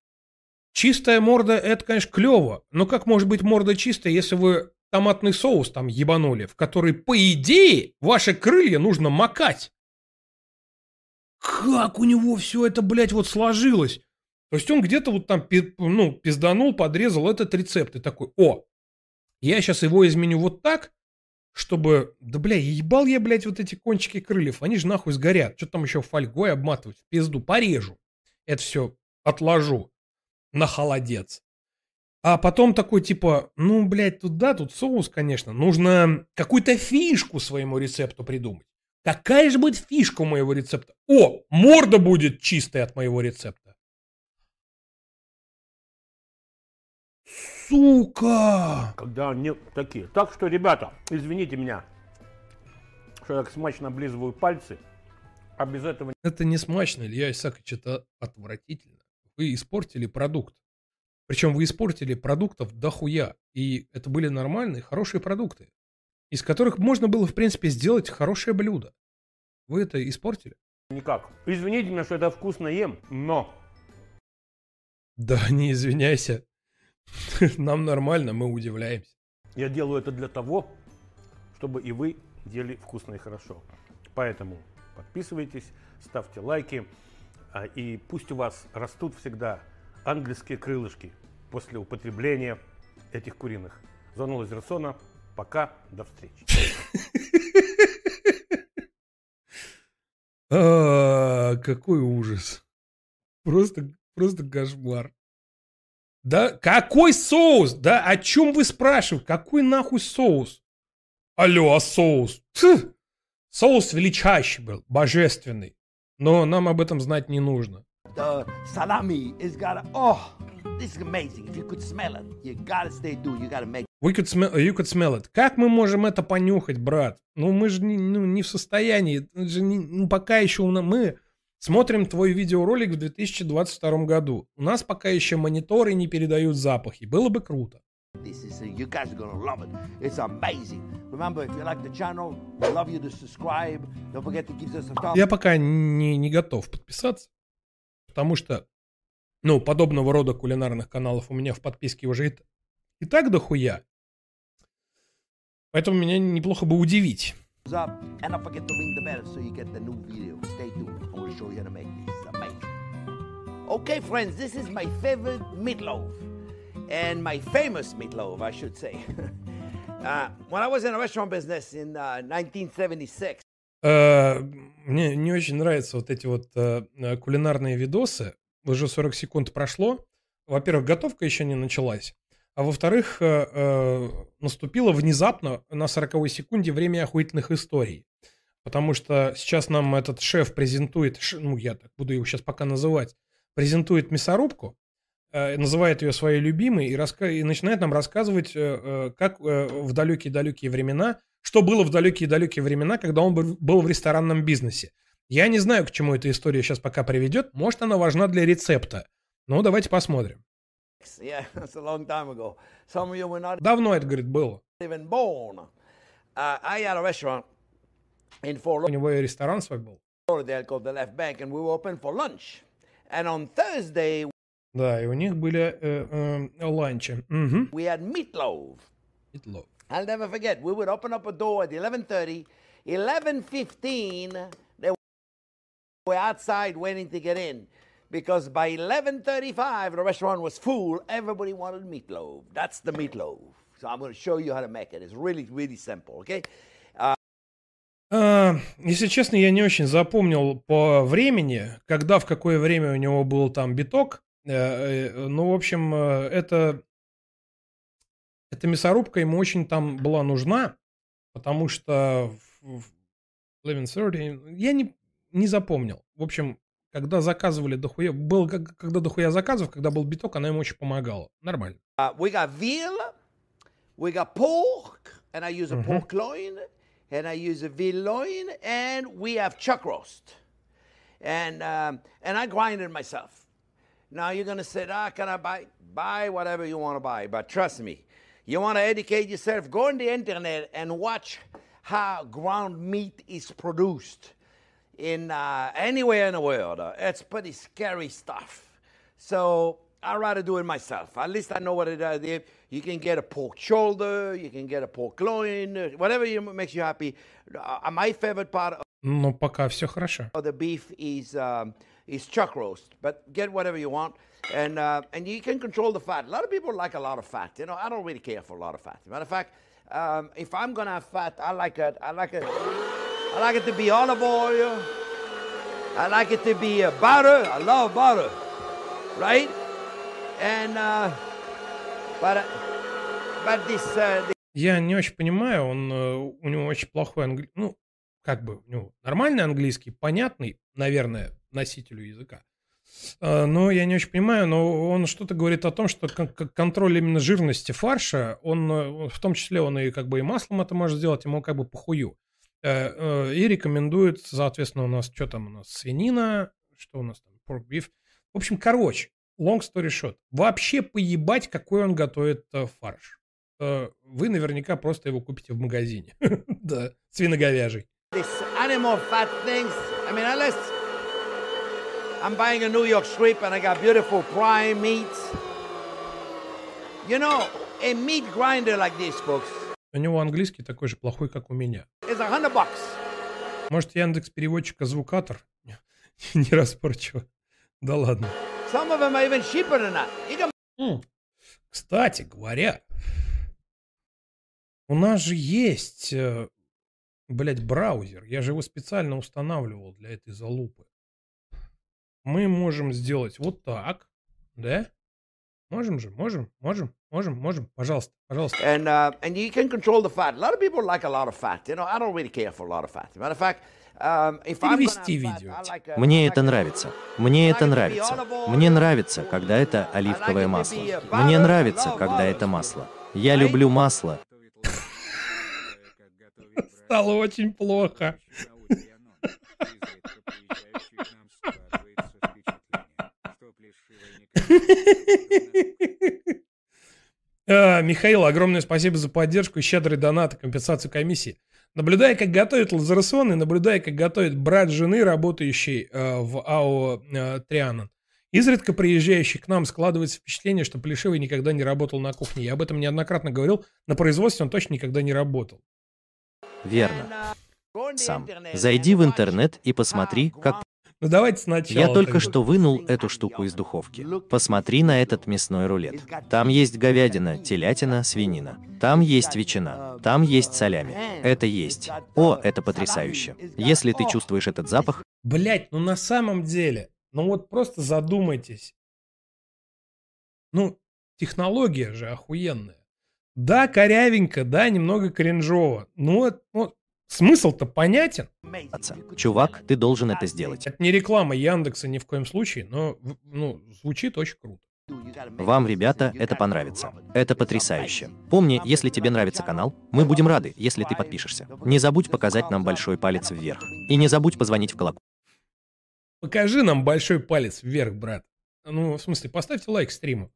чистая морда это, конечно, клево. Но как может быть морда чистая, если вы томатный соус там ебанули, в который, по идее, ваши крылья нужно макать? Как у него все это, блядь, вот сложилось? То есть он где-то вот там, ну, пизданул, подрезал этот рецепт и такой, о, я сейчас его изменю вот так, чтобы, да, бля, ебал я, блядь, вот эти кончики крыльев, они же нахуй сгорят. Что там еще фольгой обматывать? Пизду, порежу. Это все отложу на холодец. А потом такой типа, ну, блядь, тут да, тут соус, конечно. Нужно какую-то фишку своему рецепту придумать. Какая же будет фишка у моего рецепта? О, морда будет чистая от моего рецепта. Сука! Когда они такие. Так что, ребята, извините меня, что я так смачно облизываю пальцы, а без этого Это не смачно, Илья Исаакович, это отвратительно. Вы испортили продукт. Причем вы испортили продуктов дохуя. И это были нормальные, хорошие продукты, из которых можно было, в принципе, сделать хорошее блюдо. Вы это испортили? никак. Извините меня, что это вкусно ем, но Да не извиняйся. Нам нормально, мы удивляемся. я делаю это для того, чтобы и вы ели вкусно и хорошо. Поэтому подписывайтесь, ставьте лайки, а, и пусть у вас растут всегда ангельские крылышки после употребления этих куриных. Зона Лазерсона. Пока, до встречи. А, какой ужас. Просто, просто кошмар. Да какой соус? Да о чем вы спрашиваете? Какой нахуй соус? Алло, а соус? Тьфу! Соус величайший был, божественный. Но нам об этом знать не нужно. The salami is got a, oh, this is amazing. If you could smell it, you gotta stay tuned. You gotta make We could smell, you could smell it. Как мы можем это понюхать, брат? Ну, мы же не, ну, не в состоянии. Же не- ну, пока еще у нас... Мы смотрим твой видеоролик в 2022 году. У нас пока еще мониторы не передают запахи. Было бы круто. this. Is, you guys are gonna love it. It's amazing. Remember, if you like the channel, we love you to subscribe. Don't forget to give us a thumbs Я пока не, не готов подписаться, потому что, ну, подобного рода кулинарных каналов у меня в подписке уже и, и так дохуя. Поэтому меня неплохо бы удивить. up. And don't forget to ring the bell so you get the new video. Stay tuned. Gonna show you how to make this. It's amazing. Okay, friends, this is my favorite meatloaf. And my famous meatloaf, I should say. uh, when I was in the restaurant business in uh, 1976, Э, Мне не очень нравятся вот эти вот э, кулинарные видосы. Уже 40 секунд прошло. Во-первых, готовка еще не началась. А во-вторых, э, э, наступило внезапно на 40 секунде время охуительных историй. Потому что сейчас нам этот шеф презентует, ну я так буду его сейчас пока называть, презентует мясорубку, э, называет ее своей любимой и, раска- и начинает нам рассказывать, э, э, как в далекие-далекие времена, что было в далекие-далекие времена, когда он был- в ресторанном бизнесе. Я не знаю, к чему эта история сейчас пока приведет. Может, она важна для рецепта. Ну, давайте посмотрим. Давно это, говорит, было. in Fort У него и ресторан свой был. Lauderdale called the Left Bank, and we were open for lunch. And on Thursday, Да, и у них были э, э, ланчи. Угу. we had meatloaf. I'll never forget. We would open up a door at 11:30, 11:15. They were outside waiting to get in, because by 11:35 the restaurant was full. Everybody wanted meatloaf. That's the meatloaf. So I'm going to show you how to make it. It's really, really simple. Okay. А, если честно, я не очень запомнил по времени, когда, в какое время у него был там биток. Э, э, Ну, в общем, э, это... Эта мясорубка ему очень там была нужна, потому что в в 11.30 я не, не запомнил. В общем, когда заказывали дохуя... Был, когда дохуя заказов, когда был биток, она ему очень помогала. Нормально. Uh, we got veal, we got pork, and I use a pork loin, and I use a loin, and we have chuck roast, and um, and I grind it myself. Now you're gonna say, ah, can I buy buy whatever you want to buy? But trust me, you want to educate yourself. Go on the internet and watch how ground meat is produced in uh, anywhere in the world. Uh, it's pretty scary stuff. So I'd rather do it myself. At least I know what it is. If You can get a pork shoulder, you can get a pork loin, uh, whatever you, makes you happy. Uh, my favorite part Но пока все хорошо. of the beef is um, is chuck roast, but get whatever you want, and uh, and you can control the fat. A lot of people like a lot of fat. You know, I don't really care for a lot of fat. Matter of fact, um, if I'm gonna have fat, I like it. I like it. I like it to be olive oil. I like it to be uh, butter. I love butter, right? And uh, but uh, but this uh, Я не очень понимаю, он, э, у него очень плохой английский, ну, как бы, у него нормальный английский, понятный, наверное, носителю языка. Э, Ну, я не очень понимаю, но он что-то говорит о том, что кон- кон- контроль именно жирности фарша, он, э, в том числе, он и как бы и маслом это может сделать, ему как бы похую. И рекомендует, соответственно, у нас, что там у нас, свинина, что у нас там, pork beef. В общем, короче, long story short, вообще поебать, какой он готовит э, фарш. Э, Вы наверняка просто его купите в магазине. Да, свиноговяжий. This animal fat things. I mean, unless I'm buying a New York strip and I got beautiful prime meats. You know, a meat grinder like this, folks, У него английский такой же плохой, как у меня. is a hundred bucks. Может, Яндекс переводчика звукатор? Не распорчу. Да ладно. Some of them are even cheaper than that. You can. Кстати говоря, у нас же есть, э, блядь, браузер. Я же его специально устанавливал для этой залупы. Мы можем сделать вот так, да? Можем же, можем, можем, можем, можем. Пожалуйста, пожалуйста. and uh, and you can control the fat. A lot of people like a lot of fat. You know, I don't really care for a lot of fat. Matter of fact, um, Перевести видео. Мне это нравится. Мне это нравится. Мне нравится, когда это оливковое масло. Мне нравится, когда это масло. Я люблю масло. Стало очень плохо. А, Михаил, огромное спасибо за поддержку и щедрый донат и компенсацию комиссии. Наблюдая, как готовит лазерасон и наблюдая, как готовит брат жены, работающий э, в АО э, Трианон, изредка приезжающий к нам, складывается впечатление, что Плешивый никогда не работал на кухне. Я об этом неоднократно говорил. На производстве он точно никогда не работал. Верно. Сам. Зайди в интернет и посмотри, как... Ну давайте сначала. Я только тогда. что вынул эту штуку из духовки. Посмотри на этот мясной рулет. Там есть говядина, телятина, свинина. Там есть ветчина. Там есть солями. Это есть. О, это потрясающе. Если ты чувствуешь этот запах, Блять, ну на самом деле, ну вот просто задумайтесь. Ну, технология же охуенная. Да, корявенько, да, немного кринжово. Ну, вот, ну, смысл-то понятен. чувак, ты должен это сделать. Это не реклама Яндекса ни в коем случае, но ну, звучит очень круто. Вам, ребята, это понравится. Это потрясающе. Помни, если тебе нравится канал, мы будем рады, если ты подпишешься. Не забудь показать нам большой палец вверх. И не забудь позвонить в колокольчик. Покажи нам большой палец вверх, брат. Ну, в смысле, поставьте лайк стриму.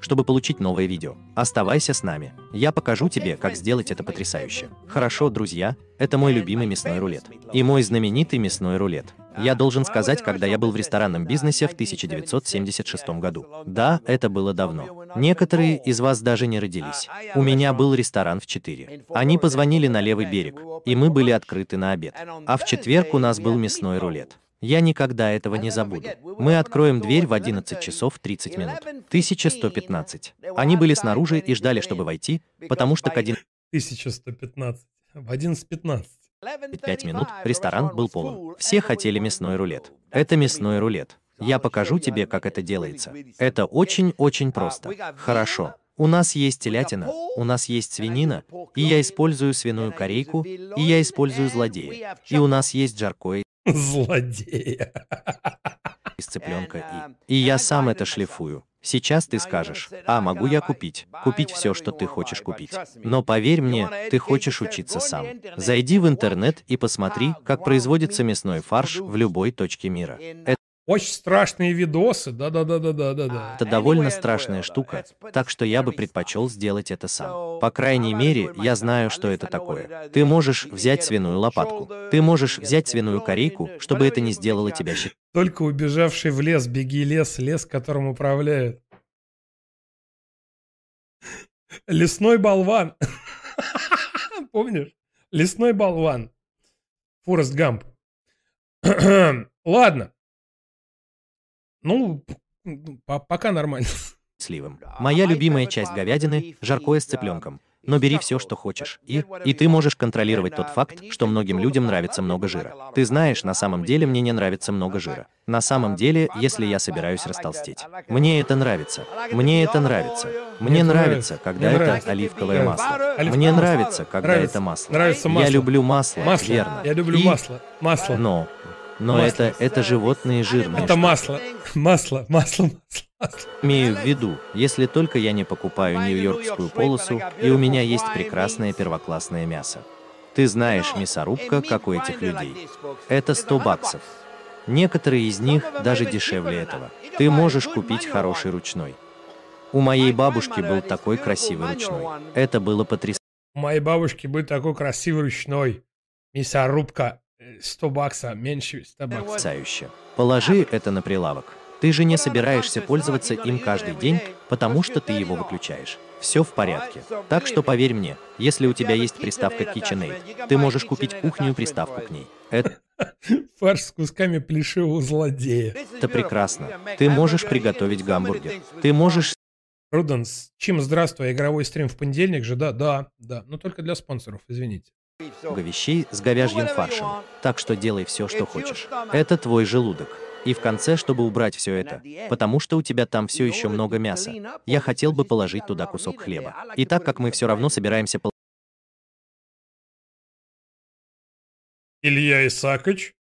Чтобы получить новое видео. Оставайся с нами. Я покажу тебе, как сделать это потрясающе. Хорошо, друзья, это мой любимый мясной рулет. И мой знаменитый мясной рулет. Я должен сказать, когда я был в ресторанном бизнесе в 1976 году. Да, это было давно. Некоторые из вас даже не родились. У меня был ресторан в 4. Они позвонили на левый берег, и мы были открыты на обед. А в четверг у нас был мясной рулет. Я никогда этого не забуду. Мы откроем дверь в 11 часов 30 минут. 1115. Они были снаружи и ждали, чтобы войти, потому что к 1115. В 11.15. 5 минут ресторан был полон. Все хотели мясной рулет. Это мясной рулет. Я покажу тебе, как это делается. Это очень-очень просто. Хорошо. У нас есть телятина, у нас есть свинина, и я использую свиную корейку, и я использую злодея. И у нас есть жаркое Злодея. из цыпленка и... И я сам это шлифую. Сейчас ты скажешь, а могу я купить? Купить все, что ты хочешь купить. Но поверь мне, ты хочешь учиться сам. Зайди в интернет и посмотри, как производится мясной фарш в любой точке мира. Очень страшные видосы. Да-да-да-да-да-да. Это довольно страшная штука, так что я бы предпочел сделать это сам. По крайней мере, я знаю, что это такое. Ты можешь взять свиную лопатку, ты можешь взять свиную корейку, чтобы это не сделало тебя щит. Только убежавший в лес, беги лес, лес, которым управляют. Лесной болван. Помнишь? Лесной болван. Форест Гамп. Ладно. Ну, по- пока нормально. сливом. Моя любимая часть говядины – жаркое с цыпленком. Но бери все, что хочешь. И, и ты можешь контролировать тот факт, что многим людям нравится много жира. Ты знаешь, на самом деле мне не нравится много жира. На самом деле, если я собираюсь растолстеть. Мне это нравится. Мне это нравится. Мне нравится, когда Мне это нравится. оливковое Нравится. масло. Оливковое Мне масло. нравится, когда Нравится. это масло. Нравится Я люблю масло, Масло. верно. Я люблю И- масло. Масло. Но Но Масло. это, это животные жирные. Это масло. Масло, масло, масло. Имею в виду, если только я не покупаю нью-йоркскую полосу, и у меня есть прекрасное первоклассное мясо. Ты знаешь, мясорубка, как у этих людей. Это 100 баксов. Некоторые из них даже дешевле этого. Ты можешь купить хороший ручной. У моей бабушки был такой красивый ручной. Это было потрясающе. У моей бабушки был такой красивый ручной. Мясорубка. Э, 100 баксов, меньше 100 баксов. потрясающе. Положи это на прилавок. Ты же не собираешься пользоваться им каждый день, потому что ты его выключаешь. Все в порядке. Так что поверь мне, если у тебя есть приставка KitchenAid, ты можешь купить кухню и приставку к ней. Это Фарш с кусками плешивого злодея. прекрасно. Ты можешь приготовить гамбургер. Ты можешь Руденс, Чим, здравствуй, игровой стрим в понедельник же, да, да, да, но только для спонсоров, извините. Вещей с говяжьим фаршем. Так что делай все, что хочешь. Это твой желудок. И в конце, чтобы убрать все это, потому что у тебя там все еще много мяса, я хотел бы положить туда кусок хлеба. И так как мы все равно собираемся Илья Исакович.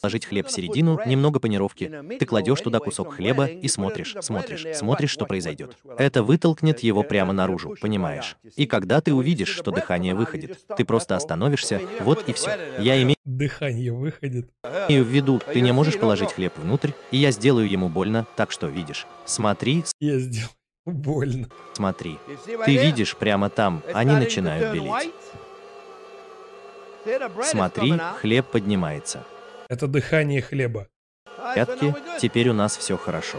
Положить хлеб в середину, немного панировки, ты кладешь туда кусок хлеба и смотришь, смотришь, смотришь, что произойдет. Это вытолкнет его прямо наружу, понимаешь? И когда ты увидишь, что дыхание выходит, ты просто остановишься, вот и все. Я имею Дыхание выходит. в виду, ты не можешь положить хлеб внутрь, и я сделаю ему больно, так что видишь. Смотри, Я сделал больно. смотри. Ты видишь прямо там, они начинают белеть. Смотри, хлеб поднимается. Это дыхание хлеба. Порядке, теперь у нас все хорошо.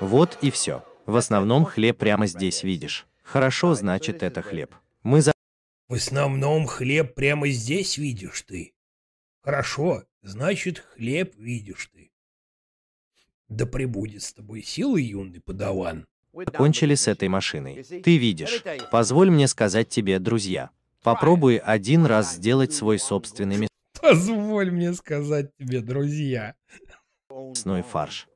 Вот и все. В основном хлеб прямо здесь видишь. Хорошо, значит это хлеб. Мы за... В основном хлеб прямо здесь видишь ты. Хорошо, значит хлеб видишь ты. Да пребудет с тобой сила, юный подаван. закончили с этой машиной. Ты видишь. Позволь мне сказать тебе, друзья. Попробуй один раз сделать свой собственный Позволь мне сказать тебе, друзья. мясной фарш.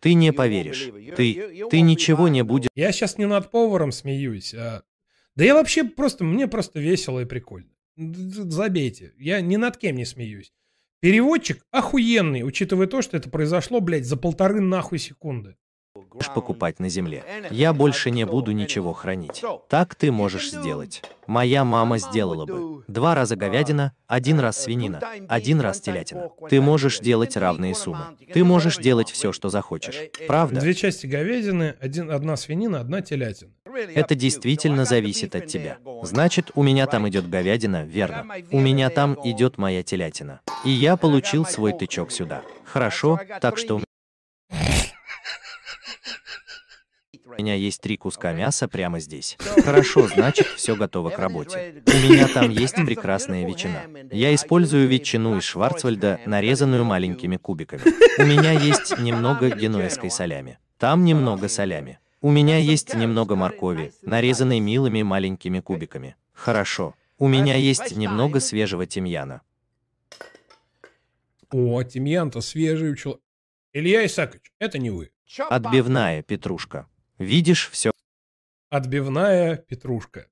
Ты не поверишь. Ты, ты ничего не будешь Я сейчас не над поваром смеюсь, а... Да я вообще просто, мне просто весело и прикольно. Забейте, я ни над кем не смеюсь. Переводчик охуенный, учитывая то, что это произошло, блядь, за полторы нахуй секунды. Покупать на земле. Я больше не буду ничего хранить. Так ты можешь сделать. Моя мама сделала бы. Два раза говядина, один раз свинина, один раз телятина. Ты можешь делать равные суммы. Ты можешь делать все, что захочешь. Правда? Две части говядины, один, одна свинина, одна телятина. Это действительно зависит от тебя. Значит, у меня там идет говядина, верно. У меня там идет моя телятина. И я получил свой тычок сюда. Хорошо, так что у меня есть три куска мяса прямо здесь. Хорошо, значит, все готово к работе. У меня там есть прекрасная ветчина. Я использую ветчину из Шварцвальда, нарезанную маленькими кубиками. У меня есть немного генуэзской солями. Там немного солями. У меня есть немного моркови, нарезанной милыми маленькими кубиками. Хорошо. У меня есть немного свежего тимьяна. О, тимьян-то свежий у человека. Илья Исакович, это не вы. Отбивная петрушка. Видишь, все. Отбивная петрушка.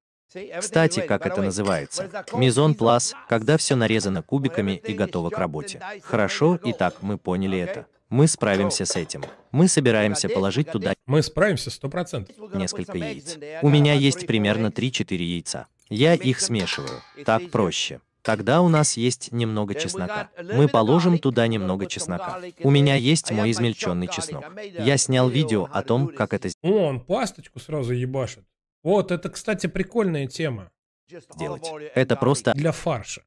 Кстати, как это называется? Мизон плас, когда все нарезано кубиками и готово к работе. Хорошо, итак, мы поняли это. Мы справимся с этим. Мы собираемся положить туда Мы справимся сто процентов. несколько яиц. У меня есть примерно 3-4 яйца. Я их смешиваю. Так проще. Тогда у нас есть немного чеснока. Мы положим туда немного чеснока. У меня есть мой измельченный чеснок. Я снял видео о том, как это О, он пасточку сразу ебашит. Вот, это, кстати, прикольная тема сделать. Это просто для фарша.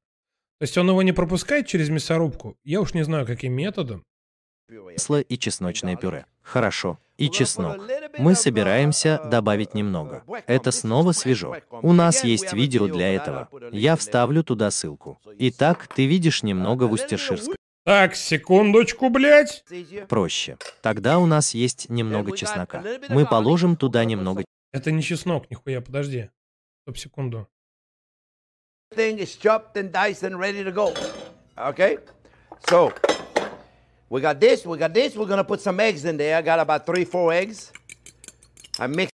То есть он его не пропускает через мясорубку? Я уж не знаю, каким методом. Масло и чесночное пюре. Хорошо. И чеснок. Мы собираемся добавить немного. Это снова свежо. У нас есть видео для этого. Я вставлю туда ссылку. Итак, ты видишь немного вустерширского. Так, секундочку, блядь. Проще. Тогда у нас есть немного чеснока. Мы положим туда немного Это не чеснок, нихуя, подожди. Стоп, секунду. Thing is chopped and diced and ready to go. Okay? So, we got this, we got this. We're gonna put some eggs in there. I got about three, four eggs. I mix.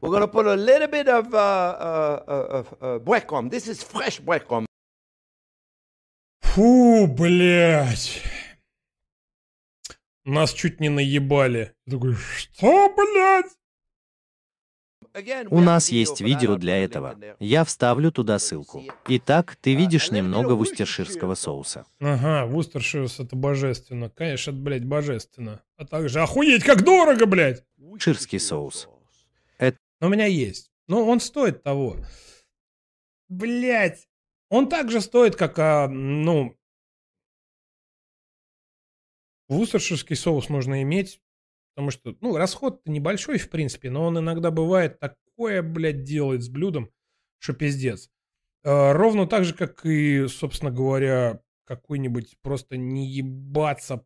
We're gonna put a little bit of uh, uh, uh, of, uh, breadcrumb. This is fresh breadcrumb. Фу, Фу, блядь. Нас чуть не наебали. Я такой, что, блядь? У нас есть видео для этого. Я вставлю туда ссылку. Итак, ты видишь немного вустерширского соуса. Ага, Вустерширс это божественно. Конечно, это, блядь, божественно. А также охуеть, как дорого, блядь. Ширский соус. Но у меня есть. Но он стоит того. Блять. Он также стоит, как, а, ну... Вустерширский соус нужно иметь, потому что, ну, расход-то небольшой, в принципе, но он иногда бывает такое, блядь, делает с блюдом, что пиздец. А, ровно так же, как и, собственно говоря, какой-нибудь просто не ебаться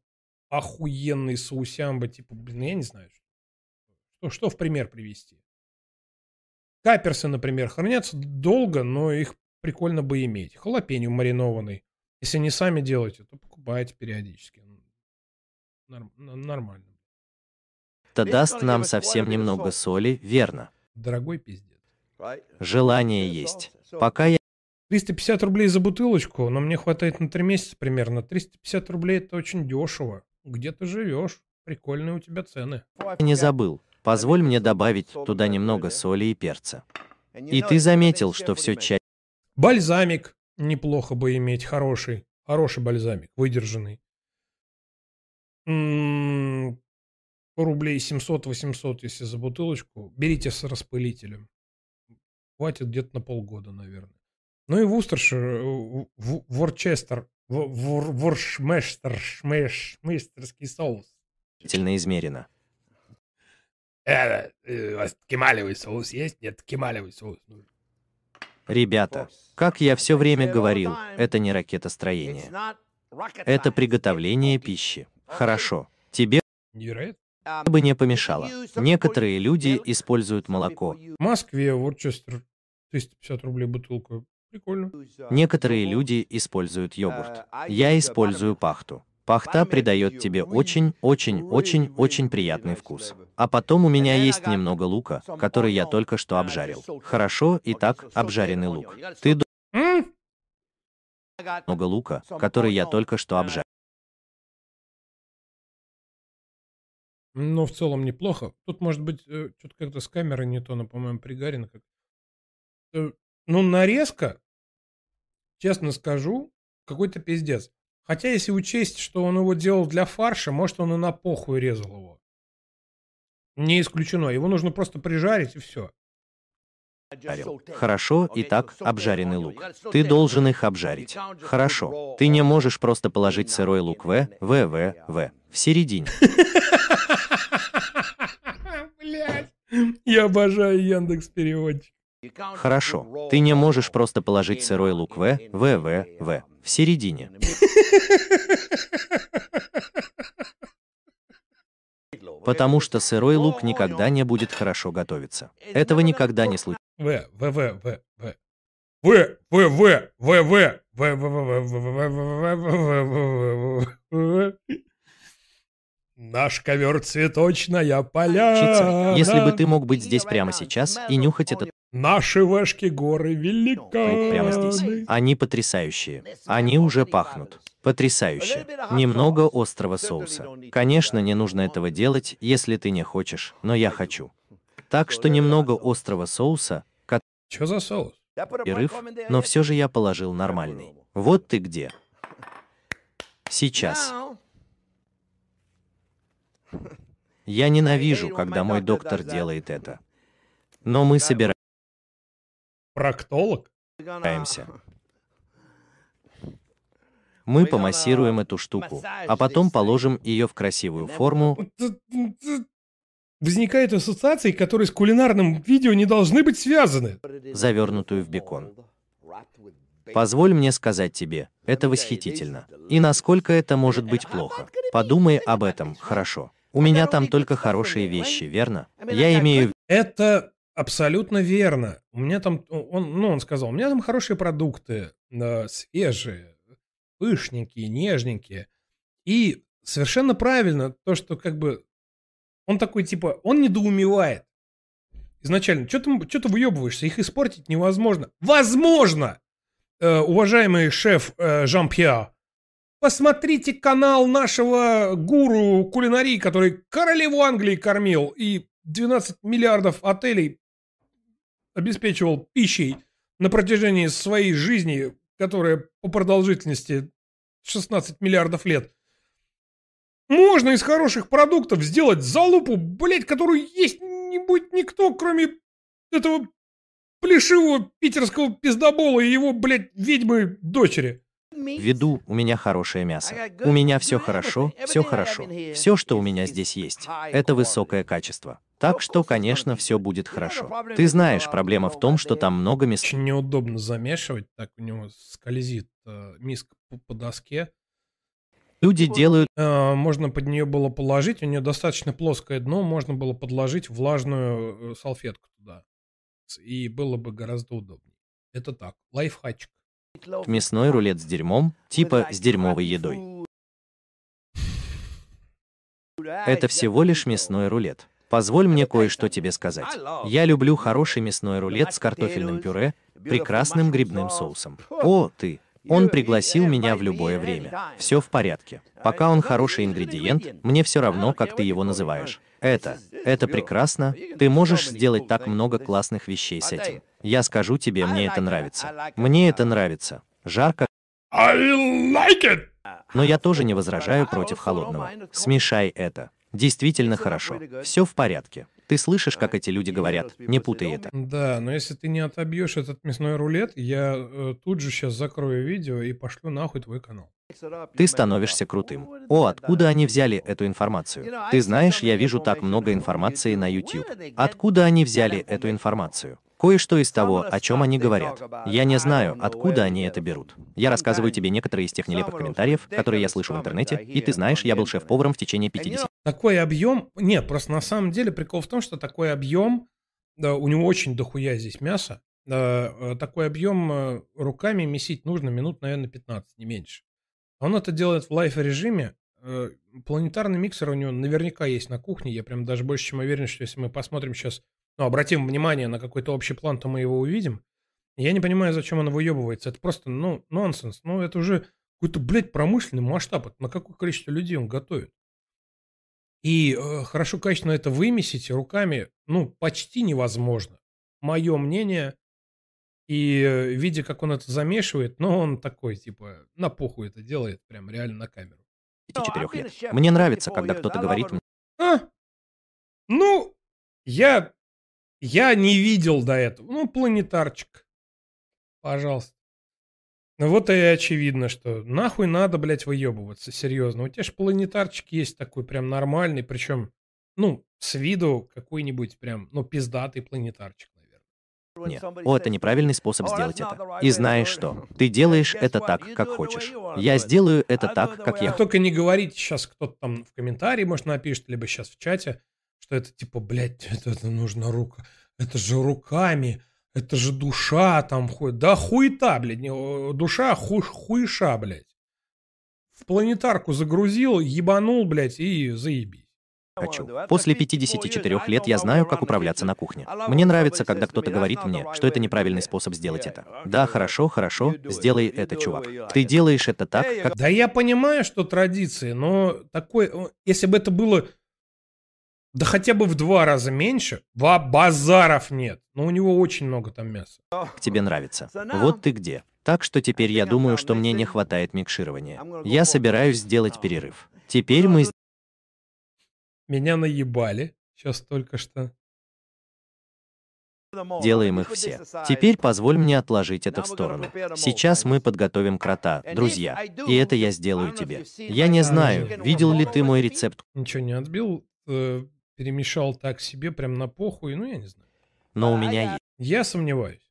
охуенный соусямба, типа, блин, я не знаю, что, что в пример привести. Каперсы, например, хранятся долго, но их прикольно бы иметь. Халапеньо маринованный. Если не сами делаете, то покупайте периодически. Норм- нормально. Это даст нам совсем немного соли, верно? Дорогой пиздец. Желание есть. Пока я 350 рублей за бутылочку, но мне хватает на 3 месяца примерно. 350 рублей это очень дешево. Где ты живешь? Прикольные у тебя цены. не забыл, позволь мне добавить туда немного соли и перца. И ты заметил, что все тщательно Бальзамик неплохо бы иметь, хороший. Хороший бальзамик, выдержанный. М, Рублей 700-800, если за бутылочку. Берите с распылителем. Хватит где-то на полгода, наверное. Ну и Вустершир, э, Ворчестер, Воршмештер, шмеш, мейстерский соус. измерено. Э, э, у вас кемалевый соус есть? Нет, кемалевый соус нужен. Ребята, как я все время говорил, это не ракетостроение. Это приготовление пищи. Хорошо. Тебе Невероятно. Бы не помешало. Некоторые люди используют молоко. В Москве Ворчестер 350 рублей бутылка. Прикольно. Некоторые люди используют йогурт. Я использую пахту. Пахта придает тебе очень-очень-очень-очень приятный вкус. А потом у меня есть немного лука, который я только что обжарил. Хорошо, итак, обжаренный лук. Ты много лука, который я только что обжарил. Ну, в целом неплохо. Тут, может быть, что-то как-то с камерой не то, но, по-моему, пригарено как. Э, Ну, нарезка, честно скажу, какой-то пиздец. Хотя, если учесть, что он его делал для фарша, может, он и на похуй резал его. Не исключено. Его нужно просто прижарить и все. Хорошо, итак, обжаренный лук. Ты должен их обжарить. Хорошо. Ты не можешь просто положить сырой лук в, в, в, в, в середине. Блять. Я обожаю Яндекс переводчик. Хорошо. Ты не можешь просто положить сырой лук в, в, в, в, в середине. Потому что сырой лук никогда не будет хорошо готовиться. Этого никогда не случится. В, В, В, В, В. В, В, В, В, В, В, В, В, В, В, В, В, В, В, В, В. Наш ковер цветочная поля. Если бы ты мог быть здесь прямо сейчас и нюхать этот Наши вешки горы велика. прямо здесь. Они потрясающие. Они уже пахнут. Потрясающе. Немного острого соуса. Конечно, не нужно этого делать, если ты не хочешь, но я хочу. Так что немного острого соуса, Что за соус? перерыв, но все же я положил нормальный. Вот ты где. Сейчас. Я ненавижу, когда мой доктор делает это. Но мы Проктолог? собираемся. Мы помассируем эту штуку, а потом положим ее в красивую форму, Возникают ассоциации, которые с кулинарным видео не должны быть связаны. завернутую в бекон. Позволь мне сказать тебе, это восхитительно. И насколько это может быть плохо. Подумай об этом, хорошо. У меня там только хорошие вещи, верно? Я имею в Это абсолютно верно. У меня там, он, ну, он сказал, у меня там хорошие продукты, э, свежие, пышненькие, нежненькие. И совершенно правильно то, что как бы он такой, типа, он недоумевает. Изначально, что ты, что ты выебываешься, их испортить невозможно. Возможно! Э, уважаемый шеф э, Жан-Пьер, посмотрите канал нашего гуру кулинарии, который королеву Англии кормил и 12 миллиардов отелей обеспечивал пищей на протяжении своей жизни, которая по продолжительности 16 миллиардов лет. Можно из хороших продуктов сделать залупу, блядь, которую есть не будет никто, кроме этого плешивого питерского пиздобола и его, блядь, ведьмы дочери. В виду у меня хорошее мясо. У меня все хорошо, все хорошо. Все, что у меня здесь есть, это высокое качество. Так что, конечно, все будет хорошо. Ты знаешь, проблема в том, что там много мяса. Очень неудобно замешивать, так у него скользит э, миска по, по доске. Люди делают... Э, можно под нее было положить, у нее достаточно плоское дно, можно было подложить влажную э, салфетку туда. И было бы гораздо удобнее. Это так, лайфхачик. Мясной рулет с дерьмом, типа с дерьмовой едой. Это всего лишь мясной рулет. Позволь мне кое-что тебе сказать. Я люблю хороший мясной рулет с картофельным пюре, прекрасным грибным соусом. О, ты! Он пригласил меня в любое время. Все в порядке. Пока он хороший ингредиент, мне все равно, как ты его называешь. Это, это прекрасно. Ты можешь сделать так много классных вещей с этим. Я скажу тебе, мне это нравится. Мне это нравится. Жарко. I like it! Но я тоже не возражаю против холодного. Смешай это. Действительно хорошо. Все в порядке. Ты слышишь, как эти люди говорят? Не путай это. Да, но если ты не отобьешь этот мясной рулет, я э, тут же сейчас закрою видео и пошлю нахуй твой канал. Ты становишься крутым. О, откуда они взяли эту информацию? Ты знаешь, я вижу так много информации на YouTube. Откуда они взяли эту информацию? Кое-что из того, о чем они говорят. Я не знаю, откуда они это берут. Я рассказываю тебе некоторые из тех нелепых комментариев, которые я слышу в интернете, и ты знаешь, я был шеф-поваром в течение 50 Такой объем... Нет, просто на самом деле прикол в том, что такой объем... Да, у него очень дохуя здесь мяса. Да, э, такой объем э, руками месить нужно минут, наверное, 15, не меньше. Он это делает в лайф-режиме. Э, Планетарный миксер у него наверняка есть на кухне. Я прям даже больше чем уверен, что если мы посмотрим сейчас, ну, обратим внимание на какой-то общий план, то мы его увидим. Я не понимаю, зачем он выебывается. Это просто, ну, нонсенс. Ну, это уже какой-то, блядь, промышленный масштаб. Это на какое количество людей он готовит? И э, хорошо, качественно это вымесить руками, ну, почти невозможно. Мое мнение. И э, видя, как он это замешивает, ну, он такой, типа, на похуй это делает, прям реально на камеру. 4 лет. Мне нравится, когда кто-то говорит мне, А? Ну, я, я не видел до этого. Ну, планетарчик. Пожалуйста. Ну вот и очевидно, что нахуй надо, блядь, выебываться, серьезно. У тебя же планетарчик есть такой прям нормальный, причем, ну, с виду какой-нибудь прям, ну, пиздатый планетарчик, наверное. Нет, о, это неправильный способ сделать это. И знаешь что? Ты делаешь это так, как хочешь. Я сделаю это так, как я только не говорите сейчас, кто-то там в комментарии, может, напишет, либо сейчас в чате, что это типа, блядь, это, это нужно рука. Это же руками, это же душа там ходит. Да хуета, блядь, не, душа ху, хуеша, блядь. В планетарку загрузил, ебанул, блядь, и заебись. хочу. После 54 лет я знаю, как управляться на кухне. Мне нравится, когда кто-то говорит мне, что это неправильный способ сделать это. Да, хорошо, хорошо, сделай это, чувак. Ты делаешь это так, как... Да я понимаю, что традиции, но такой, если бы это было да хотя бы в два раза меньше, ва базаров нет. Но у него очень много там мяса. тебе нравится. Вот ты где. Так что теперь я думаю, что мне не хватает микширования. Я собираюсь сделать перерыв. Теперь мы Меня наебали сейчас только что. делаем их все. Теперь позволь мне отложить это в сторону. Сейчас мы подготовим крота, друзья. И это я сделаю тебе. Я не знаю, видел ли ты мой рецепт, Ничего не отбил, э, перемешал так себе, прям на похуй, ну я не знаю. но у меня Я сомневаюсь.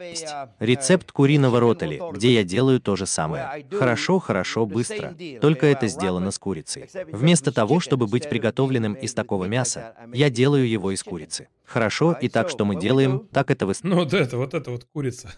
есть рецепт куриного ротели, где я делаю то же самое. Хорошо, хорошо, быстро. Только это сделано с курицей. Вместо того, чтобы быть приготовленным из такого мяса, я делаю его из курицы. Хорошо, и так, что мы делаем, так это Ну вот это, вот это вот курица,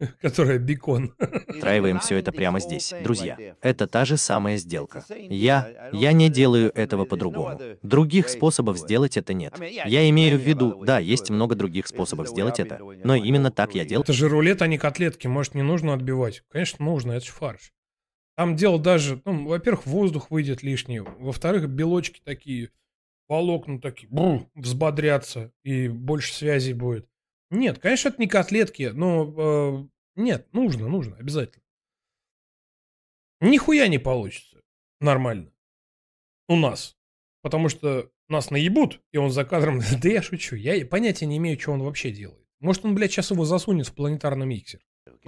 которая бекон. выстраиваем все это прямо здесь, друзья. Это та же самая сделка. Я, я не делаю этого по-другому. Других способов сделать это нет. Я имею в виду, да, есть много других способов сделать это, но именно так я делаю. Это же рулет, а не котлетки. Может, не нужно отбивать? Конечно, нужно, это же фарш. Там дело даже, ну, во-первых, воздух выйдет лишний, во-вторых, белочки такие, волокна такие, бру, взбодрятся, и больше связей будет. Нет, конечно, это не котлетки, но э, нет, нужно, нужно, обязательно. Нихуя не получится нормально у нас, потому что нас наебут, и он за кадром, да я шучу, я понятия не имею, что он вообще делает. Может, он, блядь, сейчас его засунет в планетарный миксер.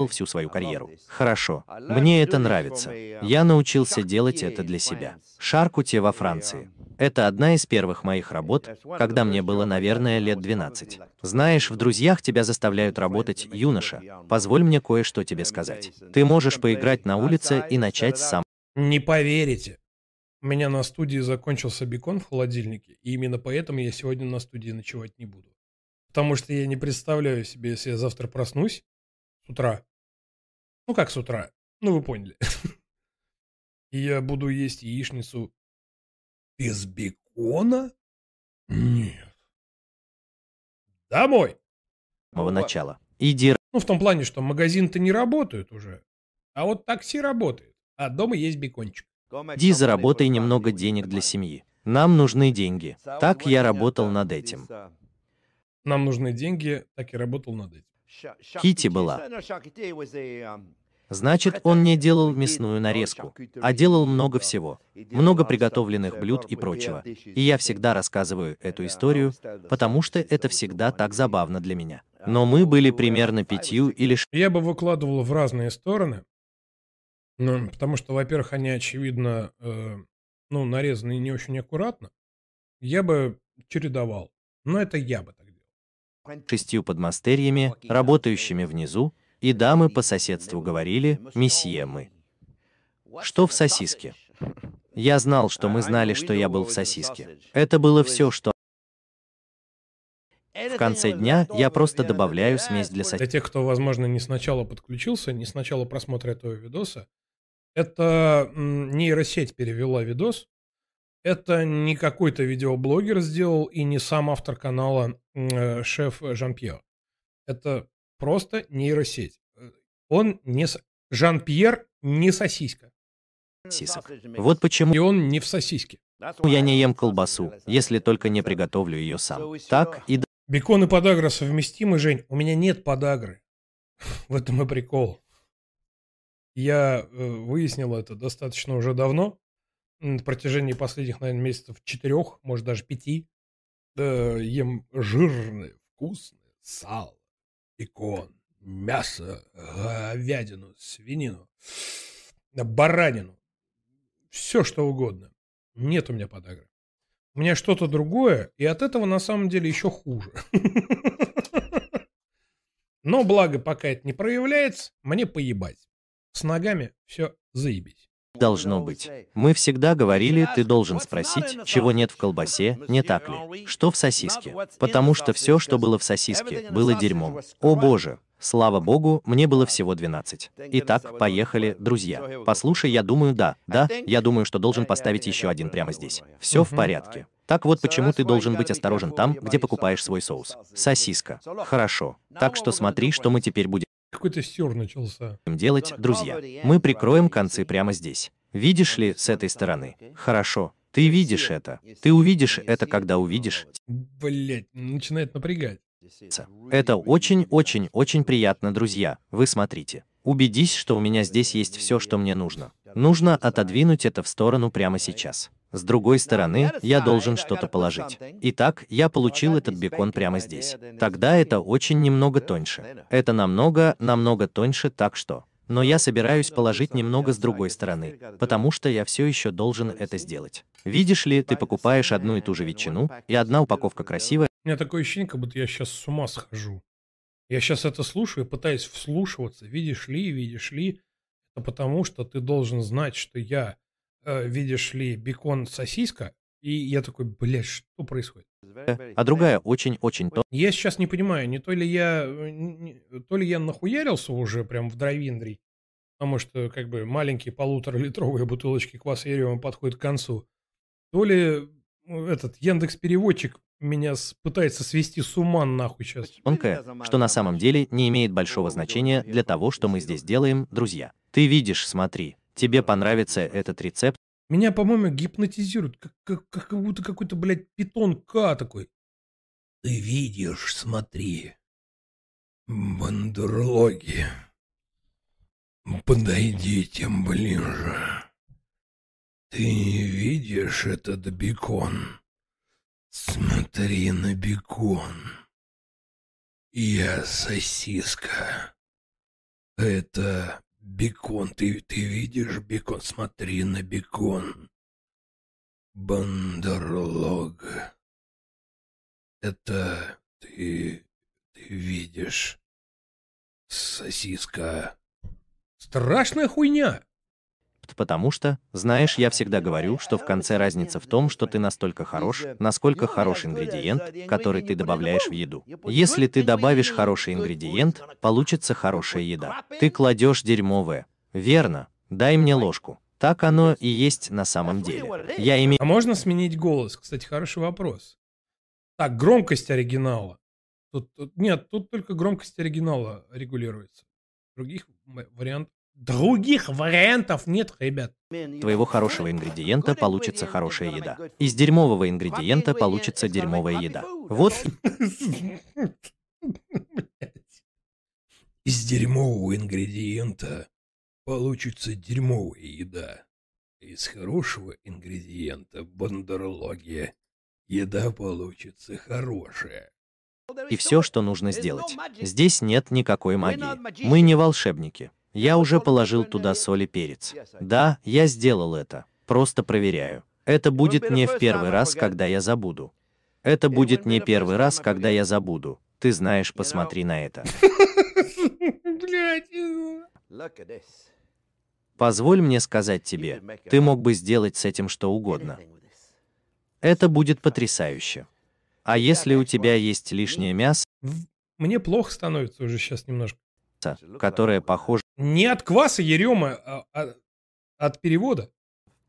Всю свою карьеру. Хорошо. Мне это нравится. Я научился делать это для себя. Шаркуте во Франции. Это одна из первых моих работ, когда мне было, наверное, лет 12. Знаешь, в «Друзьях» тебя заставляют работать юноша. Позволь мне кое-что тебе сказать. Ты можешь поиграть на улице и начать с сам... Не поверите. У меня на студии закончился бекон в холодильнике, и именно поэтому я сегодня на студии ночевать не буду. Потому что я не представляю себе, если я завтра проснусь с утра. Ну как с утра? Ну вы поняли. И я буду есть яичницу без бекона? Нет. Домой. Самого начала. Иди Ну в том плане, что магазин-то не работает уже. А вот такси работает. А дома есть бекончик. Иди заработай немного денег для семьи. Нам нужны деньги. Так я работал над этим. Нам нужны деньги, так и работал над этим. Кити была. Значит, он не делал мясную нарезку, а делал много всего, много приготовленных блюд и прочего. И я всегда рассказываю эту историю, потому что это всегда так забавно для меня. Но мы были примерно пятью или ш... Я бы выкладывал в разные стороны, ну, потому что, во-первых, они, очевидно, э, ну, нарезаны не очень аккуратно. Я бы чередовал. Но это я бы так. Шестью подмастерьями, работающими внизу, и дамы по соседству говорили «Месье мы». Что в сосиске? Я знал, что мы знали, что я был в сосиске. Это было все, что... В конце дня я просто добавляю смесь для Для сосиски. тех, кто, возможно, не сначала подключился, не сначала просмотра этого видоса, это нейросеть перевела видос. Это не какой-то видеоблогер сделал и не сам автор канала э, шеф Жан-Пьер. Это просто нейросеть. Э, Он не... с- Жан-Пьер не сосиска. сосисок. Вот почему И он не в сосиске. я не ем колбасу, если только не приготовлю ее сам. Так и Бекон и подагра совместимы, Жень. У меня нет подагры. В этом и прикол. Я э, выяснил это достаточно уже давно. На протяжении последних, наверное, месяцев четырех, может даже пяти. Да, ем жирное, вкусное сало, бекон, мясо, говядину, свинину, баранину. Все, что угодно. Нет у меня подагры. У меня что-то другое, и от этого на самом деле еще хуже. Но благо, пока это не проявляется, мне поебать. С ногами все заебись. Должно быть. Мы всегда говорили, ты должен спросить, чего нет в колбасе, не так ли? Что в сосиске? Потому что все, что было в сосиске, было дерьмом. О боже! Слава богу, мне было всего 12. Итак, поехали, друзья. Послушай, я думаю, да, да, я думаю, что должен поставить еще один прямо здесь. Все в порядке. Так вот почему ты должен быть осторожен там, где покупаешь свой соус. Сосиска. Хорошо. Так что смотри, что мы теперь будем Какой-то стер начался. делать, друзья. Мы прикроем концы прямо здесь. Видишь ли, с этой стороны? Хорошо. Ты видишь это. Ты увидишь это, когда увидишь. Блять, начинает напрягать. Это очень-очень-очень приятно, друзья. Вы смотрите. Убедись, что у меня здесь есть все, что мне нужно. Нужно отодвинуть это в сторону прямо сейчас. С другой стороны, я должен что-то положить. Итак, я получил этот бекон прямо здесь. Тогда это очень немного тоньше. Это намного, намного тоньше, так что... Но я собираюсь положить немного с другой стороны, потому что я все еще должен это сделать. Видишь ли, ты покупаешь одну и ту же ветчину, и одна упаковка красивая, У меня такое ощущение, как будто я сейчас с ума схожу. Я сейчас это слушаю, пытаюсь вслушиваться. Видишь ли, видишь ли. Это потому, что ты должен знать, что я, видишь ли, бекон сосиска. И я такой, блядь, что происходит? а другая очень-очень то. Я сейчас не понимаю, не то ли я, э, не- то ли я нахуярился уже прям в дровиндрий, потому что как бы маленькие полуторалитровые бутылочки кваса Ерева подходят к концу, то ли э, этот Яндекс Переводчик меня с- пытается свести с ума нахуй сейчас. тонкая, что на самом деле не имеет большого значения для того, что мы здесь делаем, друзья. Ты видишь, смотри. Тебе понравится этот рецепт? Меня, по-моему, гипнотизируют, как, как, как будто какой-то, блядь, питон К такой. Ты видишь, смотри. Бандерлоги. Подойдите ближе. Ты видишь этот бекон? Смотри на бекон. Я сосиска. Это бекон. Ты, ты видишь бекон? Смотри на бекон. Бандерлог. Это ты, ты видишь. Сосиска. Страшная хуйня. Потому что, знаешь, я всегда говорю, что в конце разница в том, что ты настолько хорош, насколько хорош ингредиент, который ты добавляешь в еду. Если ты добавишь хороший ингредиент, получится хорошая еда. Ты кладешь дерьмовое. Верно. Дай мне ложку. Так оно и есть на самом деле. Я имею... А можно сменить голос? Кстати, хороший вопрос. Так, громкость оригинала. Тут, тут, нет, тут только громкость оригинала регулируется. Других вариантов Других вариантов нет, ребят. Твоего хорошего ингредиента получится хорошая еда. Из дерьмового ингредиента получится дерьмовая еда. Вот. Из дерьмового ингредиента получится дерьмовая еда. Из хорошего ингредиента бандерлоги еда получится хорошая. И все, что нужно сделать. Здесь нет никакой магии. Мы не волшебники. Я уже положил туда соль и перец. Да, я сделал это. Просто проверяю. Это будет не в первый раз, когда я забуду. Это будет не первый раз, когда я забуду. Ты знаешь, посмотри на это. Позволь мне сказать тебе, ты мог бы сделать с этим что угодно. Это будет потрясающе. А если у тебя есть лишнее мясо... Мне плохо становится уже сейчас немножко. Которое похоже... Не от кваса Ерема, а, а от перевода.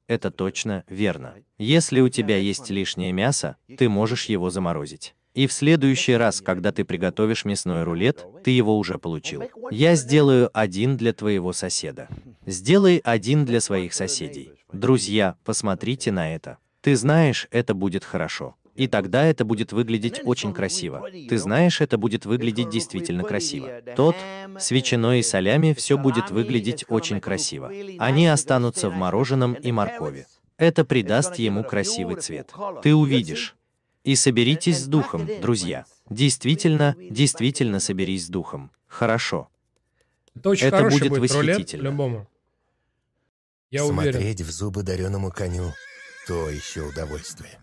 Это точно верно. Если у тебя есть лишнее мясо, ты можешь его заморозить. И в следующий раз, когда ты приготовишь мясной рулет, ты его уже получил. Я сделаю один для твоего соседа. Сделай один для своих соседей. Друзья, посмотрите на это. Ты знаешь, это будет хорошо. И тогда это будет выглядеть очень красиво. Ты знаешь, это будет выглядеть действительно красиво. Тот, с ветчиной и солями, все будет выглядеть очень красиво. Они останутся в мороженом и моркови. Это придаст ему красивый цвет. Ты увидишь. И соберитесь с духом, друзья. Действительно, действительно соберись с духом. Хорошо. Это, очень это будет, будет восхитительно. любому. Я Смотреть уверен. в зубы дареному коню — то еще удовольствие.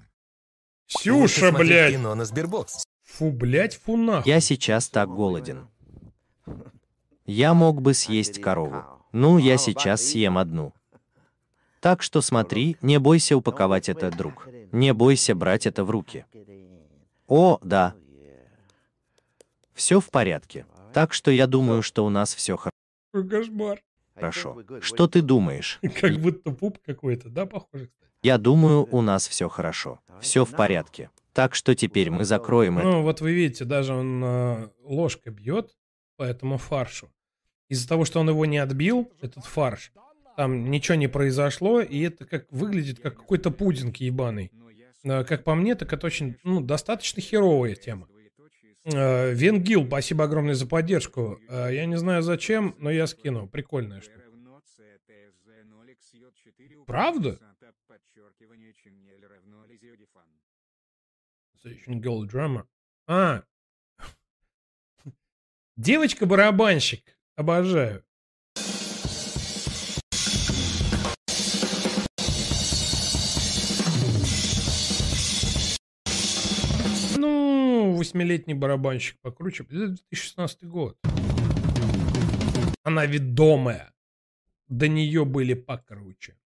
Ксюша, блядь! кино на Сбербокс. Фу, блядь, фу нахуй. Я сейчас так голоден. Я мог бы съесть корову. Ну, я сейчас съем одну. Так что смотри, не бойся упаковать это, друг. Не бойся брать это в руки. О, да. Все в порядке. Так что я думаю, что у нас все Какой кошмар. хорошо. Что ты думаешь? Как будто пуп какой-то, да, похоже, кстати? Я думаю, у нас все хорошо. Все в порядке. Так что теперь мы закроем это. Ну, вот вы видите, даже он э, ложкой бьет по этому фаршу. Из-за того, что он его не отбил, этот фарш, там ничего не произошло, и это как выглядит как какой-то пудинг ебаный. Э, как по мне, так это очень, ну, достаточно херовая тема. Э, Венгил, спасибо огромное за поддержку. Э, я не знаю зачем, но я скину. Прикольная штука. Правда? Station Girl. А. Девочка-барабанщик. Обожаю. Ну, восьмилетний барабанщик покруче. Это 2016 год. Она ведомая. До нее были покруче.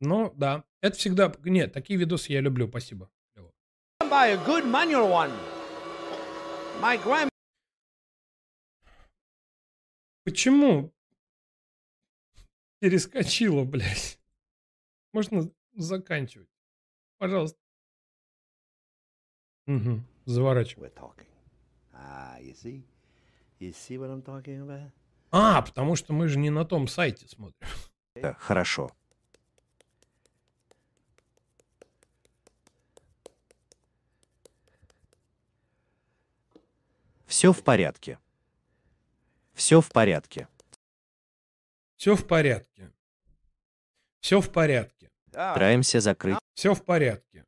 Ну, да. Это всегда... Нет, такие видосы я люблю. Спасибо. Buy a good manual one. My grand Почему перескочила, блядь? Можно заканчивать. Пожалуйста. Угу. Заворачивай. Ah, you see? You see? А, потому что мы же не на том сайте смотрим. Э, Хорошо. Все в порядке. Все в порядке. Все в порядке. Все в порядке. Стараемся закрыть Все в порядке.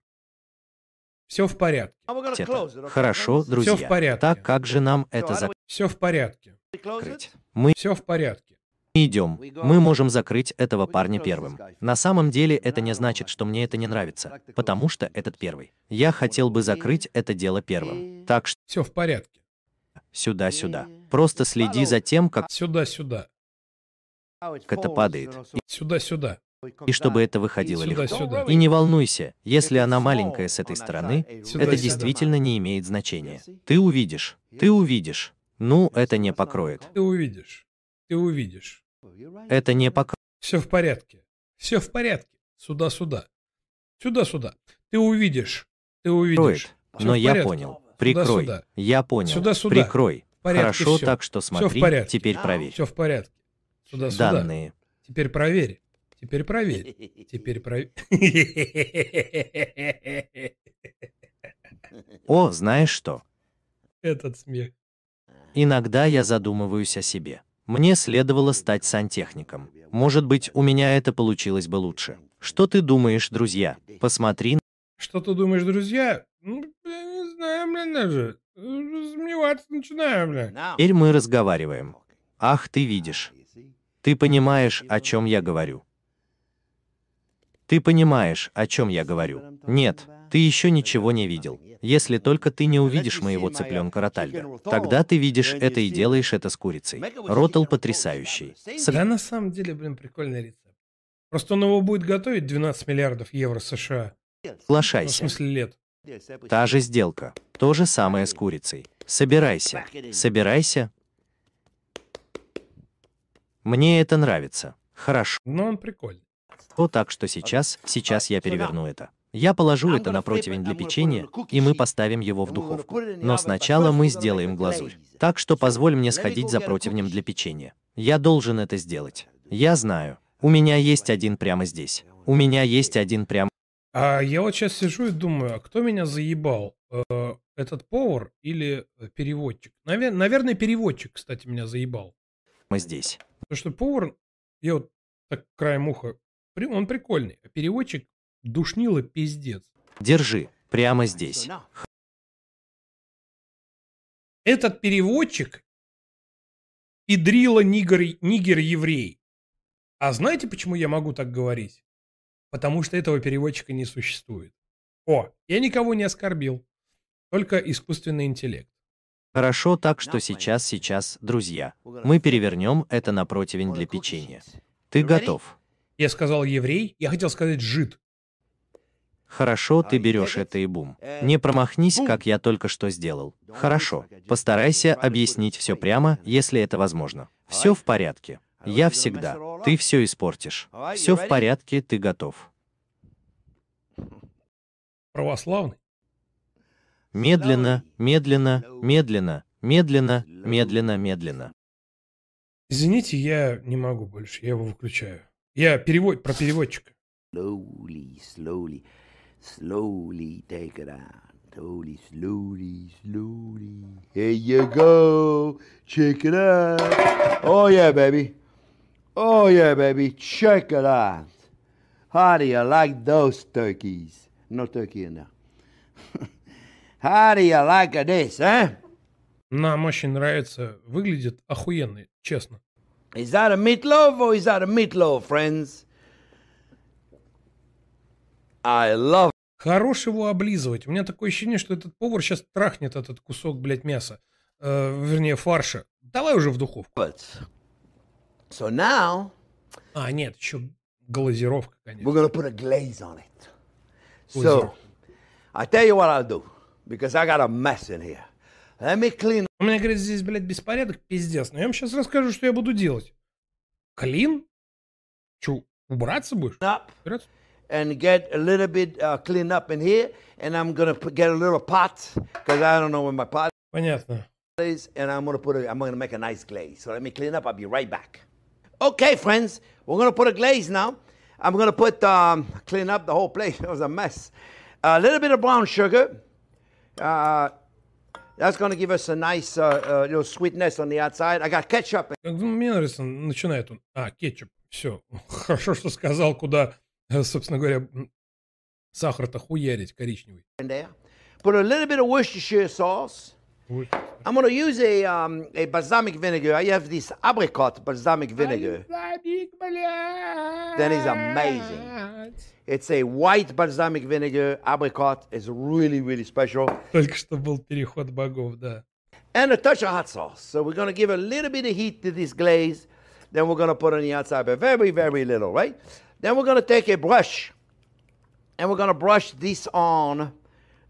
Все в порядке. это. Хорошо, друзья. в порядке. Так как же нам это Все в порядке. закрыть? Мы Все в порядке. идем. Мы можем закрыть этого парня первым. На самом деле это не значит, что мне это не нравится, потому что этот первый. Я хотел бы закрыть это дело первым. Так что Все в порядке. Сюда-сюда. Просто следи за тем, как Сюда-сюда. это падает. Сюда-сюда. И чтобы это выходило легко. Сюда-сюда. И не волнуйся, если она маленькая с этой стороны, Сюда, это сюда. действительно не имеет значения. Ты увидишь. Ты увидишь. Ну, это не покроет. Ты увидишь. Ты увидишь. Это не покроет. Все в порядке. Все в порядке. Сюда-сюда. Сюда-сюда. Ты увидишь. Ты увидишь. Всё Но в я понял. Прикрой. Сюда-сюда. Я понял. Сюда-сюда. Прикрой. В порядке Хорошо, всё. так что Всё в смотри, порядке. теперь проверь. Все в порядке. Сюда-сюда. Данные. Теперь проверь. Теперь проверь. Теперь проверь. О, знаешь что? Этот смех. Иногда я задумываюсь о себе. Мне следовало стать сантехником. Может быть, у меня это получилось бы лучше. Что ты думаешь, друзья? Посмотри Что ты думаешь, друзья? Ну, знаю, блин, даже. Сомневаться начинаю, блин. Теперь мы разговариваем. Ах, ты видишь. Ты понимаешь, о чем я говорю. Ты понимаешь, о чем я говорю. Нет, ты еще ничего не видел. Если только ты не увидишь моего цыпленка Ротальда. Тогда ты видишь это и делаешь это с курицей. Ротал потрясающий. Да, на самом деле, блин, прикольный рецепт. Просто он его будет готовить 12 миллиардов евро США. Ну, в Соглашайся. смысле лет. Та же сделка. То же самое с курицей. Собирайся. Собирайся. Мне это нравится. Хорошо. Но он прикольный. То так что сейчас, сейчас я переверну это. Я положу это на противень для печенья, и мы поставим его в духовку. Но сначала мы сделаем глазурь. Так что позволь мне сходить за противнем для печенья. Я должен это сделать. Я знаю. У меня есть один прямо здесь. У меня есть один прямо А я вот сейчас сижу и думаю, а кто меня заебал? Э, Этот повар или э, переводчик? Навер- Наверное, переводчик, кстати, меня заебал. здесь. Потому что повар, я вот так краем уха, он прикольный, а переводчик душнило пиздец. Держи. Прямо здесь. Этот переводчик педрила нигер, нигер-еврей. А знаете, почему я могу так говорить? Потому что этого переводчика не существует. О, я никого не оскорбил. Только искусственный интеллект. Хорошо, так что сейчас, сейчас, друзья, мы перевернем это на противень для печенья. Ты готов? Я сказал еврей, я хотел сказать жид. Хорошо, ты берешь это и бум. Не промахнись, как я только что сделал. Хорошо. Постарайся объяснить все прямо, если это возможно. Все в порядке. Я всегда. Ты все испортишь. Все в порядке, ты готов. Православный. Медленно, медленно, медленно, медленно, медленно, медленно. Извините, я не могу больше, я его выключаю. Я перевод про переводчика. Slowly, slowly, slowly take it out. Slowly, slowly, slowly. Here you go. Check it out. Oh, yeah, baby. Oh, yeah, baby. Check it out. How do you like those turkeys? No turkey in there. How do you like this, eh? Нам очень нравится, выглядит охуенно, честно. Is that a meatloaf or is that a meatloaf, friends? I love Хорош его облизывать. У меня такое ощущение, что этот повар сейчас трахнет этот кусок, блядь, мяса. Э, вернее, фарша. Давай уже в духовку. So now А, нет, еще глазировка, конечно. we're gonna put a glaze on it. Glaze. So I tell you what I'll do because I got a mess in here. Let me clean У меня, говорит, здесь, блядь, беспорядок, пиздец. Но я вам сейчас расскажу, что я буду делать. Клин? Че, убраться будешь? up Убираться? and get a little bit uh, cleaned up in here, and I'm gonna put, get a little pot because I don't know where my pot Понятно. is, and I'm gonna put a, I'm gonna make a nice glaze. So let me clean up. I'll be right back. Okay, friends, we're going to put a glaze now. I'm going to put, um, clean up the whole place. It was a mess. A little bit of brown sugar. Uh, that's going to give us a nice uh, uh, little sweetness on the outside. I got ketchup. Ну, Мне нравится, начинает он. А, кетчуп. Все. Хорошо, что сказал, куда, э, собственно говоря, м, сахар-то хуярить коричневый. in there. Put a little bit of Worcestershire sauce. I'm going to use a, um, a balsamic vinegar. I have this apricot balsamic vinegar. That is amazing. It's a white balsamic vinegar. Apricot is really, really special. Только что был переход богов, да. And a touch of hot sauce. So we're going to give a little bit of heat to this glaze. Then we're going to put on the outside, but very, very little, right? Then we're going to take a brush and we're going to brush this on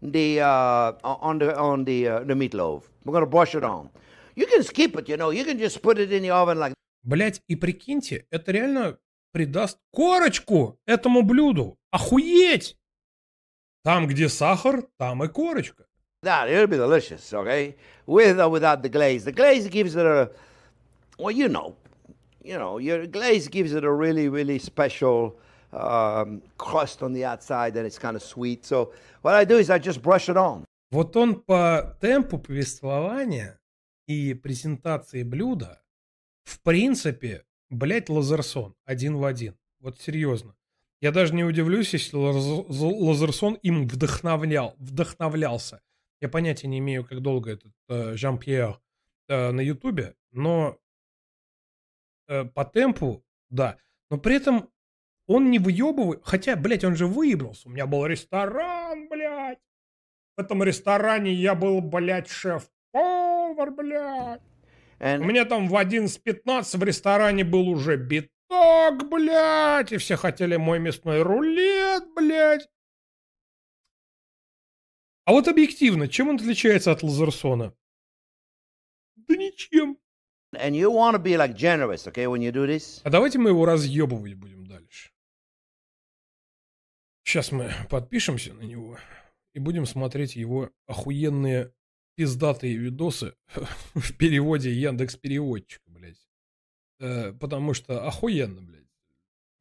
the uh, on the on the uh, the meatloaf. We're to brush it on. You can skip it, you know. You can just put it in the oven like Блять, и прикиньте, это реально придаст корочку этому блюду. Охуеть! Там, где сахар, там и корочка. that. It'll be delicious, okay? With or without the glaze. The glaze gives it a well, you know, you know, your glaze gives it a really, really special um, crust on the outside, and it's kind of sweet. So what I do is I just brush it on. Вот он по темпу повествования и презентации блюда, в принципе, блять, Лазерсон один в один. Вот серьезно. Я даже не удивлюсь, если Лаз- Лазерсон им вдохновлял, вдохновлялся. Я понятия не имею, как долго этот э, Жан-Пьер э, на Ютубе, но э, по темпу, да. Но при этом он не выебывает. Хотя, блядь, он же выебнулся. У меня был ресторан, блядь. В этом ресторане я был, блядь, шеф-повар, блядь. And У меня там в 11.15 в ресторане был уже биток, блядь, и все хотели мой мясной рулет, блядь. А вот объективно, чем он отличается от Лазерсона? Да ничем. and you want to be like generous, okay, when you do this. А давайте мы его разъебывать будем. Сейчас мы подпишемся на него и будем смотреть его охуенные пиздатые видосы в переводе Яндекс Переводчика, блядь. Э, потому что охуенно, блядь.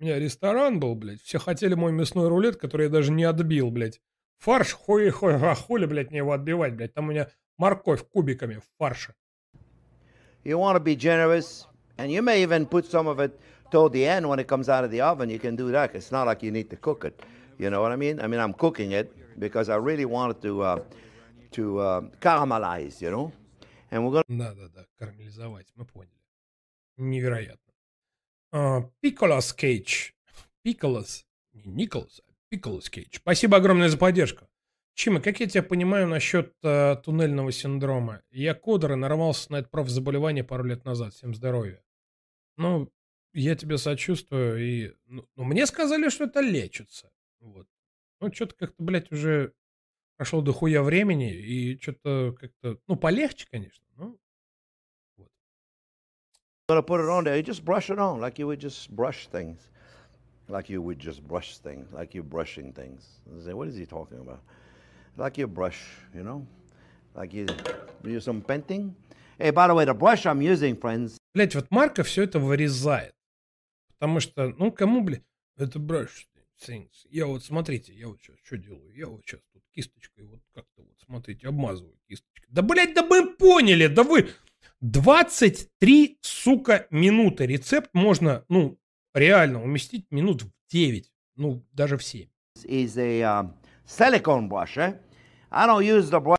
У меня ресторан был, блядь. Все хотели мой мясной рулет, который я даже не отбил, блядь. Фарш, хуй, хуй, а хули, блядь, мне его отбивать, блядь. Там у меня морковь кубиками в фарше. You want to be generous, and you may even put some of it toward the end when it comes out of the oven. You can do that. It's not like you need to cook it. You know what I mean? I mean, I'm cooking it because I really wanted to uh, to uh, caramelize. You know, and we're gonna. Да-да-да, карамелизовать, мы поняли. Невероятно. Пиколас Кейдж. Пиколас. Не Николас, а Пиколас Кейдж. Спасибо огромное за поддержку. Чима, как я тебя понимаю насчет э, туннельного синдрома? Я кодер и нарвался на это профзаболевание пару лет назад. Всем здоровья. Ну, я тебе сочувствую. И, ну, ну, мне сказали, что это лечится. Вот. Ну, что-то как-то, блядь, уже прошло до хуя времени, и что-то как-то, ну, полегче, конечно, но gonna put it on there. You just brush it on like you would just brush things, like you would just brush things, like you're brushing things. I say, what is he talking about? Like you brush, you know, like you do some painting. Hey, by the way, the brush I'm using, friends, Блять, вот Марка все это вырезает. Потому что, ну, кому, блядь, это brush things. Я вот, смотрите, я вот сейчас что делаю? Я вот сейчас тут кисточкой вот как-то вот, смотрите, обмазываю кисточкой. Да, блядь, да мы поняли, да вы... 23, сука, минуты. Рецепт можно, ну, реально уместить минут в 9. Ну, даже в 7. is a um, silicone brush. Eh? I don't use the brush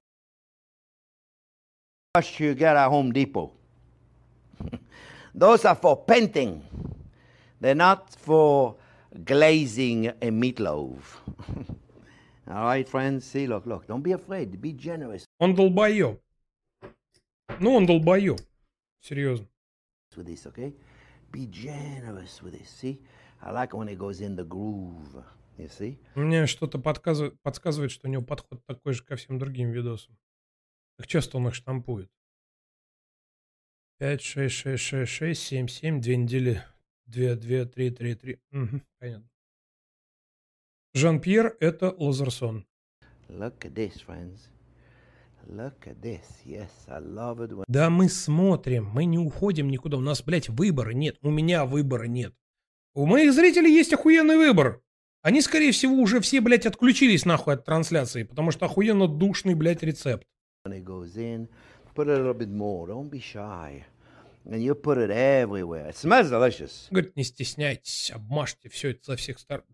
you get at Home Depot. Those are for painting. They're not for glazing a meatloaf. All right, friends. See, look, look. Don't be afraid. Be generous Он долбоеб. Ну, он долбоеб. Серьезно. with this, okay? Be generous with this. See, I like when it goes in the groove. You see? Мне что-то подсказывает, подсказывает, что у него подход такой же ко всем другим видосам. Как часто он их штампует? 5, 6, 6, 6, 6, 7, 7, 2 недели, 2, 2, 3, 3, 3. Угу, понятно. Жан-Пьер – это Лазерсон. Look at this, friends. Look at this. Yes, I love it when Да мы смотрим, мы не уходим никуда. У нас, блядь, выбора нет. У меня выбора нет. У моих зрителей есть охуенный выбор. Они, скорее всего, уже все, блядь, отключились нахуй от трансляции, потому что охуенно душный, блядь, рецепт. it goes in. Put a little bit more. Don't be shy. And you put it everywhere. It smells delicious. Говорит, не стесняйтесь, обмажьте все это со всех сторон.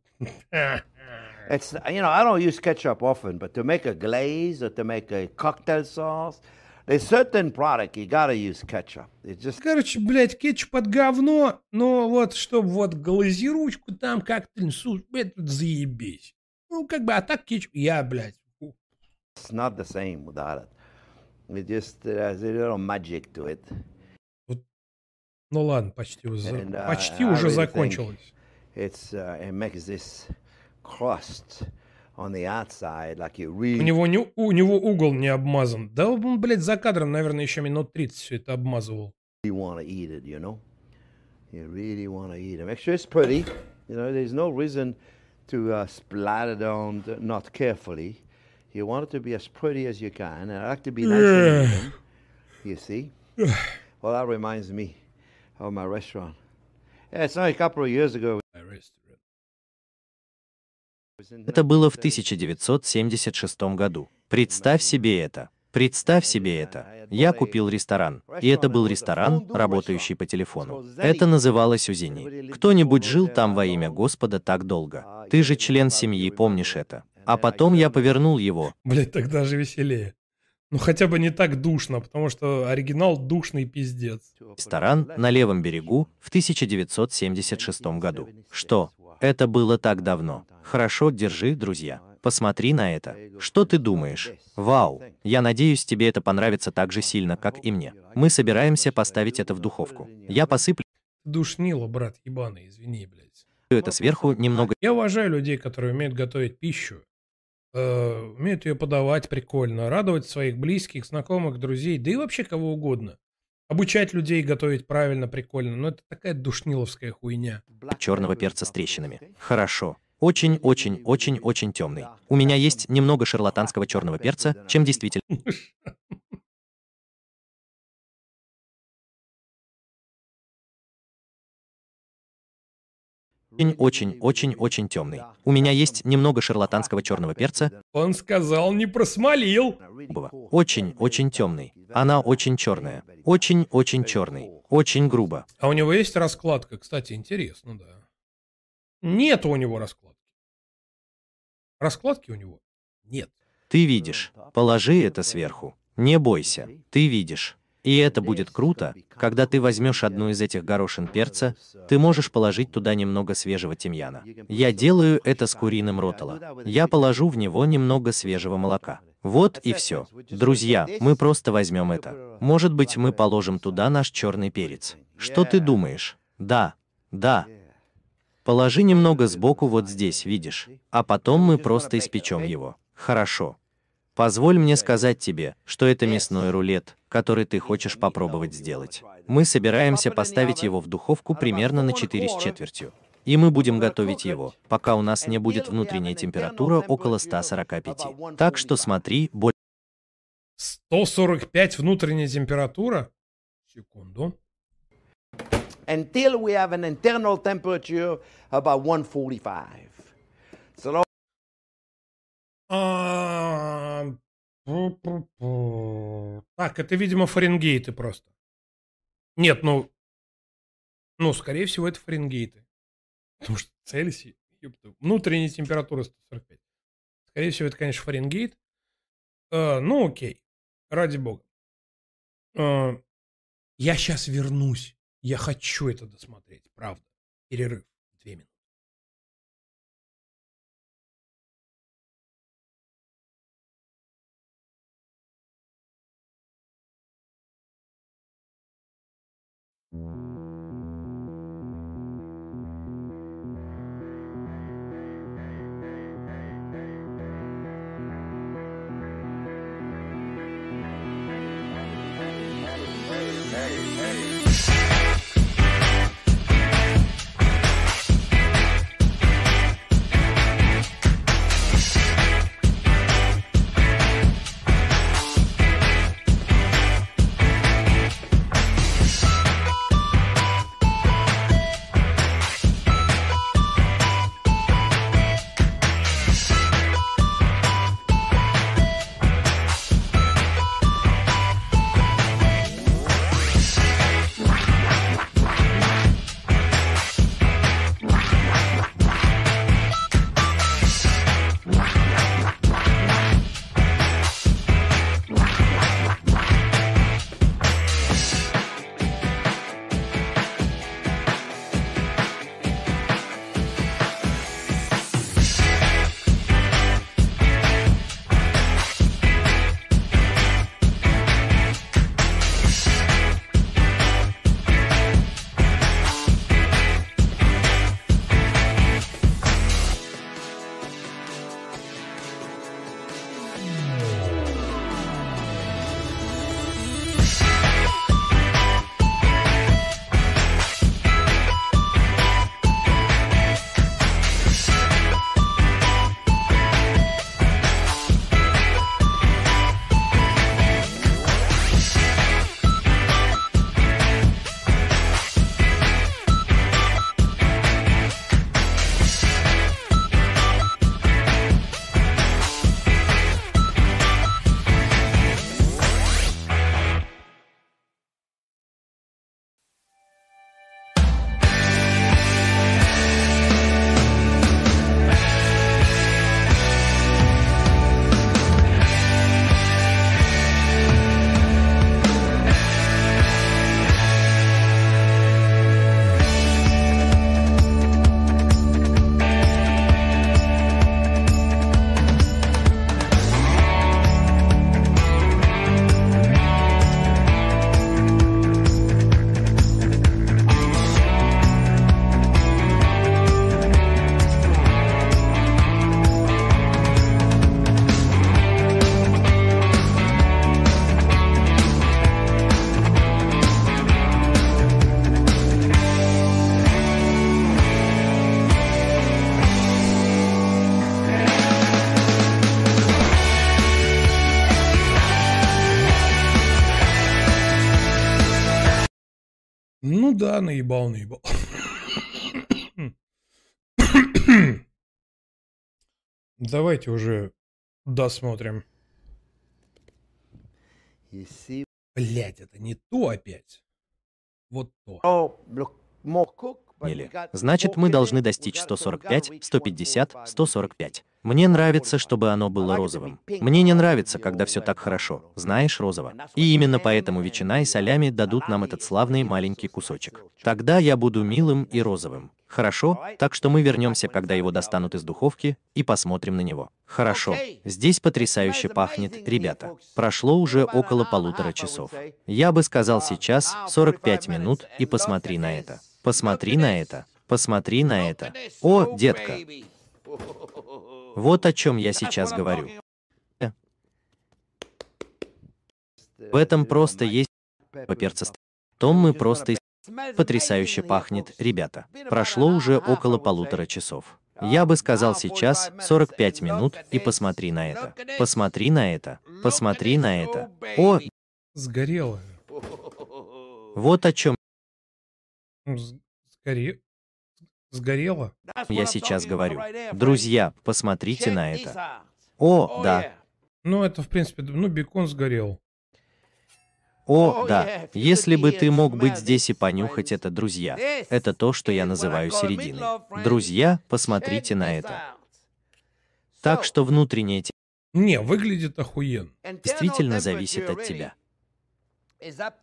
It's you know I don't use ketchup often, but to make a glaze or to make a cocktail sauce, there's certain product you gotta use ketchup. It just Короче, блядь, кетчуп от говно, но вот, чтобы вот глазиручку там как-то, су- это заебись. Ну, как бы, а так кетчуп, я, блядь, it's not the same without it. It just uh, has a little magic to it. Ну ладно, почти, уже- And, uh, почти I уже really закончилось. It's uh, it makes this crust on the outside like you У really него, не, у него угол не обмазан. Да он, блядь, за кадром, наверное, еще минут 30 все это обмазывал. want to eat it. You know, you really want to eat it. Make sure it's pretty. You know, there's no reason to uh, splatter it on not carefully. You want it to be as pretty as you can. And I like to be nice and even. You see? well, that reminds me of my restaurant. Yeah, it's only a couple of years ago. Это было в 1976 году. Представь себе это. Представь себе это. Я купил ресторан, и это был ресторан, работающий по телефону. Это называлось Узини. Кто-нибудь жил там во имя Господа так долго. Ты же член семьи, помнишь это. А потом я повернул его. Блядь, так даже веселее. Ну, хотя бы не так душно, потому что оригинал душный пиздец. Ресторан на левом берегу в 1976 году. Что? Это было так давно. Хорошо, держи, друзья. Посмотри на это. Что ты думаешь? Вау. Я надеюсь, тебе это понравится так же сильно, как и мне. Мы собираемся поставить это в духовку. Я посыплю Душнило, брат, ебаный, извини, блядь. это сверху немного Я уважаю людей, которые умеют готовить пищу, умеют ее подавать прикольно, радовать своих близких, знакомых, друзей, да и вообще кого угодно. Обучать людей готовить правильно, прикольно, но это такая душниловская хуйня. черного перца с трещинами. Хорошо. Очень-очень-очень-очень темный. У меня есть немного шарлатанского черного перца, чем действительно очень-очень-очень-очень темный. У меня есть немного шарлатанского черного перца, Он сказал, не просмолил. Очень-очень темный. Она очень черная. Очень-очень черный. Очень грубо. А у него есть раскладка, кстати, интересно, да. Нет у него раскладки. Раскладки у него нет. Ты видишь. Положи это сверху. Не бойся. Ты видишь. И это будет круто, когда ты возьмешь одну из этих горошин перца, ты можешь положить туда немного свежего тимьяна. Я делаю это с куриным ротало. Я положу в него немного свежего молока. Вот и все. Друзья, мы просто возьмем это. Может быть, мы положим туда наш черный перец. Что ты думаешь? Да, да. Положи немного сбоку вот здесь, видишь? А потом мы просто испечем его. Хорошо. Позволь мне сказать тебе, что это мясной рулет, который ты хочешь попробовать сделать. Мы собираемся поставить его в духовку примерно на 4 с четвертью. И мы будем готовить его, пока у нас не будет внутренняя температура около 145. Так что смотри, боль 145 внутренняя температура. Секунду. Until we have an internal temperature about 145. So А. Так, это, видимо, фаренгейты просто. Нет, ну... Ну, скорее всего, это фаренгейты. Потому что Цельсий, внутренняя температура 145. Скорее всего, это, конечно, Фаренгейт. Э, ну, окей. Ради бога. Э, я сейчас вернусь. Я хочу это досмотреть, правда. Перерыв. Две минуты. Да, наебал, наебал. Давайте уже досмотрим. Блять, это не то опять. Вот то. Или, значит, мы должны достичь 145, 150, 145. Мне нравится, чтобы оно было розовым. Мне не нравится, когда все так хорошо, знаешь, розово. И именно поэтому ветчина и солями дадут нам этот славный маленький кусочек. Тогда я буду милым и розовым. Хорошо? Так что мы вернемся, когда его достанут из духовки, и посмотрим на него. Хорошо. Здесь потрясающе пахнет, ребята. Прошло уже около полутора часов. Я бы сказал сейчас 45 минут, и посмотри на это. Посмотри на это. Посмотри на это. О, детка. Вот о чем я сейчас говорю. В этом просто есть поперца. Том мы просто потрясающе пахнет, ребята. Прошло уже около полутора часов. Я бы сказал сейчас 45 минут, и посмотри на это. Посмотри на это. Посмотри на это. О, Сгорело. вот о чем Сгоре... Сгорело? я сейчас говорю. Друзья, посмотрите на это. О, да. Ну, это, в принципе, ну, бекон сгорел. О, да. Если бы ты мог быть здесь и понюхать это, друзья. Это то, что я называю серединой. Друзья, посмотрите на это. Так что внутреннее Не, выглядит охуенно. действительно зависит от тебя.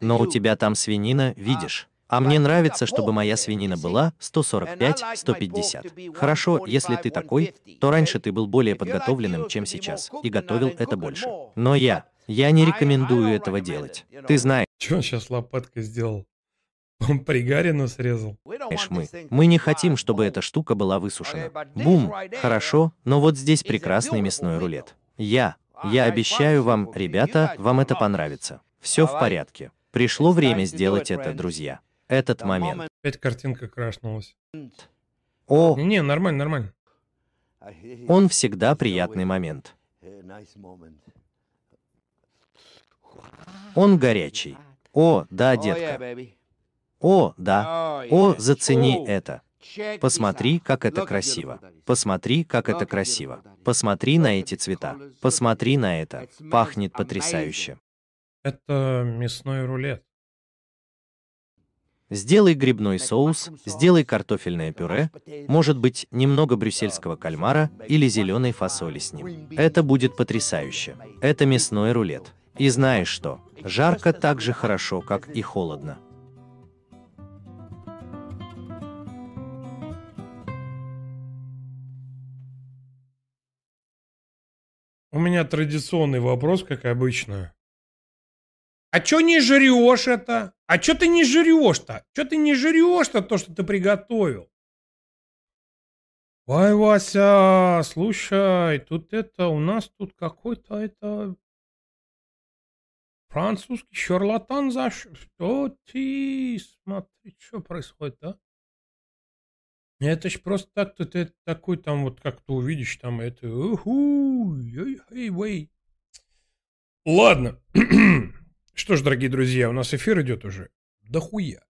Но у тебя там свинина, видишь? А мне нравится, чтобы моя свинина была 145-150. Хорошо, если ты такой, то раньше ты был более подготовленным, чем сейчас, и готовил это больше. Но я, я не рекомендую этого делать. Ты знаешь, Че он сейчас лопаткой сделал? Он пригарину срезал. мы, мы не хотим, чтобы эта штука была высушена. Бум, хорошо, но вот здесь прекрасный мясной рулет. Я, я обещаю вам, ребята, вам это понравится. Все в порядке. Пришло время сделать это, друзья. Этот момент. Опять картинка крашнулась. О, Не, нормально, нормально. он всегда приятный момент. Он горячий. О, да, детка. О, да. О, зацени это. Посмотри, как это красиво. Посмотри, как это красиво. Посмотри на эти цвета. Посмотри на это. Пахнет потрясающе. Это мясной рулет. Сделай грибной соус, сделай картофельное пюре, может быть, немного брюссельского кальмара или зеленой фасоли с ним. Это будет потрясающе. Это мясной рулет. И знаешь что? Жарко так же хорошо, как и холодно. У меня традиционный вопрос, как обычно. А чё не жрешь это? А чё ты не жрешь-то? Чё ты не жрешь-то то, что ты приготовил? Ой, Вася, слушай, тут это, у нас тут какой-то это... Французский шарлатан заш... Что ты? Смотри, что происходит, а? Это ж просто так, тут это такой там вот, как ты увидишь, там это... Уху, ой, ой, ой. Ладно. Что ж, дорогие друзья, у нас эфир идет уже до хуя.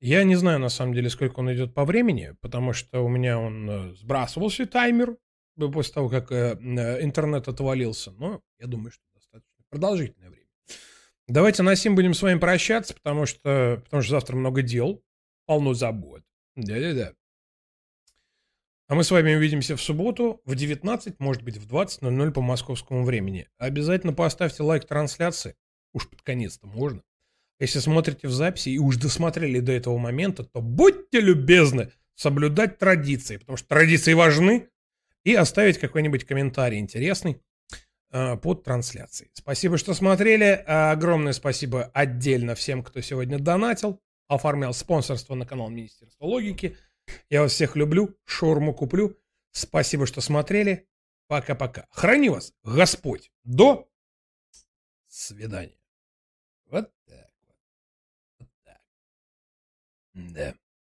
Я не знаю, на самом деле, сколько он идет по времени, потому что у меня он э, сбрасывался таймер после того, как э, э, интернет отвалился. Но я думаю, что достаточно продолжительное время. Давайте на сим будем с вами прощаться, потому что, потому что завтра много дел, полно забот. Да-да-да. А мы с вами увидимся в субботу в 19, может быть, в 20.00 по московскому времени. Обязательно поставьте лайк трансляции. Уж под конец-то можно. Если смотрите в записи и уж досмотрели до этого момента, то будьте любезны соблюдать традиции, потому что традиции важны, и оставить какой-нибудь комментарий интересный э, под трансляцией. Спасибо, что смотрели. Огромное спасибо отдельно всем, кто сегодня донатил, оформлял спонсорство на канал Министерства логики. Я вас всех люблю, шаурму куплю. Спасибо, что смотрели. Пока-пока. Храни вас Господь. До свидания. Вот так вот. Вот так. Да.